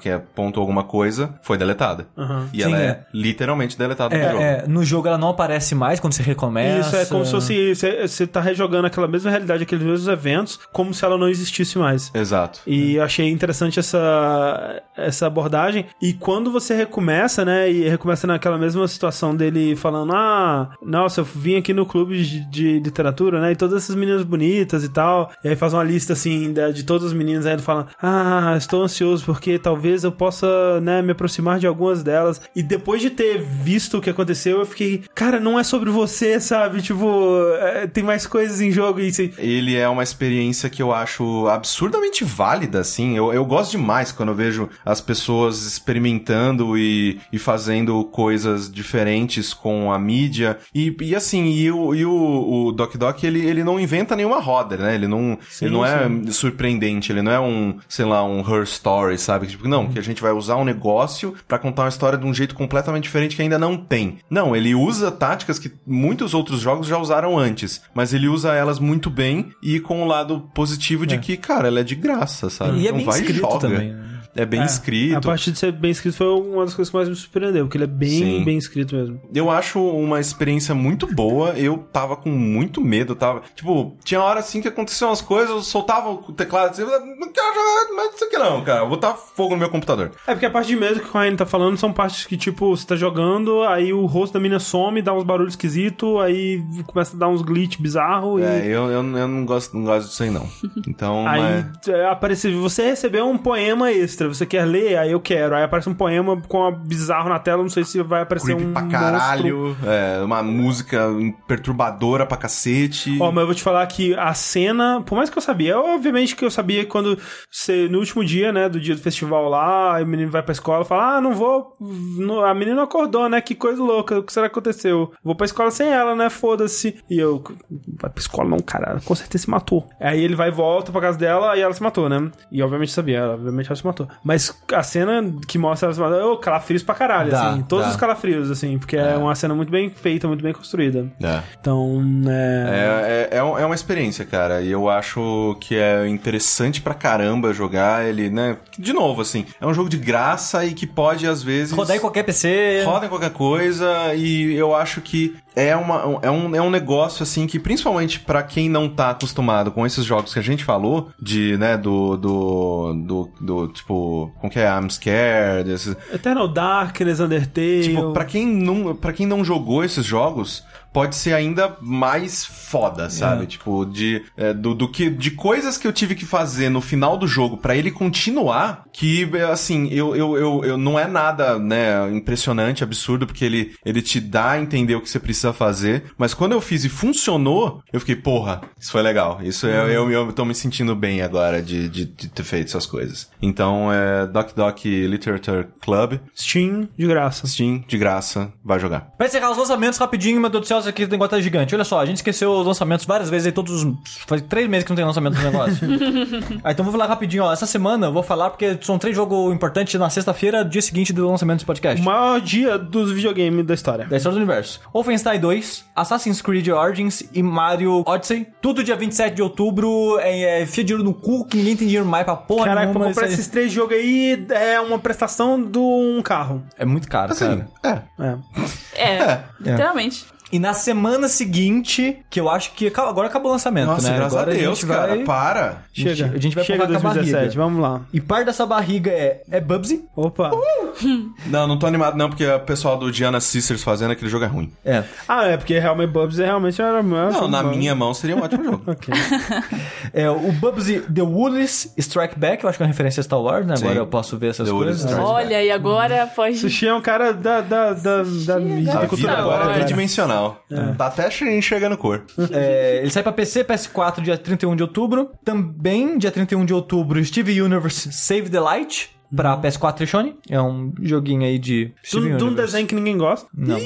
que é ponto alguma coisa, foi deletada. Aham. E Sim, ela é. é. literalmente deletada do jogo. É, é, no jogo ela não aparece mais quando você recomeça. Isso é como se fosse. Você você tá rejogando aquela mesma realidade, aqueles mesmos eventos, como se ela não existisse mais. Exato. E eu achei interessante essa, essa abordagem. E quando você recomeça, né? E recomeça naquela mesma situação dele falando: Ah, nossa, eu vim aqui no clube de, de literatura, né? E todas essas meninas bonitas e tal. E aí faz uma lista assim da- de todas as meninas. Aí ele fala: Ah, estou ansioso porque talvez eu possa, né, me aproximar de algumas delas. E depois de ter visto o que aconteceu, eu fiquei: Cara, não é sobre você, sabe? Tipo, é, tem mais coisas em jogo. E assim, Ele é uma experiência que eu acho absurdamente válida, assim. Eu, eu gosto demais quando eu vejo as pessoas experimentando e, e fazendo coisas diferentes com a mídia. E, e assim, e o, e o, o Doc Doc, ele, ele não inventa nenhuma roda, né? Ele não, Sim, ele não é surpreendente, ele não é um, sei lá, um Her Story, sabe? Tipo, não, que a gente vai usar um negócio pra contar uma história de um jeito completamente diferente que ainda não tem. Não, ele usa táticas que muitos outros jogos já usaram antes, mas ele usa elas muito bem e com o lado positivo de que, cara, ela é de graça, sabe? E é Então bem vai escrito joga. também, né? É bem A escrito. parte de ser bem escrito foi uma das coisas que mais me surpreendeu, porque ele é bem, Sim. bem escrito mesmo. Eu acho uma experiência muito boa. Eu tava com muito medo, tava. Tipo, tinha hora assim que aconteciam umas coisas, eu soltava o teclado assim, não quero jogar mais isso aqui não, cara. Eu vou botar fogo no meu computador. É porque a parte de medo que o Ryan tá falando são partes que, tipo, você tá jogando, aí o rosto da mina some, dá uns barulhos esquisitos, aí começa a dar uns glitch bizarro e. É, eu, eu, eu não gosto, não gosto disso aí, não. [LAUGHS] Então, Aí mas- é, aparece, você recebeu um poema extra, você quer ler? Aí eu quero. Aí aparece um poema com a bizarro na tela, não sei se vai aparecer creepy um pra caralho, é, uma música perturbadora pra cacete. Ó, mas eu vou te falar que a cena, por mais que eu sabia, obviamente que eu sabia quando você, no último dia, né, do dia do festival lá, o menino vai pra escola e fala, ah, não vou, não- a menina acordou, né, que coisa louca, o que será que aconteceu? Vou pra escola sem ela, né, foda-se. E eu, vai pra escola não, cara, com certeza se matou. Aí ele vai e volta pra casa dela e ela se matou, né, e obviamente sabia, obviamente ela se matou. Mas a cena que mostra ela se matando, ô, calafrios pra caralho, Dá, assim, todos dá. os calafrios, assim, porque é. uma cena muito bem feita, muito bem construída. É. Então, é... É, é, é é uma experiência, cara. E eu acho que é interessante pra caramba jogar ele, né? De novo, assim, é um jogo de graça e que pode, às vezes. Rodar em qualquer PC. Roda em qualquer coisa e eu acho que é, uma, é, um, é um negócio assim que principalmente pra quem não tá acostumado com esses jogos que a gente falou, de, né, do, do, do, do tipo, como que é, I'm Scared, esses, Eternal Darkness, Undertale. Tipo, pra quem não, para quem não jogou esses jogos, pode ser ainda mais foda, sabe? Tipo, de é, do, do que de coisas que eu tive que fazer no final do jogo pra ele continuar, que assim, eu, eu, eu, eu não é nada, né, impressionante, absurdo, porque ele ele te dá a entender o que você precisa fazer, mas quando eu fiz e funcionou, eu fiquei, porra, isso foi legal. Isso eu, eu, eu tô me sentindo bem agora de, de, de ter feito essas coisas. Então, é Doc Doc Literature Club, Steam, de graça. Steam, de graça, vai jogar. Pra encerrar os lançamentos rapidinho, meu Deus do céu, aqui o negócio tá gigante. Olha só, a gente esqueceu os lançamentos várias vezes aí, todos os. Faz três meses que não tem lançamento do negócio. [LAUGHS] ah, então vou falar rapidinho, ó. Essa semana eu vou falar porque são três jogos importantes na sexta-feira, dia seguinte do lançamento desse podcast. O maior dia dos videogames da história. Da história do universo. Wolfenstein 2, Assassin's Creed Origins e Mario Odyssey. Tudo dia 27 de outubro. É, é, fia dinheiro no cu, que ninguém tem dinheiro mais pra porra Caraca, pra nenhuma. comprar esses três jogos aí é uma prestação de um carro. É muito caro, Assim, cara. é. É. É, literalmente. E na semana seguinte, que eu acho que agora acabou o lançamento, Nossa, né? graças agora a Deus, gente cara, vai... para. Chega. a gente vai Chega empurrar com a 2017, barriga. vamos lá. E parte dessa barriga é, é Bubsy. Opa. [LAUGHS] Não, não tô animado não, porque o pessoal do Diana Sisters fazendo aquele jogo é ruim. É. Ah, é porque realmente Bubs é realmente era Não, na minha mão seria um ótimo jogo. [LAUGHS] Ok. [LAUGHS] É o Bubsy The Woolies Strike Back, eu acho que é uma referência a Star Wars, né? Agora Sim. eu posso ver essas The coisas. Strike Olha, e agora pode. Sushi é um cara da, da, da, da mídia, A da vida cultura Star agora é Wars. Cara. tridimensional. Tá até enxergando cor. É, ele sai pra PC, PS4, dia 31 de outubro. Também, dia 31 de outubro, Steve Universe Save the Light. Pra PS4 e Sony. É um joguinho aí de De um- desenho que ninguém gosta. Não.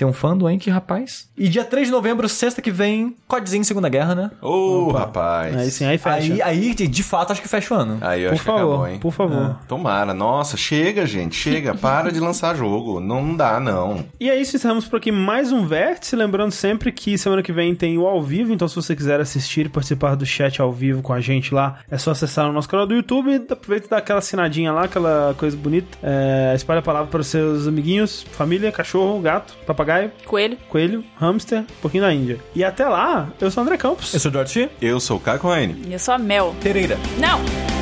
Que Tem um fã do Enki, rapaz. E dia 3 de novembro, sexta que vem, Codzinho Segunda Guerra, né? Ô, rapaz. Aí sim, aí fecha. Aí, aí, de fato, acho que fecha o ano. Aí eu por acho que favor, acabou, hein? por favor. Tomara. Nossa, chega, gente. Chega. Para de lançar jogo. Não dá, não. E é isso, encerramos por aqui mais um Vértice. Lembrando sempre que semana que vem tem o ao vivo, então se você quiser assistir e participar do chat ao vivo com a gente lá, é só acessar o nosso canal do YouTube. Aproveita e dá aquela assinadinha lá, aquela coisa bonita. É, espalha a palavra para os seus amiguinhos, família, cachorro, gato, papagaio, Coelho. coelho, hamster, pouquinho da Índia. E até lá, eu sou o André Campos. Eu sou o George Eu sou o Caio. E eu sou a Mel. Pereira. Não!